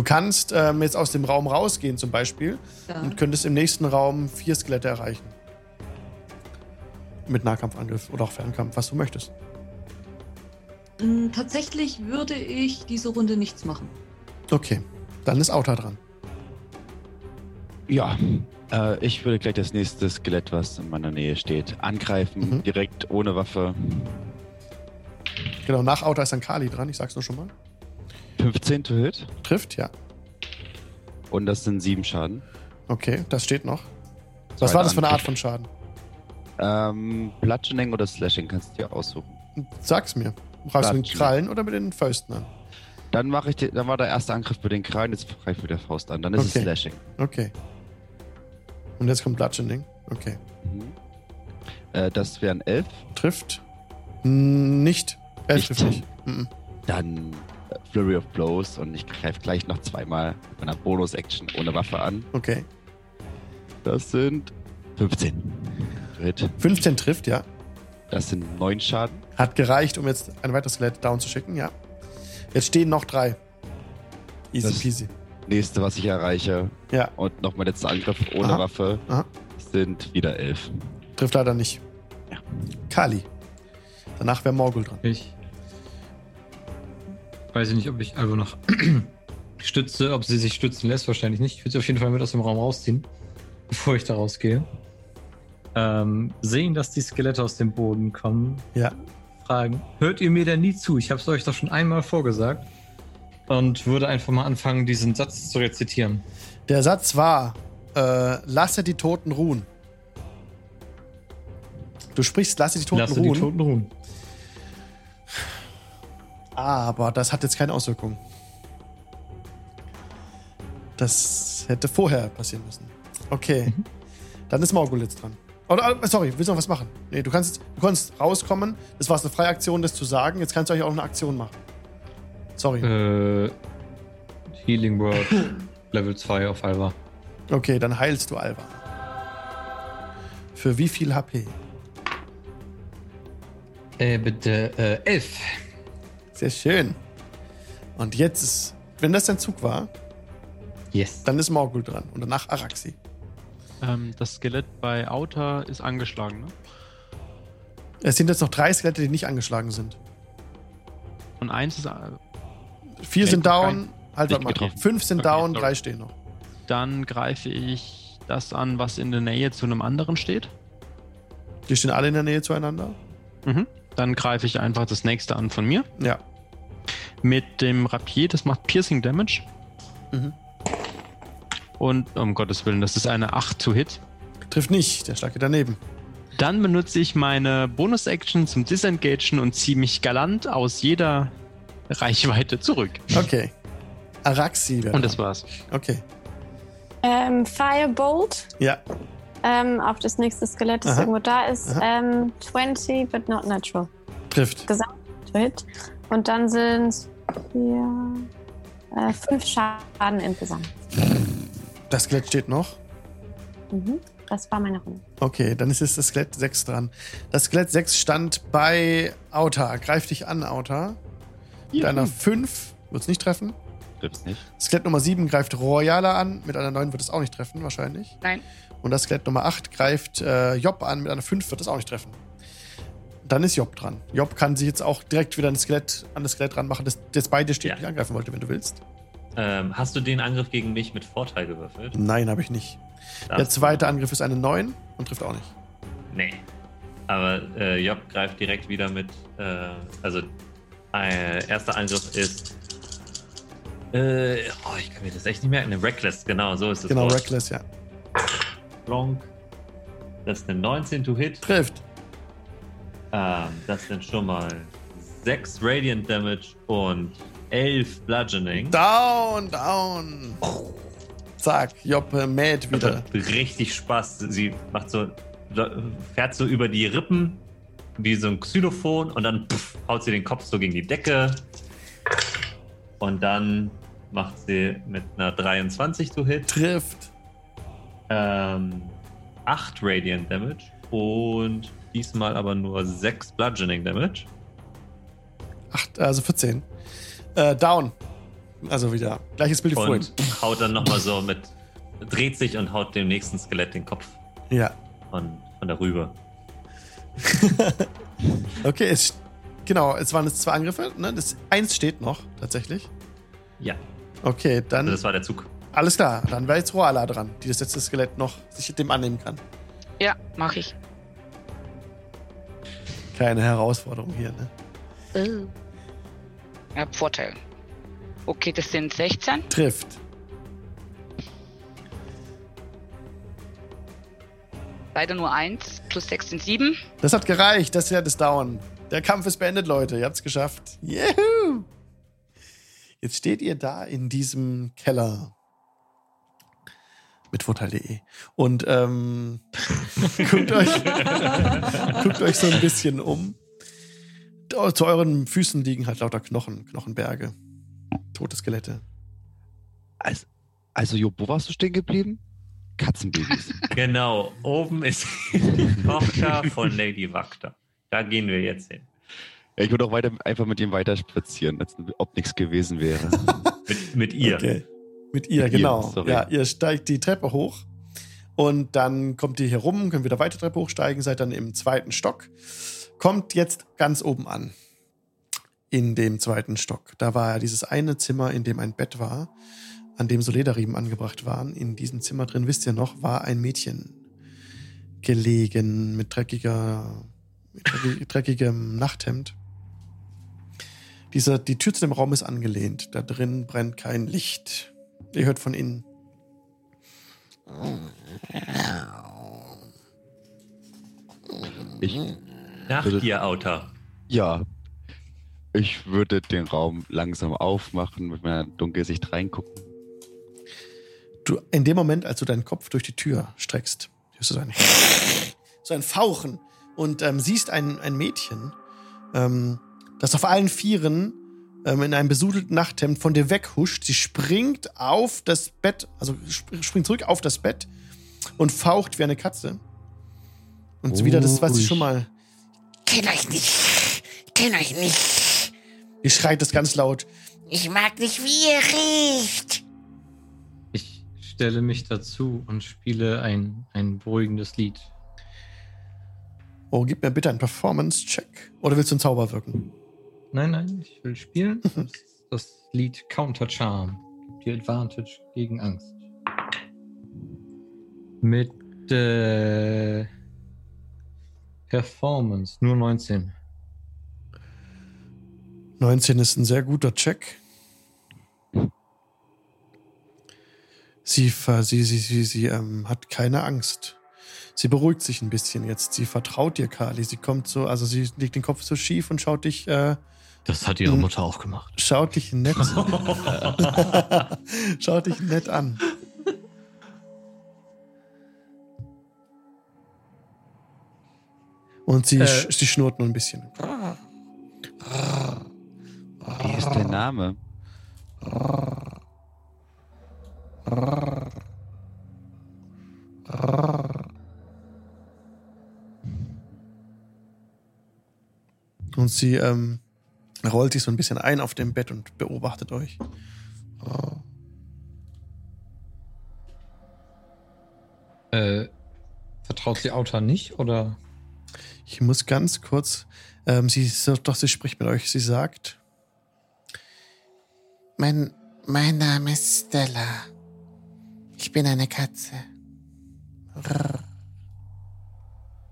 Du kannst ähm, jetzt aus dem Raum rausgehen zum Beispiel Ja. und könntest im nächsten Raum vier Skelette erreichen. Mit Nahkampfangriff oder auch Fernkampf, was du möchtest. Mm, Tatsächlich würde ich diese Runde nichts machen. Okay, dann ist Auta dran. Ja, äh, ich würde gleich das nächste Skelett, was in meiner Nähe steht, angreifen, Mhm. direkt ohne Waffe. Genau, nach Auta ist dann Kali dran, ich sag's nur schon mal. 15 to hit Trifft, ja. und das sind 7 Schaden. Okay, das steht noch. Was Zweiter war das für eine Art von Schaden? Ähm, Bludgeoning oder Slashing kannst du dir aussuchen. Sag's mir. Brauchst du mit den. Krallen oder mit den Fäusten an? Dann mache ich, die, dann war der erste Angriff mit den Krallen, jetzt greife ich mit der Faust an. Dann ist Okay. es Slashing. Okay. Und jetzt kommt Bludgeoning. Okay. Mhm. Äh, das wären 11. Trifft? Nicht. Elf trifft nicht. Mhm. Dann Flurry of Blows und ich greife gleich noch zweimal mit meiner Bonus-Action ohne Waffe an. Okay. Das sind 15. To hit. 15 trifft, ja. Das sind 9 Schaden. Hat gereicht, um jetzt ein weiteres Skelett down zu schicken, ja. Jetzt stehen noch drei. Easy Das- peasy. Nächste, was ich erreiche. Ja. Und noch mein letzter Angriff ohne Aha. Waffe Aha. sind wieder 11. Trifft leider nicht. Ja. Kali. Danach wäre Morgul dran. Ich weiß ich nicht, ob ich Alvo noch stütze, ob sie sich stützen lässt, wahrscheinlich nicht. Ich würde sie auf jeden Fall mit aus dem Raum rausziehen, bevor ich da rausgehe. Ähm, sehen, dass die Skelette aus dem Boden kommen, Ja. fragen, hört ihr mir denn nie zu? Ich habe es euch doch schon einmal vorgesagt. Und würde einfach mal anfangen, diesen Satz zu rezitieren. Der Satz war: äh, Lasse die Toten ruhen. Du sprichst, lasse die Toten Lasse ruhen. die Toten ruhen. Aber das hat jetzt keine Auswirkung. Das hätte vorher passieren müssen. Okay. Dann ist Morgul jetzt dran. Oder, äh, sorry, willst du noch was machen? Nee, du kannst, du kannst rauskommen. Das war eine freie Aktion, das zu sagen. Jetzt kannst du eigentlich auch eine Aktion machen. Sorry. Äh, Healing Word Level 2 auf Alva. Okay, dann heilst du Alva. Für wie viel HP? Äh, bitte, äh, 11. Sehr schön. Und jetzt ist, wenn das dein Zug war, Yes. dann ist Morgul dran. Und danach Araxi. Ähm, das Skelett bei Auta ist angeschlagen, ne? Es sind jetzt noch drei Skelette, die nicht angeschlagen sind. Und eins ist. äh, Vier sind down. Halt, warte mal. getroffen. Fünf sind Okay, down, sorry. drei stehen noch. Dann greife ich das an, was in der Nähe zu einem anderen steht. Die stehen alle in der Nähe zueinander. Mhm. Dann greife ich einfach das nächste an von mir. Ja. Mit dem Rapier, das macht Piercing Damage. Mhm. Und um Gottes Willen, das ist eine 8 to Hit. Trifft nicht, der Schlag geht daneben. Dann benutze ich meine Bonus-Action zum Disengagen und ziehe mich galant aus jeder Reichweite zurück. Okay. Araxi Und das war's. Okay. Ähm, Firebolt Ja. ähm, auf das nächste Skelett, das Aha. irgendwo da ist. Aha. Ähm, 20, but not natural. Trifft. Gesamt to hit. Und dann sind es vier, äh, fünf Schaden insgesamt. Das Skelett steht noch. Mhm. Das war meine Runde. Okay, dann ist jetzt das Skelett 6 dran. Das Skelett 6 stand bei Auta. Greif dich an, Auta. Mit einer 5 wird es nicht treffen. Trifft's nicht. Skelett Nummer 7 greift Royala an. Mit einer 9 wird es auch nicht treffen, wahrscheinlich. Nein. Und das Skelett Nummer 8 greift äh, Job an. Mit einer 5 wird es auch nicht treffen. Dann ist Job dran. Job kann sich jetzt auch direkt wieder an das Skelett, an das Skelett ranmachen, das jetzt bei dir steht Ja. angreifen wollte, wenn du willst. Ähm, hast du den Angriff gegen mich mit Vorteil gewürfelt? Nein, habe ich nicht. Der Darfst du- zweite Angriff ist eine 9 und trifft auch nicht. Nee. Aber äh, Job greift direkt wieder mit. Äh, also, äh, erster Angriff ist. Äh, oh, ich kann mir das echt nicht merken. Eine Reckless, genau, so ist es. Genau, Reckless, ja. Plonk. Das ist eine 19 to hit. Trifft. Ähm, das sind schon mal 6 Radiant Damage und 11 Bludgeoning. Down, down. Zack, äh, mäht wieder. richtig Spaß. Sie macht so, fährt so über die Rippen wie so ein Xylophon und dann pff, haut sie den Kopf so gegen die Decke. Und dann macht sie mit einer 23 to hit Trifft. ähm, 8 Radiant Damage und diesmal aber nur 6 Bludgeoning Damage. Acht, also 14. Äh, down. Also wieder. Gleiches Bild wie vorhin. Und haut dann nochmal so mit, dreht sich und haut dem nächsten Skelett den Kopf Ja. von, von der Rübe. Okay, es, genau, es waren jetzt zwei Angriffe. Ne? Das eins steht noch, tatsächlich. Ja, Okay, dann. also das war der Zug. alles klar. Dann wäre jetzt Roala dran, die das letzte Skelett noch sich dem annehmen kann. Ja, mache ich. Keine Herausforderung hier, ne? Oh. Ja, Vorteil. Okay, das sind 16. Trifft. Leider nur 1. Plus 6 sind 7. Das hat gereicht. Das ist ja das Down. Der Kampf ist beendet, Leute. Ihr habt's geschafft. Juhu! Jetzt steht ihr da in diesem Keller. Mit Vorteil.de. Und ähm, guckt, euch, guckt euch so ein bisschen um. Da- Zu euren Füßen liegen halt lauter Knochen, Knochenberge. Tote Skelette. Also, also Job, wo warst du stehen geblieben? Katzenbabys. Genau, oben ist die Tochter von Lady Wakta. Da gehen wir jetzt hin. Ja, ich würde auch weiter, einfach mit ihm weiter spazieren, als ob nichts gewesen wäre. Mit, mit ihr. Okay. Mit ihr, Mit ihr, genau. sorry. ja, ihr steigt die Treppe hoch und dann kommt ihr hier rum, könnt wieder weiter Treppe hochsteigen, seid dann im zweiten Stock. Kommt jetzt ganz oben an. In dem zweiten Stock. Da war ja dieses eine Zimmer, in dem ein Bett war, an dem so Lederriemen angebracht waren. In diesem Zimmer drin, wisst ihr noch, war ein Mädchen gelegen mit dreckiger, mit dreckig- dreckigem Nachthemd. Dieser, die Tür zu dem Raum ist angelehnt. Da drin brennt kein Licht. Ihr hört von innen. Ich, Nach Bitte. dir, Auta. ja, ich würde den Raum langsam aufmachen, mit meiner Dunkelsicht reingucken. Du, in dem Moment, als du deinen Kopf durch die Tür streckst, hörst du so ein, so ein Fauchen und ähm, siehst ein, ein Mädchen, ähm, das auf allen Vieren ähm, in einem besudelten Nachthemd von dir weghuscht. Sie springt auf das Bett, also sp springt zurück auf das Bett und faucht wie eine Katze. Und so wieder das, was sie Ruhig. schon mal. Kenn euch nicht. Kenn euch nicht. Die schreit das ganz laut. Ich mag nicht, wie ihr riecht. Ich stelle mich dazu und spiele ein, ein beruhigendes Lied. Oh, gib mir bitte einen Performance-Check. Oder willst du einen Zauber wirken? Nein, nein, ich will spielen. Das Lied Counter Charm. Die Advantage gegen Angst. Mit äh, Performance nur 19. 19 ist ein sehr guter Check. Sie, sie, sie, sie, sie ähm, hat keine Angst. Sie beruhigt sich ein bisschen jetzt. Sie vertraut dir, Kali. Sie kommt so, also sie legt den Kopf so schief und schaut dich, äh, das hat ihre hm. Mutter auch gemacht. Schaut dich nett an. Schaut dich nett an. Und sie, äh, sie schnurrt nur ein bisschen. Wie ist der Name? Und sie ähm, rollt sich so ein bisschen ein auf dem Bett und beobachtet euch. Oh. Äh, vertraut sie Auta nicht oder? Ich muss ganz kurz. Ähm, sie doch, sie spricht mit euch. Sie sagt: Mein, mein Name ist Stella. Ich bin eine Katze.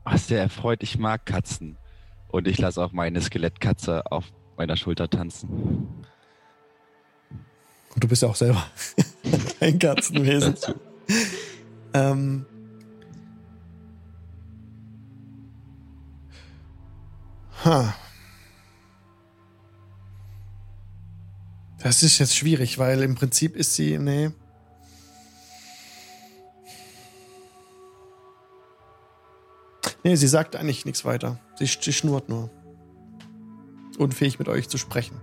Was sehr erfreut, ich mag Katzen. Und ich lasse auch meine Skelettkatze auf meiner Schulter tanzen. Und du bist ja auch selber ein Katzenwesen. ähm, ha. Das ist jetzt schwierig, weil im Prinzip ist sie. Nee. Nee, sie sagt eigentlich nichts weiter. Sie, sie schnurrt nur. Unfähig mit euch zu sprechen.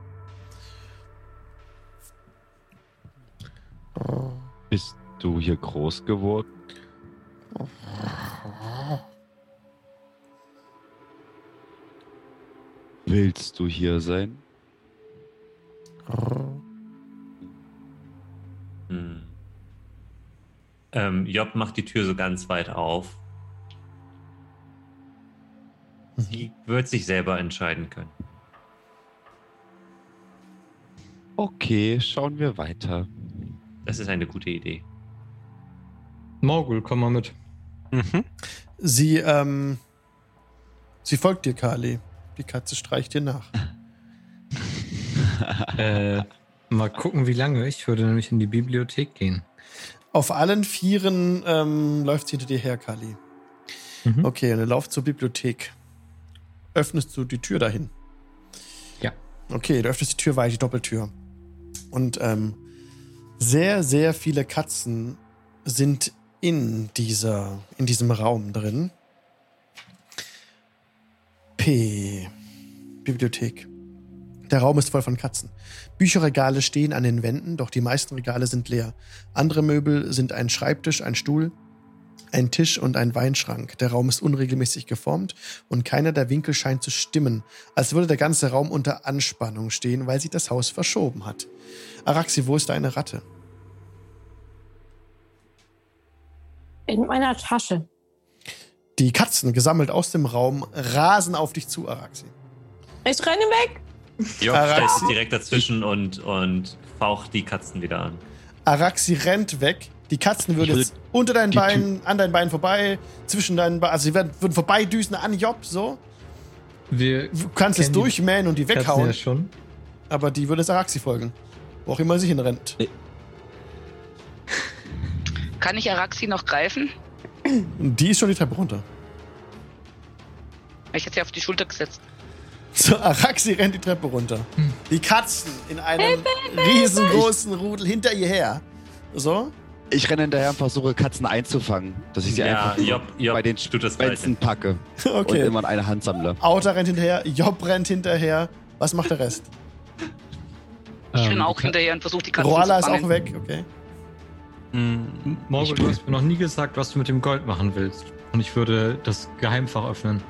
Bist du hier groß geworden? Willst du hier sein? Hm. Ähm, Job macht die Tür so ganz weit auf. Sie wird sich selber entscheiden können. Okay, schauen wir weiter. Das ist eine gute Idee. Morgul, komm mal mit. Mhm. Sie, ähm, sie folgt dir, Kali. Die Katze streicht dir nach. Äh, mal gucken, wie lange. Ich würde nämlich in die Bibliothek gehen. Auf allen Vieren ähm, läuft sie hinter dir her, Kali. Mhm. Okay, ihr lauft zur Bibliothek. Öffnest du die Tür dahin? Ja. Okay, du öffnest die Tür weiter, die Doppeltür. Und ähm, sehr, sehr viele Katzen sind in, dieser, in diesem Raum drin. P. Bibliothek. Der Raum ist voll von Katzen. Bücherregale stehen an den Wänden, doch die meisten Regale sind leer. Andere Möbel sind ein Schreibtisch, ein Stuhl, ein Tisch und ein Weinschrank. Der Raum ist unregelmäßig geformt und keiner der Winkel scheint zu stimmen, als würde der ganze Raum unter Anspannung stehen, weil sich das Haus verschoben hat. Araxi, wo ist deine Ratte? In meiner Tasche. Die Katzen, gesammelt aus dem Raum, rasen auf dich zu, Araxi. Ich renne weg. Araxi- stellt sich direkt dazwischen und, und faucht die Katzen wieder an. Araxi rennt weg. Die Katzen würden jetzt unter deinen Beinen, an deinen Beinen vorbei, zwischen deinen Beinen, also sie werden, würden vorbeidüsen an Job, so. Wir Du kannst es durchmähen und die weghauen, ja schon. aber die würde es Araxi folgen. Wo auch immer sie hinrennt. Kann ich Araxi noch greifen? Die ist schon die Treppe runter. Ich hätte sie auf die Schulter gesetzt. So, Araxi rennt die Treppe runter. Die Katzen in einem riesengroßen Rudel hinter ihr her. So. Ich renne hinterher und versuche Katzen einzufangen, dass ich sie Ja, einfach Job, Job bei den Gleiche. packe und Okay. immer in eine Hand sammle. Auta rennt hinterher, Job rennt hinterher. Was macht der Rest? Ich Ähm, bin auch hinterher und versuche die Katzen Roala zu ist fangen. auch weg, okay. Hm, kann- Morgul, ich- du hast mir noch nie gesagt, was du mit dem Gold machen willst. Und ich würde das Geheimfach öffnen.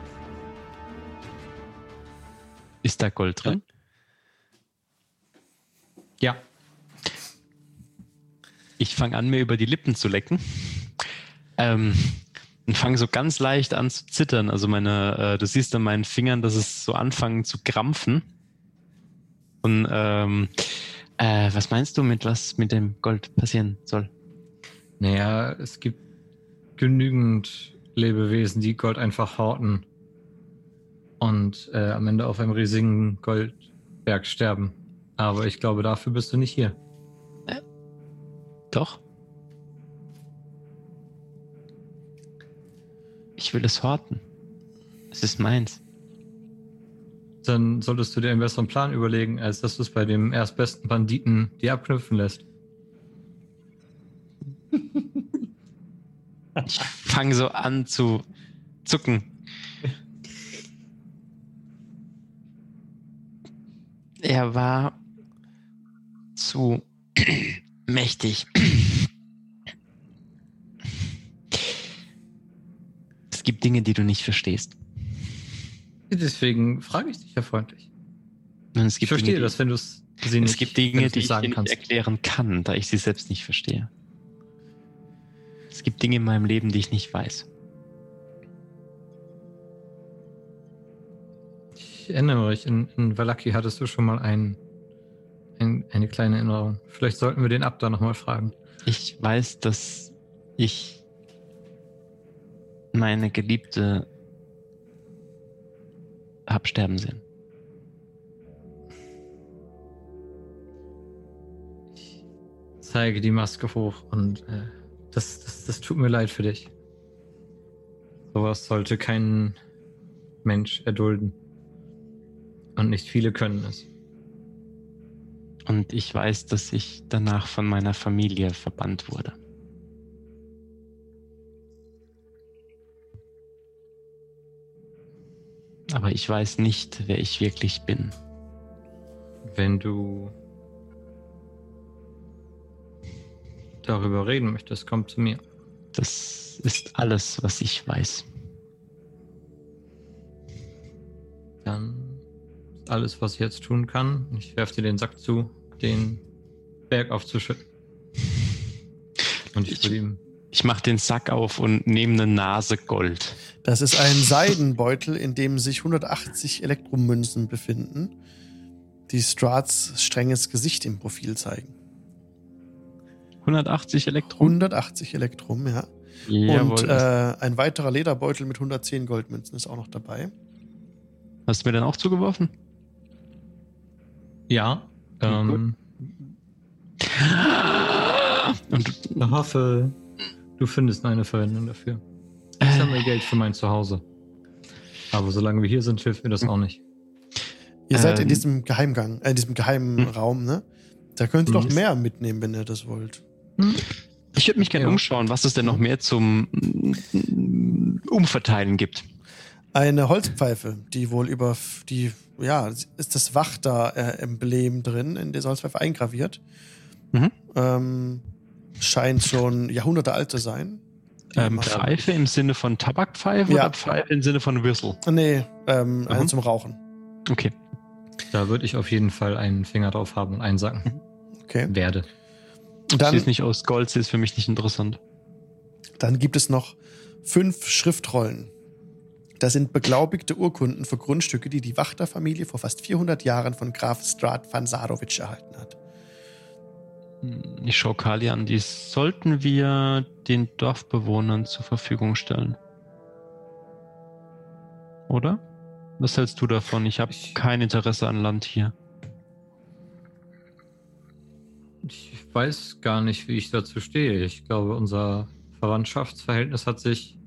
Ist da Gold drin? Ja. Ich fange an, mir über die Lippen zu lecken. Ähm, und fange so ganz leicht an zu zittern. Also meine, äh, du siehst an meinen Fingern, dass es so anfangen zu krampfen. Und ähm, äh, was meinst du mit was mit dem Gold passieren soll? Naja, es gibt genügend Lebewesen, die Gold einfach horten und äh, am Ende auf einem riesigen Goldberg sterben. Aber ich glaube, dafür bist du nicht hier. Doch. Ich will es horten. Es ist meins. Dann solltest du dir einen besseren Plan überlegen, als dass du es bei dem erstbesten Banditen dir abknüpfen lässt. Ich fange so an zu zucken. Er war zu mächtig. Es gibt Dinge, die du nicht verstehst. Deswegen frage ich dich ja freundlich. Und es Ich verstehe Dinge, das, wenn du es sie nicht, es gibt Dinge, die ich dir nicht erklären kann, da ich sie selbst nicht verstehe. Es gibt Dinge in meinem Leben, die ich nicht weiß. Ich erinnere mich, in, in Valaki hattest du schon mal ein, ein, eine kleine Erinnerung. Vielleicht sollten wir den Abda nochmal fragen. Ich weiß, dass ich meine Geliebte hab sterben sehen. Zeige die Maske hoch und äh, das, das, das tut mir leid für dich. Sowas sollte kein Mensch erdulden. Und nicht viele können es. Und ich weiß, dass ich danach von meiner Familie verbannt wurde. Aber ich weiß nicht, wer ich wirklich bin. Wenn du darüber reden möchtest, komm zu mir. Das ist alles, was ich weiß. Dann alles, was ich jetzt tun kann. Ich werfe dir den Sack zu, den Berg aufzuschütten. Und ich ihm. Ich mache den Sack auf und nehme eine Nase Gold. Das ist ein Seidenbeutel, in dem sich 180 Elektromünzen befinden, die Strats strenges Gesicht im Profil zeigen. 180 Elektron. 180 Elektrum, ja. Jawohl. Und äh, ein weiterer Lederbeutel mit 110 Goldmünzen ist auch noch dabei. Hast du mir dann auch zugeworfen? Ja. Ähm, Und ich hoffe, du findest eine Verwendung dafür. Ich sammle Geld für mein Zuhause. Aber solange wir hier sind, hilft mir das auch nicht. Ihr seid in Ähm. diesem Geheimgang, äh, in diesem geheimen Hm. Raum, ne? Da könnt ihr doch Mhm. mehr mitnehmen, wenn ihr das wollt. ich würde mich gerne Ja. umschauen, was es denn noch mehr zum mm, Umverteilen gibt. Eine Holzpfeife, die wohl über die, ja, ist das Wachter-Emblem drin, in der Holzpfeife eingraviert. Mhm. Ähm, scheint schon Jahrhunderte alt zu sein. Ähm, Pfeife im Sinne von Tabakpfeife Ja. oder Pfeife im Sinne von Whistle? Nee, ähm, eine Mhm. zum Rauchen. Okay. Da würde ich auf jeden Fall einen Finger drauf haben und einsacken. Okay. Werde. Sie ist dann, nicht aus Gold, sie ist für mich nicht interessant. dann gibt es noch fünf Schriftrollen. Das sind beglaubigte Urkunden für Grundstücke, die die Wachterfamilie vor fast 400 Jahren von Graf Strat van Sarovic erhalten hat. Ich schaue Kali an, die sollten wir den Dorfbewohnern zur Verfügung stellen. Oder? Was hältst du davon? Ich habe kein Interesse an Land hier. Ich weiß gar nicht, wie ich dazu stehe. Ich glaube, unser Verwandtschaftsverhältnis hat sich.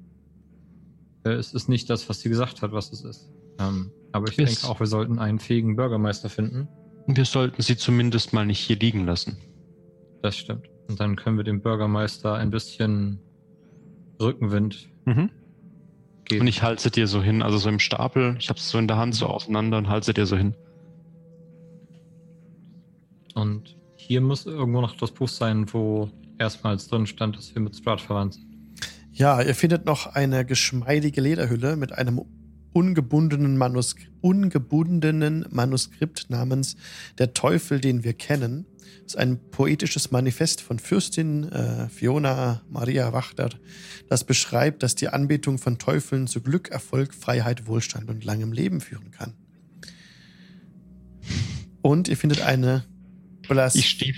Äh, es ist nicht das, was sie gesagt hat, was es ist. Ähm, aber ich Ist- denke auch, wir sollten einen fähigen Bürgermeister finden. Wir sollten sie zumindest mal nicht hier liegen lassen. Das stimmt. Und dann können wir dem Bürgermeister ein bisschen Rückenwind Mhm. geben. Und ich halte dir so hin, also so im Stapel. Ich habe es so in der Hand so auseinander und halte dir so hin. Und hier muss irgendwo noch das Buch sein, wo erstmals drin stand, dass wir mit Strat verwandt sind. Ja, ihr findet noch eine geschmeidige Lederhülle mit einem ungebundenen, Manusk ungebundenen Manuskript namens Der Teufel, den wir kennen. Das ist ein poetisches Manifest von Fürstin äh, Fiona Maria Wachter, das beschreibt, dass die Anbetung von Teufeln zu Glück, Erfolg, Freiheit, Wohlstand und langem Leben führen kann. Und ihr findet eine Blas Ich stehe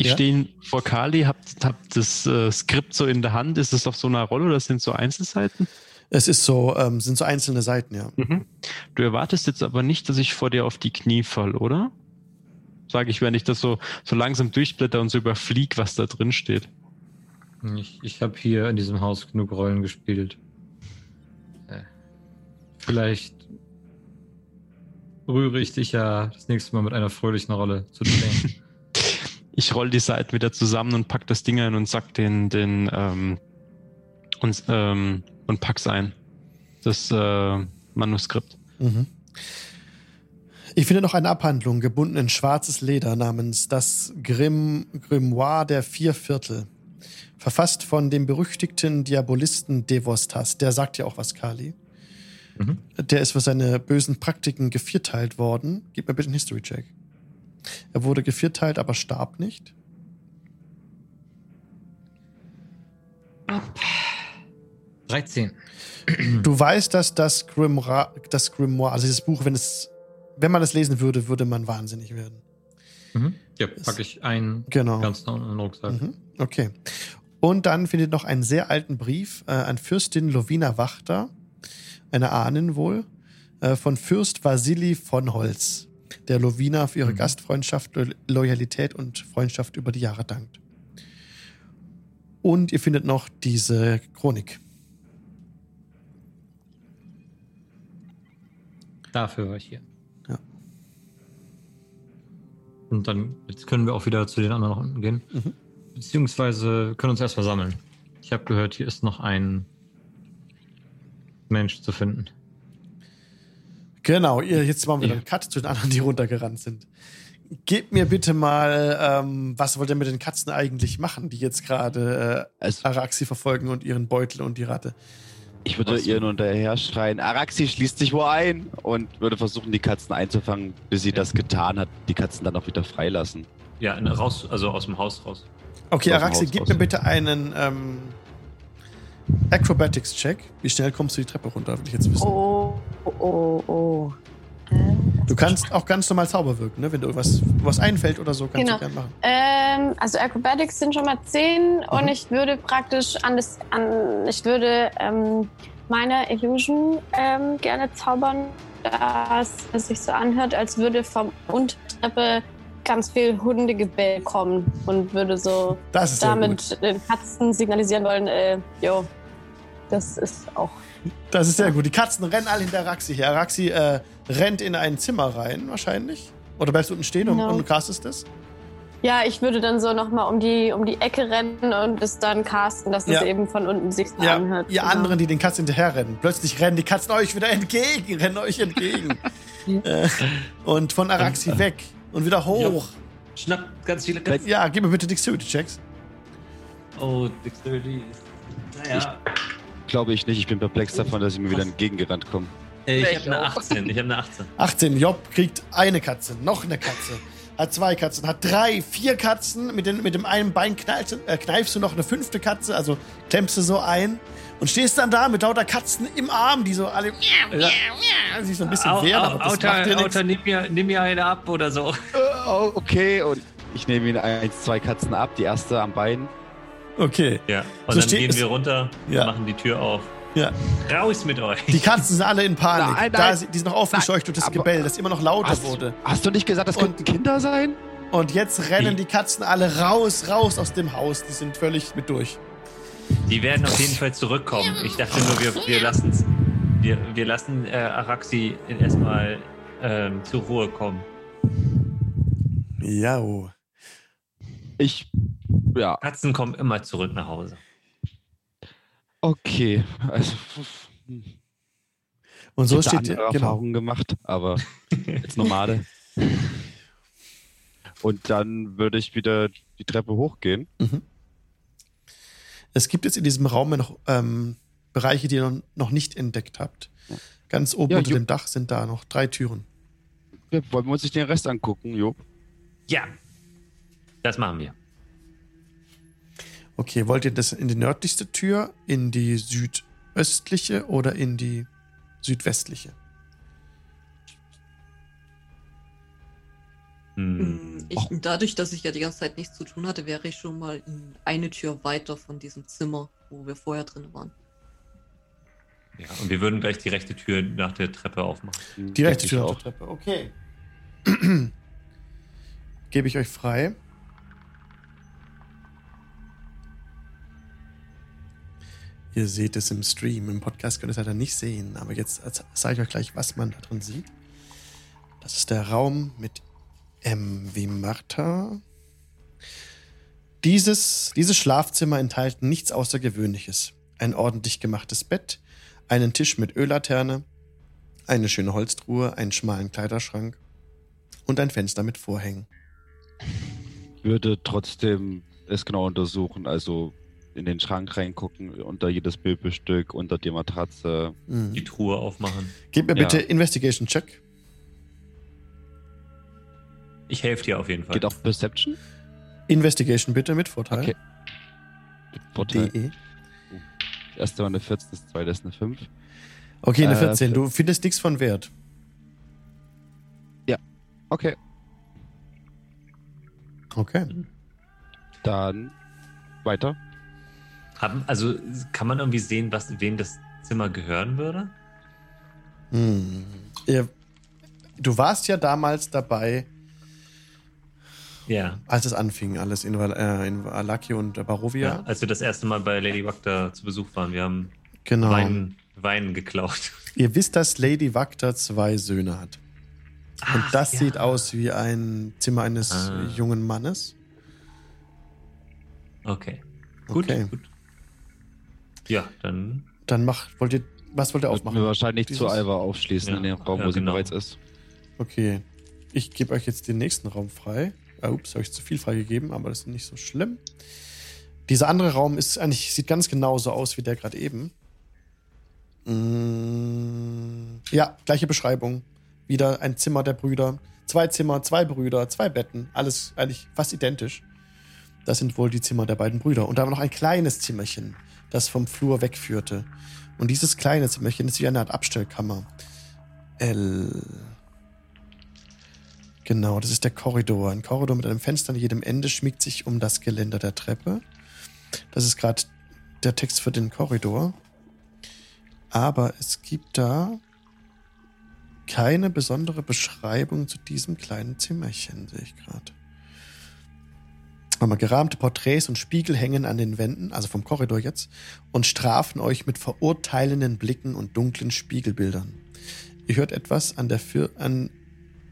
ich Ja? steh vor Kali, hab, hab das äh, Skript so in der Hand. Ist es auf so einer Rolle oder sind so Einzelseiten? Es ist so, ähm, sind so einzelne Seiten, ja. Mhm. Du erwartest jetzt aber nicht, dass ich vor dir auf die Knie fall, oder? Sage ich, wenn ich das so, so langsam durchblätter und so überflieg, was da drin steht. Ich, ich habe hier in diesem Haus genug Rollen gespielt. Äh, vielleicht rühre ich dich ja das nächste Mal mit einer fröhlichen Rolle zu drehen. Ich roll die Seiten wieder zusammen und pack das Ding ein und sack den, den, ähm, und, ähm, und pack's ein. Das äh, Manuskript. Mhm. Ich finde noch eine Abhandlung, gebunden in schwarzes Leder, namens Das Grim Grimoire der Vier Viertel. Verfasst von dem berüchtigten Diabolisten Devostas. Der sagt ja auch was, Kali. Mhm. Der ist für seine bösen Praktiken gevierteilt worden. Gib mir bitte einen History-Check. Er wurde gevierteilt, aber starb nicht. 13. Du weißt, dass das Grimoire, das Grimoire, also dieses Buch, wenn es, wenn man es lesen würde, würde man wahnsinnig werden. Mhm. Ja, packe ich ein Genau. ganz den Rucksack. Mhm. Okay. Und dann findet noch einen sehr alten Brief äh, an Fürstin Lovina Wachter, eine Ahnen wohl, äh, von Fürst Vasili von Holz, der Lovina für ihre Mhm. Gastfreundschaft, Lo Loyalität und Freundschaft über die Jahre dankt. Und ihr findet noch diese Chronik. Dafür war ich hier. Ja. Und dann, jetzt können wir auch wieder zu den anderen nach unten gehen. Mhm. Beziehungsweise können uns erstmal sammeln. Ich habe gehört, hier ist noch ein Mensch zu finden. Genau, ihr, jetzt machen wir Ja. einen Cut zu den anderen, die runtergerannt sind. Gebt mir bitte mal, ähm, was wollt ihr mit den Katzen eigentlich machen, die jetzt gerade äh, Also, Araxi verfolgen und ihren Beutel und die Ratte? ich würde Was? ihr nur hinterher schreien, Araxi schließt sich wo ein und würde versuchen, die Katzen einzufangen, bis sie das getan hat, die Katzen dann auch wieder freilassen. Ja, raus, also aus dem Haus raus. Okay, Aus Araxi, gib raus. mir bitte einen ähm, Acrobatics-Check. Wie schnell kommst du die Treppe runter, will ich jetzt wissen. Oh, oh, oh. Äh, Du kannst auch ganz normal Zauber wirken, ne? Wenn dir was, was einfällt oder so, kannst Genau. du gerne machen. Ähm, also Acrobatics sind schon mal 10 und Mhm. ich würde praktisch an das, an, ich würde ähm, meine Illusion ähm, gerne zaubern, dass es sich so anhört, als würde vom Untertreppe ganz viel Hundegebell kommen und würde so damit den Katzen signalisieren wollen, äh, jo, das ist auch. Das ist sehr gut. Die Katzen rennen alle hinter Araxi her. Araxi äh, rennt in ein Zimmer rein, wahrscheinlich. Oder bleibst du unten stehen und, Ja. und castest das? Ja, ich würde dann so nochmal um die, um die Ecke rennen und es dann casten, dass Ja. es eben von unten sich Ja, anhört. ihr Genau. anderen, die den Katzen hinterher rennen. Plötzlich rennen die Katzen euch wieder entgegen, rennen euch entgegen. äh, und von Araxi weg und wieder hoch. Schnappt ganz viele Katzen. Ja, gib mir bitte Dexterity-Checks. Oh, Dexterity ist. Naja. Glaube ich nicht, ich bin perplex davon, dass sie mir wieder entgegengerannt kommen. Äh, ich Ich habe eine auch. 18. Ich habe eine 18. 18. Job kriegt eine Katze, noch eine Katze. Hat zwei Katzen, hat drei, vier Katzen. Mit, den, mit dem einen Bein knallst, äh, kneifst du noch eine fünfte Katze, also klemmst du so ein. Und stehst dann da mit lauter Katzen im Arm, die so alle sich so ein bisschen Au- wehren. au- aber das Autor, macht dir nimm mir, nimm mir eine ab oder so. Äh, oh, okay, und ich nehme ihn eins, zwei Katzen ab, die erste am Bein. Okay, Ja. Und So dann gehen wir runter, Ja. machen die Tür auf. ja. Raus mit euch. Die Katzen sind alle in Panik. Nein, Da, nein. sie- die sind noch aufgescheucht durch das aber- Gebell, das immer noch lauter Hast, wurde. hast du nicht gesagt, das könnten Kinder sein? Und jetzt rennen Die- die Katzen alle raus, raus aus dem Haus. Die sind völlig mit durch. Die werden auf jeden Fall zurückkommen. Ich dachte nur, wir, wir lassen wir, wir lassen äh, Araxi erstmal ähm, zur Ruhe kommen. Ja. Ich, ja, Katzen kommen immer zurück nach Hause. okay. Also. Und so steht ihr. andere Genau. Erfahrungen gemacht, aber jetzt Nomade. Und dann würde ich wieder die Treppe hochgehen. Mhm. Es gibt jetzt in diesem Raum noch ähm, Bereiche, die ihr noch- noch nicht entdeckt habt. Ganz oben Ja, unter dem Dach sind da noch drei Türen. Ja, wollen wir uns nicht den Rest angucken, Job? Ja, das machen wir. Okay, wollt ihr das in die nördlichste Tür, in die südöstliche oder in die südwestliche? Hm. Hm, Ich, dadurch, dass ich ja die ganze Zeit nichts zu tun hatte, wäre ich schon mal in eine Tür weiter von diesem Zimmer, wo wir vorher drin waren. Ja, und wir würden gleich die rechte Tür nach der Treppe aufmachen. Die rechte Tür auf der Treppe. Okay. Gebe ich euch frei. Ihr seht es im Stream. Im Podcast könnt ihr es leider nicht sehen. Aber jetzt sage ich euch gleich, was man da drin sieht. Das ist der Raum mit M wie Martha. Dieses, dieses Schlafzimmer enthalten nichts Außergewöhnliches. Ein ordentlich gemachtes Bett, einen Tisch mit Öllaterne, eine schöne Holztruhe, einen schmalen Kleiderschrank und ein Fenster mit Vorhängen. würde trotzdem es genau untersuchen. Also in den Schrank reingucken, unter jedes Möbelstück, unter die Matratze. Mhm. Die Truhe aufmachen. Gib mir Ja. bitte Investigation Check. Ich helfe dir auf jeden Fall. Geht auch Perception? Investigation bitte mit Vorteil. Okay. Mit Vorteil. DE. Das erste war eine 14, das zweite ist eine 5. Okay, eine Äh, 14. Du findest nichts von Wert. Okay. Okay. Dann weiter. Haben, also kann man irgendwie sehen, was, wem das Zimmer gehören würde? Hm. Ihr, du warst ja damals dabei, Ja. als es anfing, alles in, äh, in Alaki und äh, Barovia. ja. Als wir das erste Mal bei Lady Wagda zu Besuch waren. Wir haben Genau. Wein, Wein geklaut. Ihr wisst, dass Lady Wagda zwei Söhne hat. Und Ach, das ja. sieht aus wie ein Zimmer eines Ah. jungen Mannes. Okay. Gut, Okay. gut. Ja, dann. Dann mach, wollt ihr, was wollt ihr aufmachen? wir wahrscheinlich Dieses- zu Alva aufschließen Ja. in den Raum, Ja, wo sie genau. bereits ist. Okay. Ich gebe euch jetzt den nächsten Raum frei. Ah, ups, habe ich zu viel freigegeben, aber das ist nicht so schlimm. Dieser andere Raum ist eigentlich, sieht ganz genauso aus wie der gerade eben. Mm, ja, gleiche Beschreibung. Wieder ein Zimmer der Brüder. Zwei Zimmer, zwei Brüder, zwei Betten. Alles eigentlich fast identisch. Das sind wohl die Zimmer der beiden Brüder. Und da war noch ein kleines Zimmerchen, das vom Flur wegführte. Und dieses kleine Zimmerchen ist wie eine Art Abstellkammer. L. Genau, das ist der Korridor. Ein Korridor mit einem Fenster an jedem Ende schmiegt sich um das Geländer der Treppe. Das ist gerade der Text für den Korridor. Aber es gibt da keine besondere Beschreibung zu diesem kleinen Zimmerchen, sehe ich gerade. Aber gerahmte Porträts und Spiegel hängen an den Wänden, also vom Korridor jetzt, und strafen euch mit verurteilenden Blicken und dunklen Spiegelbildern. Ihr hört etwas an, der an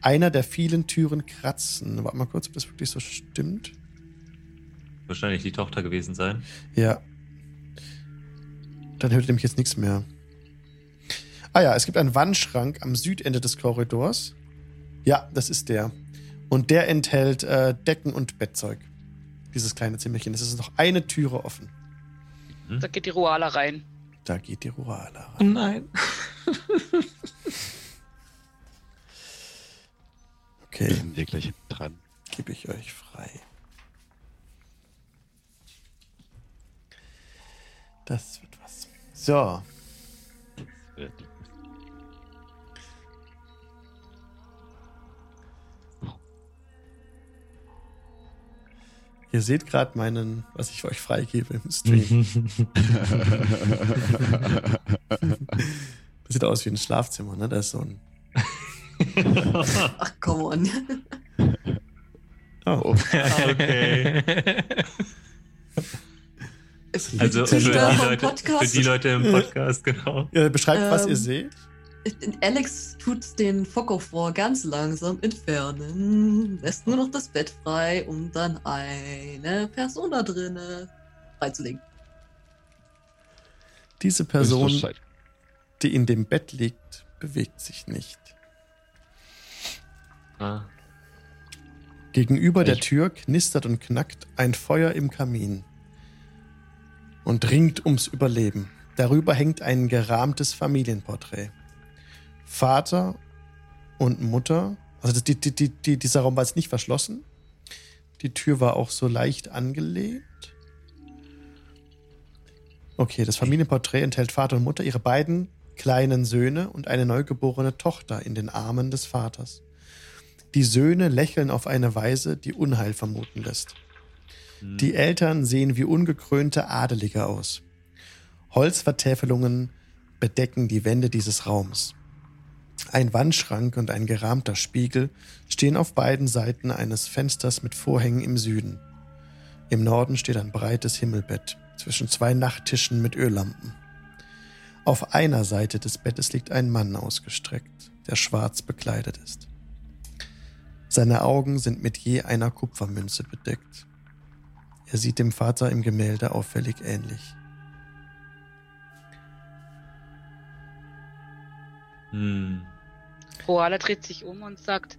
einer der vielen Türen kratzen. Warte mal kurz, ob das wirklich so stimmt. Wahrscheinlich die Tochter gewesen sein. Ja. Dann hört ihr nämlich jetzt nichts mehr. Ah ja, es gibt einen Wandschrank am Südende des Korridors. Ja, das ist der. Und der enthält äh, Decken und Bettzeug. Dieses kleine Zimmerchen. Es ist noch eine Türe offen. Da geht die Ruala rein. Da geht die Ruala rein. Nein. Okay, Sind wir gleich hinten dran. gebe ich euch frei. Das wird was. So, ihr seht gerade meinen, was ich für euch freigebe im Stream. Das sieht aus wie ein Schlafzimmer, ne? Da ist so ein. Ach, come on. Oh, Okay. Es Also für die, Leute, Podcast. für die Leute im Podcast, genau. ja, beschreibt, was Ähm, ihr seht. Alex tut den Focker vor ganz langsam entfernen, lässt nur noch das Bett frei, um dann eine Person da drinnen freizulegen. Diese Person, die in dem Bett liegt, bewegt sich nicht. Ah. Gegenüber der Ich- Tür knistert und knackt ein Feuer im Kamin und ringt ums Überleben. Darüber hängt ein gerahmtes Familienporträt. Vater und Mutter, also das, die, die, die, die, dieser Raum war jetzt nicht verschlossen. Die Tür war auch so leicht angelehnt. Okay, das Familienporträt enthält Vater und Mutter, ihre beiden kleinen Söhne und eine neugeborene Tochter in den Armen des Vaters. Die Söhne lächeln auf eine Weise, die Unheil vermuten lässt. Die Eltern sehen wie ungekrönte Adelige aus. Holzvertäfelungen bedecken die Wände dieses Raums. Ein Wandschrank und ein gerahmter Spiegel stehen auf beiden Seiten eines Fensters mit Vorhängen im Süden. Im Norden steht ein breites Himmelbett zwischen zwei Nachttischen mit Öllampen. Auf einer Seite des Bettes liegt ein Mann ausgestreckt, der schwarz bekleidet ist. Seine Augen sind mit je einer Kupfermünze bedeckt. Er sieht dem Vater im Gemälde auffällig ähnlich. Hm. Koala dreht sich um und sagt,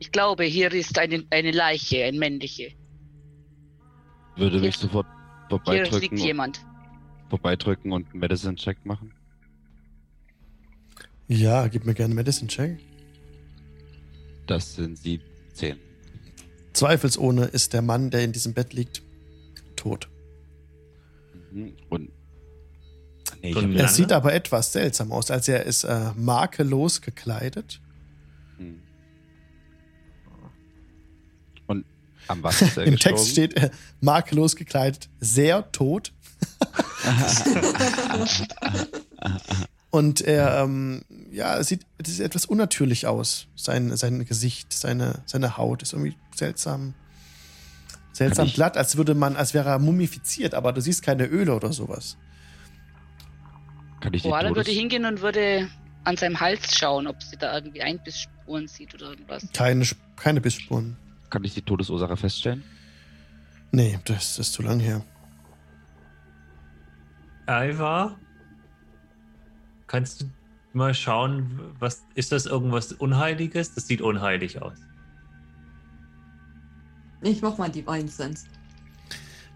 ich glaube, hier ist eine, eine Leiche, ein männliche. Würde mich sofort Hier Vorbeidrücken, liegt jemand. vorbeidrücken und einen Medicine-Check machen. Ja, gib mir gerne einen Medicine-Check. Das sind 17. Zweifelsohne ist der Mann, der in diesem Bett liegt, tot. Mhm. Und. Nee, Er sieht aber etwas seltsam aus, als er ist äh, makellos gekleidet. Hm. Und am was ist er Im gestorben? Text steht äh, makellos gekleidet, sehr tot. Und er, ähm, ja, sieht, es sieht etwas unnatürlich aus. Sein, sein Gesicht, seine, seine Haut ist irgendwie seltsam, seltsam glatt, als würde man, als wäre er mumifiziert, aber du siehst keine Öle oder sowas. Kann ich die Koala würde hingehen und würde an seinem Hals schauen, ob sie da irgendwie Einbissspuren sieht oder irgendwas. Keine, keine Bissspuren. Kann ich die Todesursache feststellen? Nee, das ist zu lang her. Iva, kannst du mal schauen, was ist das irgendwas Unheiliges? Das sieht unheilig aus. Ich mach mal Divine Sense.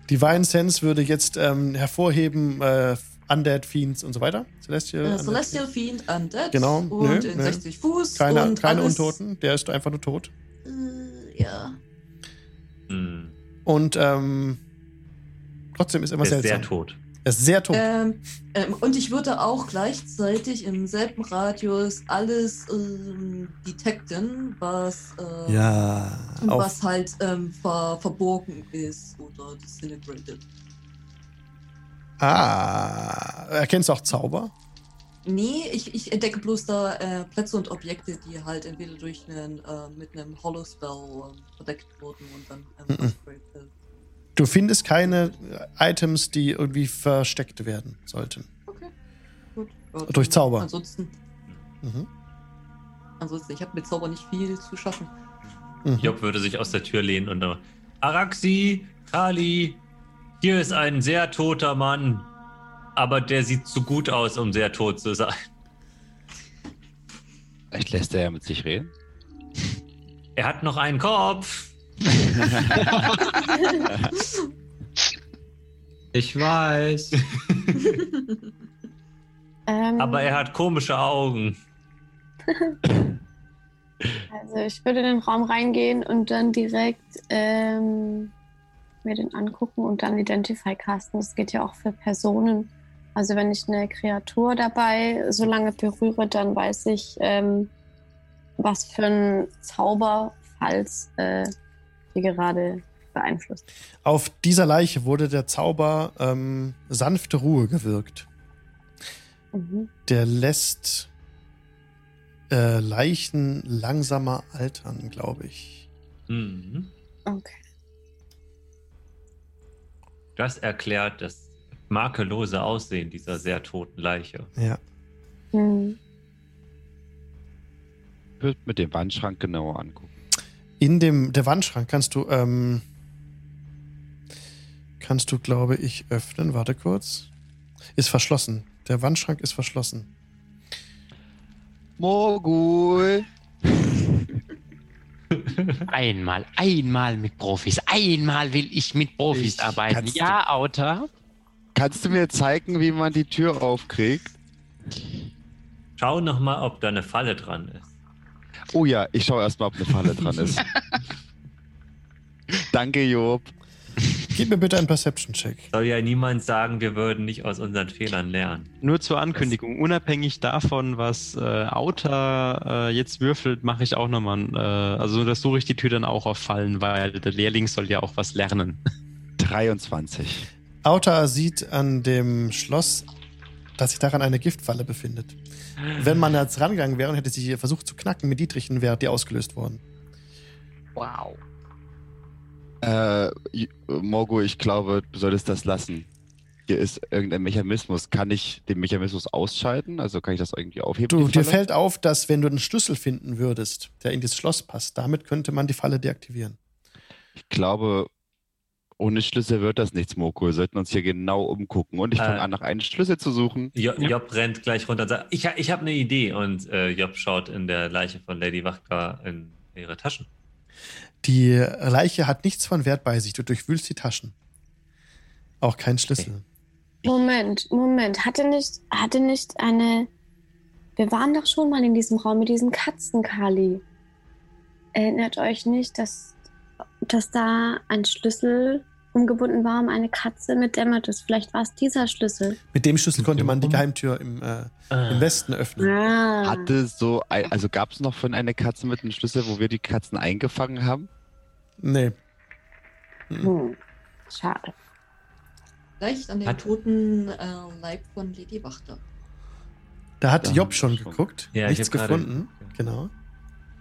Divine Sense würde jetzt ähm, hervorheben, äh, Undead, Fiends und so weiter. Celestial. Äh, Undead, Celestial Fiend Undead. Genau, Und nö, in nö. 60 Fuß. Keine, und keine alles, Untoten, der ist einfach nur tot. Äh, ja. Hm. Und ähm, trotzdem ist immer Der ist seltsam. sehr tot. Er ist sehr tot. Ähm, ähm, und ich würde auch gleichzeitig im selben Radius alles ähm, detecten, was, äh, ja, was halt ähm, ver verborgen ist oder disintegrated. Ah, erkennst du auch Zauber? Nee, ich, ich entdecke bloß da äh, Plätze und Objekte, die halt entweder durch einen, äh, mit einem Hollow Spell ähm, verdeckt wurden und dann ähm, upgrade äh, Du findest keine äh, Items, die irgendwie versteckt werden sollten. Okay, gut. Ja, Durch Zauber. Ansonsten, Mhm. ansonsten, ich habe mit Zauber nicht viel zu schaffen. Mhm. Job würde sich aus der Tür lehnen und dann, Araxi, Kali, hier ist ein sehr toter Mann, aber der sieht zu gut aus, um sehr tot zu sein. Vielleicht lässt er ja mit sich reden. Er hat noch einen Kopf. Ich weiß. Ähm, Aber er hat komische Augen. Also ich würde in den Raum reingehen und dann direkt ähm, mir den angucken und dann Identify casten. Das geht ja auch für Personen. Also wenn ich eine Kreatur dabei so lange berühre, dann weiß ich, ähm, was für ein Zauber, falls äh, die gerade beeinflusst. Auf dieser Leiche wurde der Zauber ähm, sanfte Ruhe gewirkt. Mhm. Der lässt äh, Leichen langsamer altern, glaube ich. Mhm. Okay. Das erklärt das makellose Aussehen dieser sehr toten Leiche. Ja. Mhm. Ich würde mit dem Wandschrank genauer angucken. In dem der Wandschrank kannst du ähm, kannst du, glaube ich, öffnen. Warte kurz. Ist verschlossen. Der Wandschrank ist verschlossen. Morgul! Einmal, einmal mit Profis. Einmal will ich mit Profis Ich arbeiten. Ja, Auta. Kannst du mir zeigen, wie man die Tür aufkriegt? Schau noch mal, ob da eine Falle dran ist. Oh ja, ich schaue erstmal, ob eine Falle dran ist. Danke, Job. Gib mir bitte einen Perception-Check. Soll ja niemand sagen, wir würden nicht aus unseren Fehlern lernen. Nur zur Ankündigung, unabhängig davon, was äh, Auta äh, jetzt würfelt, mache ich auch nochmal, äh, also das suche ich die Tür dann auch auf Fallen, weil der Lehrling soll ja auch was lernen. 23. Auta sieht an dem Schloss, dass sich daran eine Giftfalle befindet. Wenn man jetzt rangegangen wäre und hätte sie versucht zu knacken mit Dietrichen, wäre die ausgelöst worden. Wow. Äh, Morgul, ich glaube, du solltest das lassen. Hier ist irgendein Mechanismus. Kann ich den Mechanismus ausschalten? Also kann ich das irgendwie aufheben? Du, dir fällt auf, dass wenn du einen Schlüssel finden würdest, der in das Schloss passt, damit könnte man die Falle deaktivieren. Ich glaube, ohne Schlüssel wird das nichts, Morgul. Wir sollten uns hier genau umgucken. Und ich fange Äh. an, nach einem Schlüssel zu suchen. Jo Job rennt gleich runter und sagt, ich, ich habe eine Idee. Und äh, Job schaut in der Leiche von Lady Wachka in ihre Taschen. Die Leiche hat nichts von Wert bei sich. Du durchwühlst die Taschen. Auch kein Schlüssel. Moment, Moment. Hatte nicht, hatte nicht eine. Wir waren doch schon mal in diesem Raum mit diesen Katzen, Kali. Erinnert euch nicht, dass, dass da ein Schlüssel umgebunden war um eine Katze mit Dämmertes? Vielleicht war es dieser Schlüssel. Mit dem Schlüssel konnte man die Geheimtür im, äh, im Westen öffnen. Ah. Hatte so, ein, also gab es noch von einer Katze mit einem Schlüssel, wo wir die Katzen eingefangen haben? Nee. Hm. Schade. Vielleicht an den Hat- toten äh, Leib von Lady Wachter. Da hat Ja, Job schon schon. geguckt. Ja, ich Nichts hab gerade- gefunden. Genau.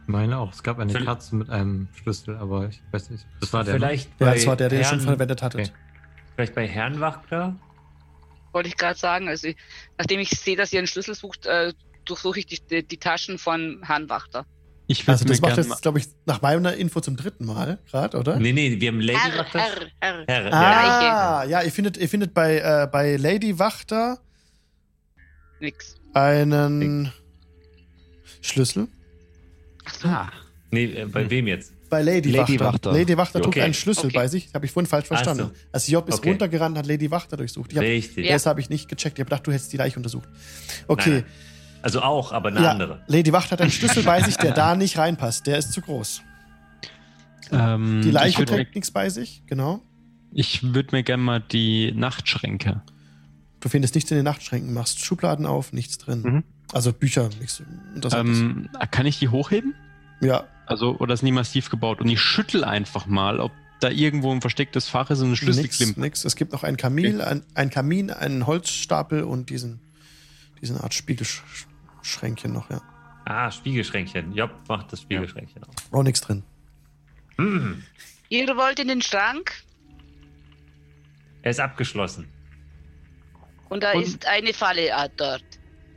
Ich meine auch, es gab eine Vielleicht- Katze mit einem Schlüssel, aber ich weiß nicht. Das war der. ne? Vielleicht Ja, bei das war der, den ihr schon Herrn- verwendet hattet. Okay. Vielleicht bei Herrn Wachter? Wollte ich gerade sagen. Also, nachdem ich sehe, dass ihr einen Schlüssel sucht, äh, durchsuche ich die, die, die Taschen von Herrn Wachter. Ich Also das macht jetzt, glaube ich, nach meiner Info zum dritten Mal gerade, oder? Nee, nee, wir haben Lady Herr, Wachter. Herr, Herr. Herr, ja. Ah, ja, ihr findet, ihr findet bei, äh, bei Lady Wachter Nix. einen Schlüssel. Ah. Nee, äh, bei wem jetzt? Bei Lady, Lady Wachter. Wachter. Lady Wachter trug Okay. einen Schlüssel Okay. bei sich. Habe ich vorhin falsch Ach verstanden. so. Also Job ist Okay. runtergerannt, hat Lady Wachter durchsucht. Ich hab, Richtig. Ja. Das habe ich nicht gecheckt. Ich habe gedacht, du hättest die Leiche untersucht. Okay. Nein, Also auch, aber eine ja, andere. Lady Wachter hat einen Schlüssel bei sich, der da nicht reinpasst. Der ist zu groß. Ähm, Die ich Leiche würde trägt nichts bei sich, genau. ich würd mir gerne mal die Nachtschränke. Du findest nichts in den Nachtschränken, machst Schubladen auf, nichts drin. Mhm. Also Bücher, nichts Interessantes. Ähm, kann ich die hochheben? ja, Also, oder ist nie massiv gebaut? Und ich schüttel einfach mal, ob da irgendwo ein verstecktes Fach ist und ein Schlüssel nix, klimmt. nix. Es gibt noch ein Kamin, ein, ein Kamin, einen Holzstapel und diesen, diesen Art Spiegelschränkchen noch, ja. Ah, Spiegelschränkchen. Job macht das Spiegelschränkchen auf. Auch nichts drin. Hm. Ihr wollt in den Schrank Er ist abgeschlossen. und da Und- ist eine Falle äh, dort.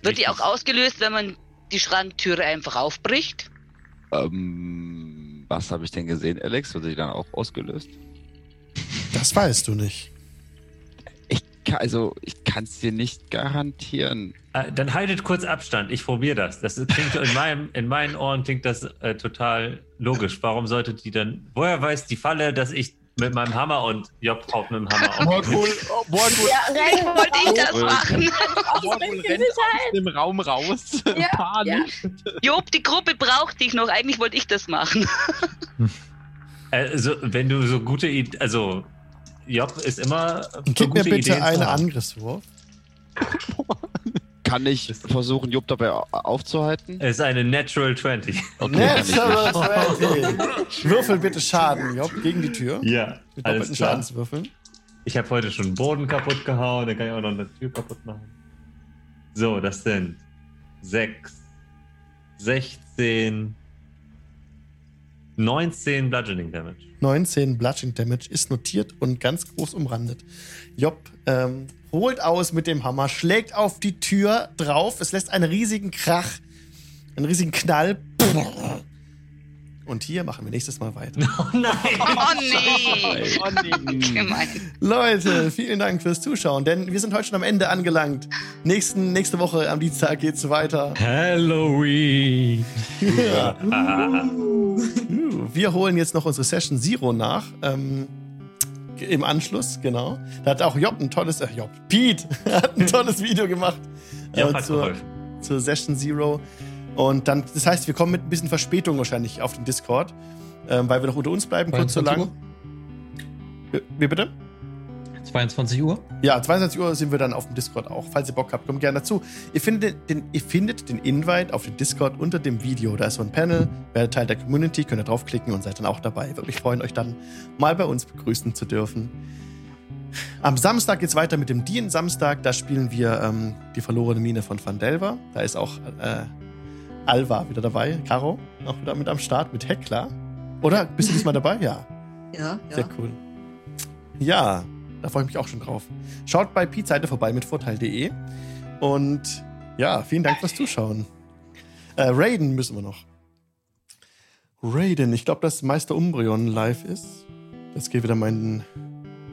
Wird die Richtig. auch ausgelöst, wenn man die Schranktüre einfach aufbricht? Ähm, was habe ich denn gesehen, Alex? Wurde die dann auch ausgelöst? Das weißt du nicht. Also, ich kann es dir nicht garantieren. Äh, dann haltet kurz Abstand. Ich probiere das. Das klingt in, meinem, in meinen Ohren klingt das äh, total logisch. Warum sollte die dann? Woher weiß die Falle, dass ich mit meinem Hammer und Job haut mit dem Hammer auf? Morgul, Morgul, Ja, Vielleicht rennen wollte ich das Oh, machen. Morgul rennt aus dem Raum raus. Ja, Panisch. Job, die Gruppe braucht dich noch. Eigentlich wollte ich das machen. Also, wenn du so gute Ideen. Also, Job ist immer. für Gib mir gute bitte Ideen einen. Angriffswurf. Kann ich versuchen, Jupp dabei au- aufzuhalten? Es ist eine Natural 20. Okay, Natural nicht. 20. Würfel bitte Schaden, Job, gegen die Tür. Ja, Mit alles klar. Schadenswürfeln. Ich habe heute schon den Boden kaputt gehauen, dann kann ich auch noch eine Tür kaputt machen. So, das sind 6, 16, 19 Bludgeoning Damage. 19 Bludgeoning Damage ist notiert und ganz groß umrandet. Job ähm, holt aus mit dem Hammer, schlägt auf die Tür drauf. Es lässt einen riesigen Krach, einen riesigen Knall. Und hier machen wir nächstes Mal weiter. Oh nein! Oh nee. Gemein. Leute, vielen Dank fürs Zuschauen, denn wir sind heute schon am Ende angelangt. Nächsten, nächste Woche am Dienstag geht's weiter. Halloween! Ja. Ah, Wir holen jetzt noch unsere Session Zero nach. Ähm, Im Anschluss, genau. Da hat auch Job ein tolles, äh, Job, Pete hat ein tolles Video gemacht äh, zur, zur Session Zero. Und dann, das heißt, wir kommen mit ein bisschen Verspätung wahrscheinlich auf den Discord, ähm, weil wir noch unter uns bleiben, kurz so 22 lang. Wie, wie bitte? 22 Uhr? Ja, 22 Uhr sind wir dann auf dem Discord auch. Falls ihr Bock habt, kommt gerne dazu. Ihr findet den, ihr findet den Invite auf dem Discord unter dem Video. Da ist so ein Panel. Werdet Teil der Community, könnt ihr draufklicken und seid dann auch dabei. Würde mich freuen, euch dann mal bei uns begrüßen zu dürfen. Am Samstag geht's weiter mit dem Dien Samstag. Da spielen wir ähm, die verlorene Mine von Van Delver. Da ist auch äh, Alva wieder dabei. Caro auch wieder mit am Start mit Heckler. Oder bist du diesmal dabei? Ja. Ja, Sehr ja. cool. Ja, da freue ich mich auch schon drauf. Schaut bei Pete Seite vorbei mit Vorteil.de. Und ja, vielen Dank fürs Zuschauen. Äh, Raiden müssen wir noch. Raiden, ich glaube, dass Meister Umbreon live ist. Jetzt geht wieder mein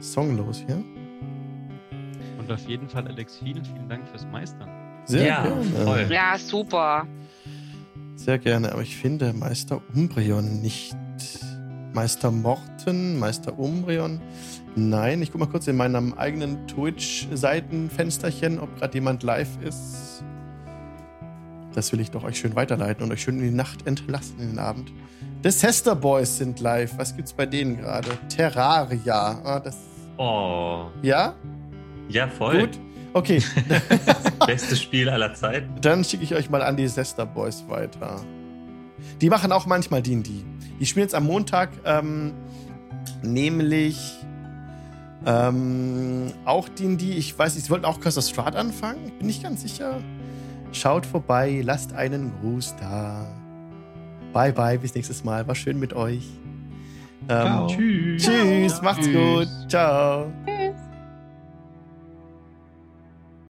Song los hier. Und auf jeden Fall, Alex, vielen, vielen Dank fürs Meistern. Sehr Ja, gerne. voll. Ja, super. Sehr gerne, aber ich finde Meister Umbreon nicht. Meister Morten, Meister Umbreon. Nein, ich gucke mal kurz in meinem eigenen Twitch-Seitenfensterchen, ob gerade jemand live ist. Das will ich doch euch schön weiterleiten und euch schön in die Nacht entlassen, in den Abend. The Hester Boys sind live. Was gibt's bei denen gerade? Terraria. Ah, das, Oh. ja? Ja, voll. Gut. Okay, Bestes Spiel aller Zeiten. dann schicke ich euch mal an die Zester Boys weiter. Die machen auch manchmal D&D. Die spielen jetzt am Montag ähm, nämlich ähm, auch D&D. Ich weiß nicht, sie wollten auch Curse of Strahd anfangen. Ich bin nicht ganz sicher. Schaut vorbei, lasst einen Gruß da. Bye bye, bis nächstes Mal. War schön mit euch. Ähm, Ciao. Tschüss, macht's Tschüss. gut. Ciao. Tschüss.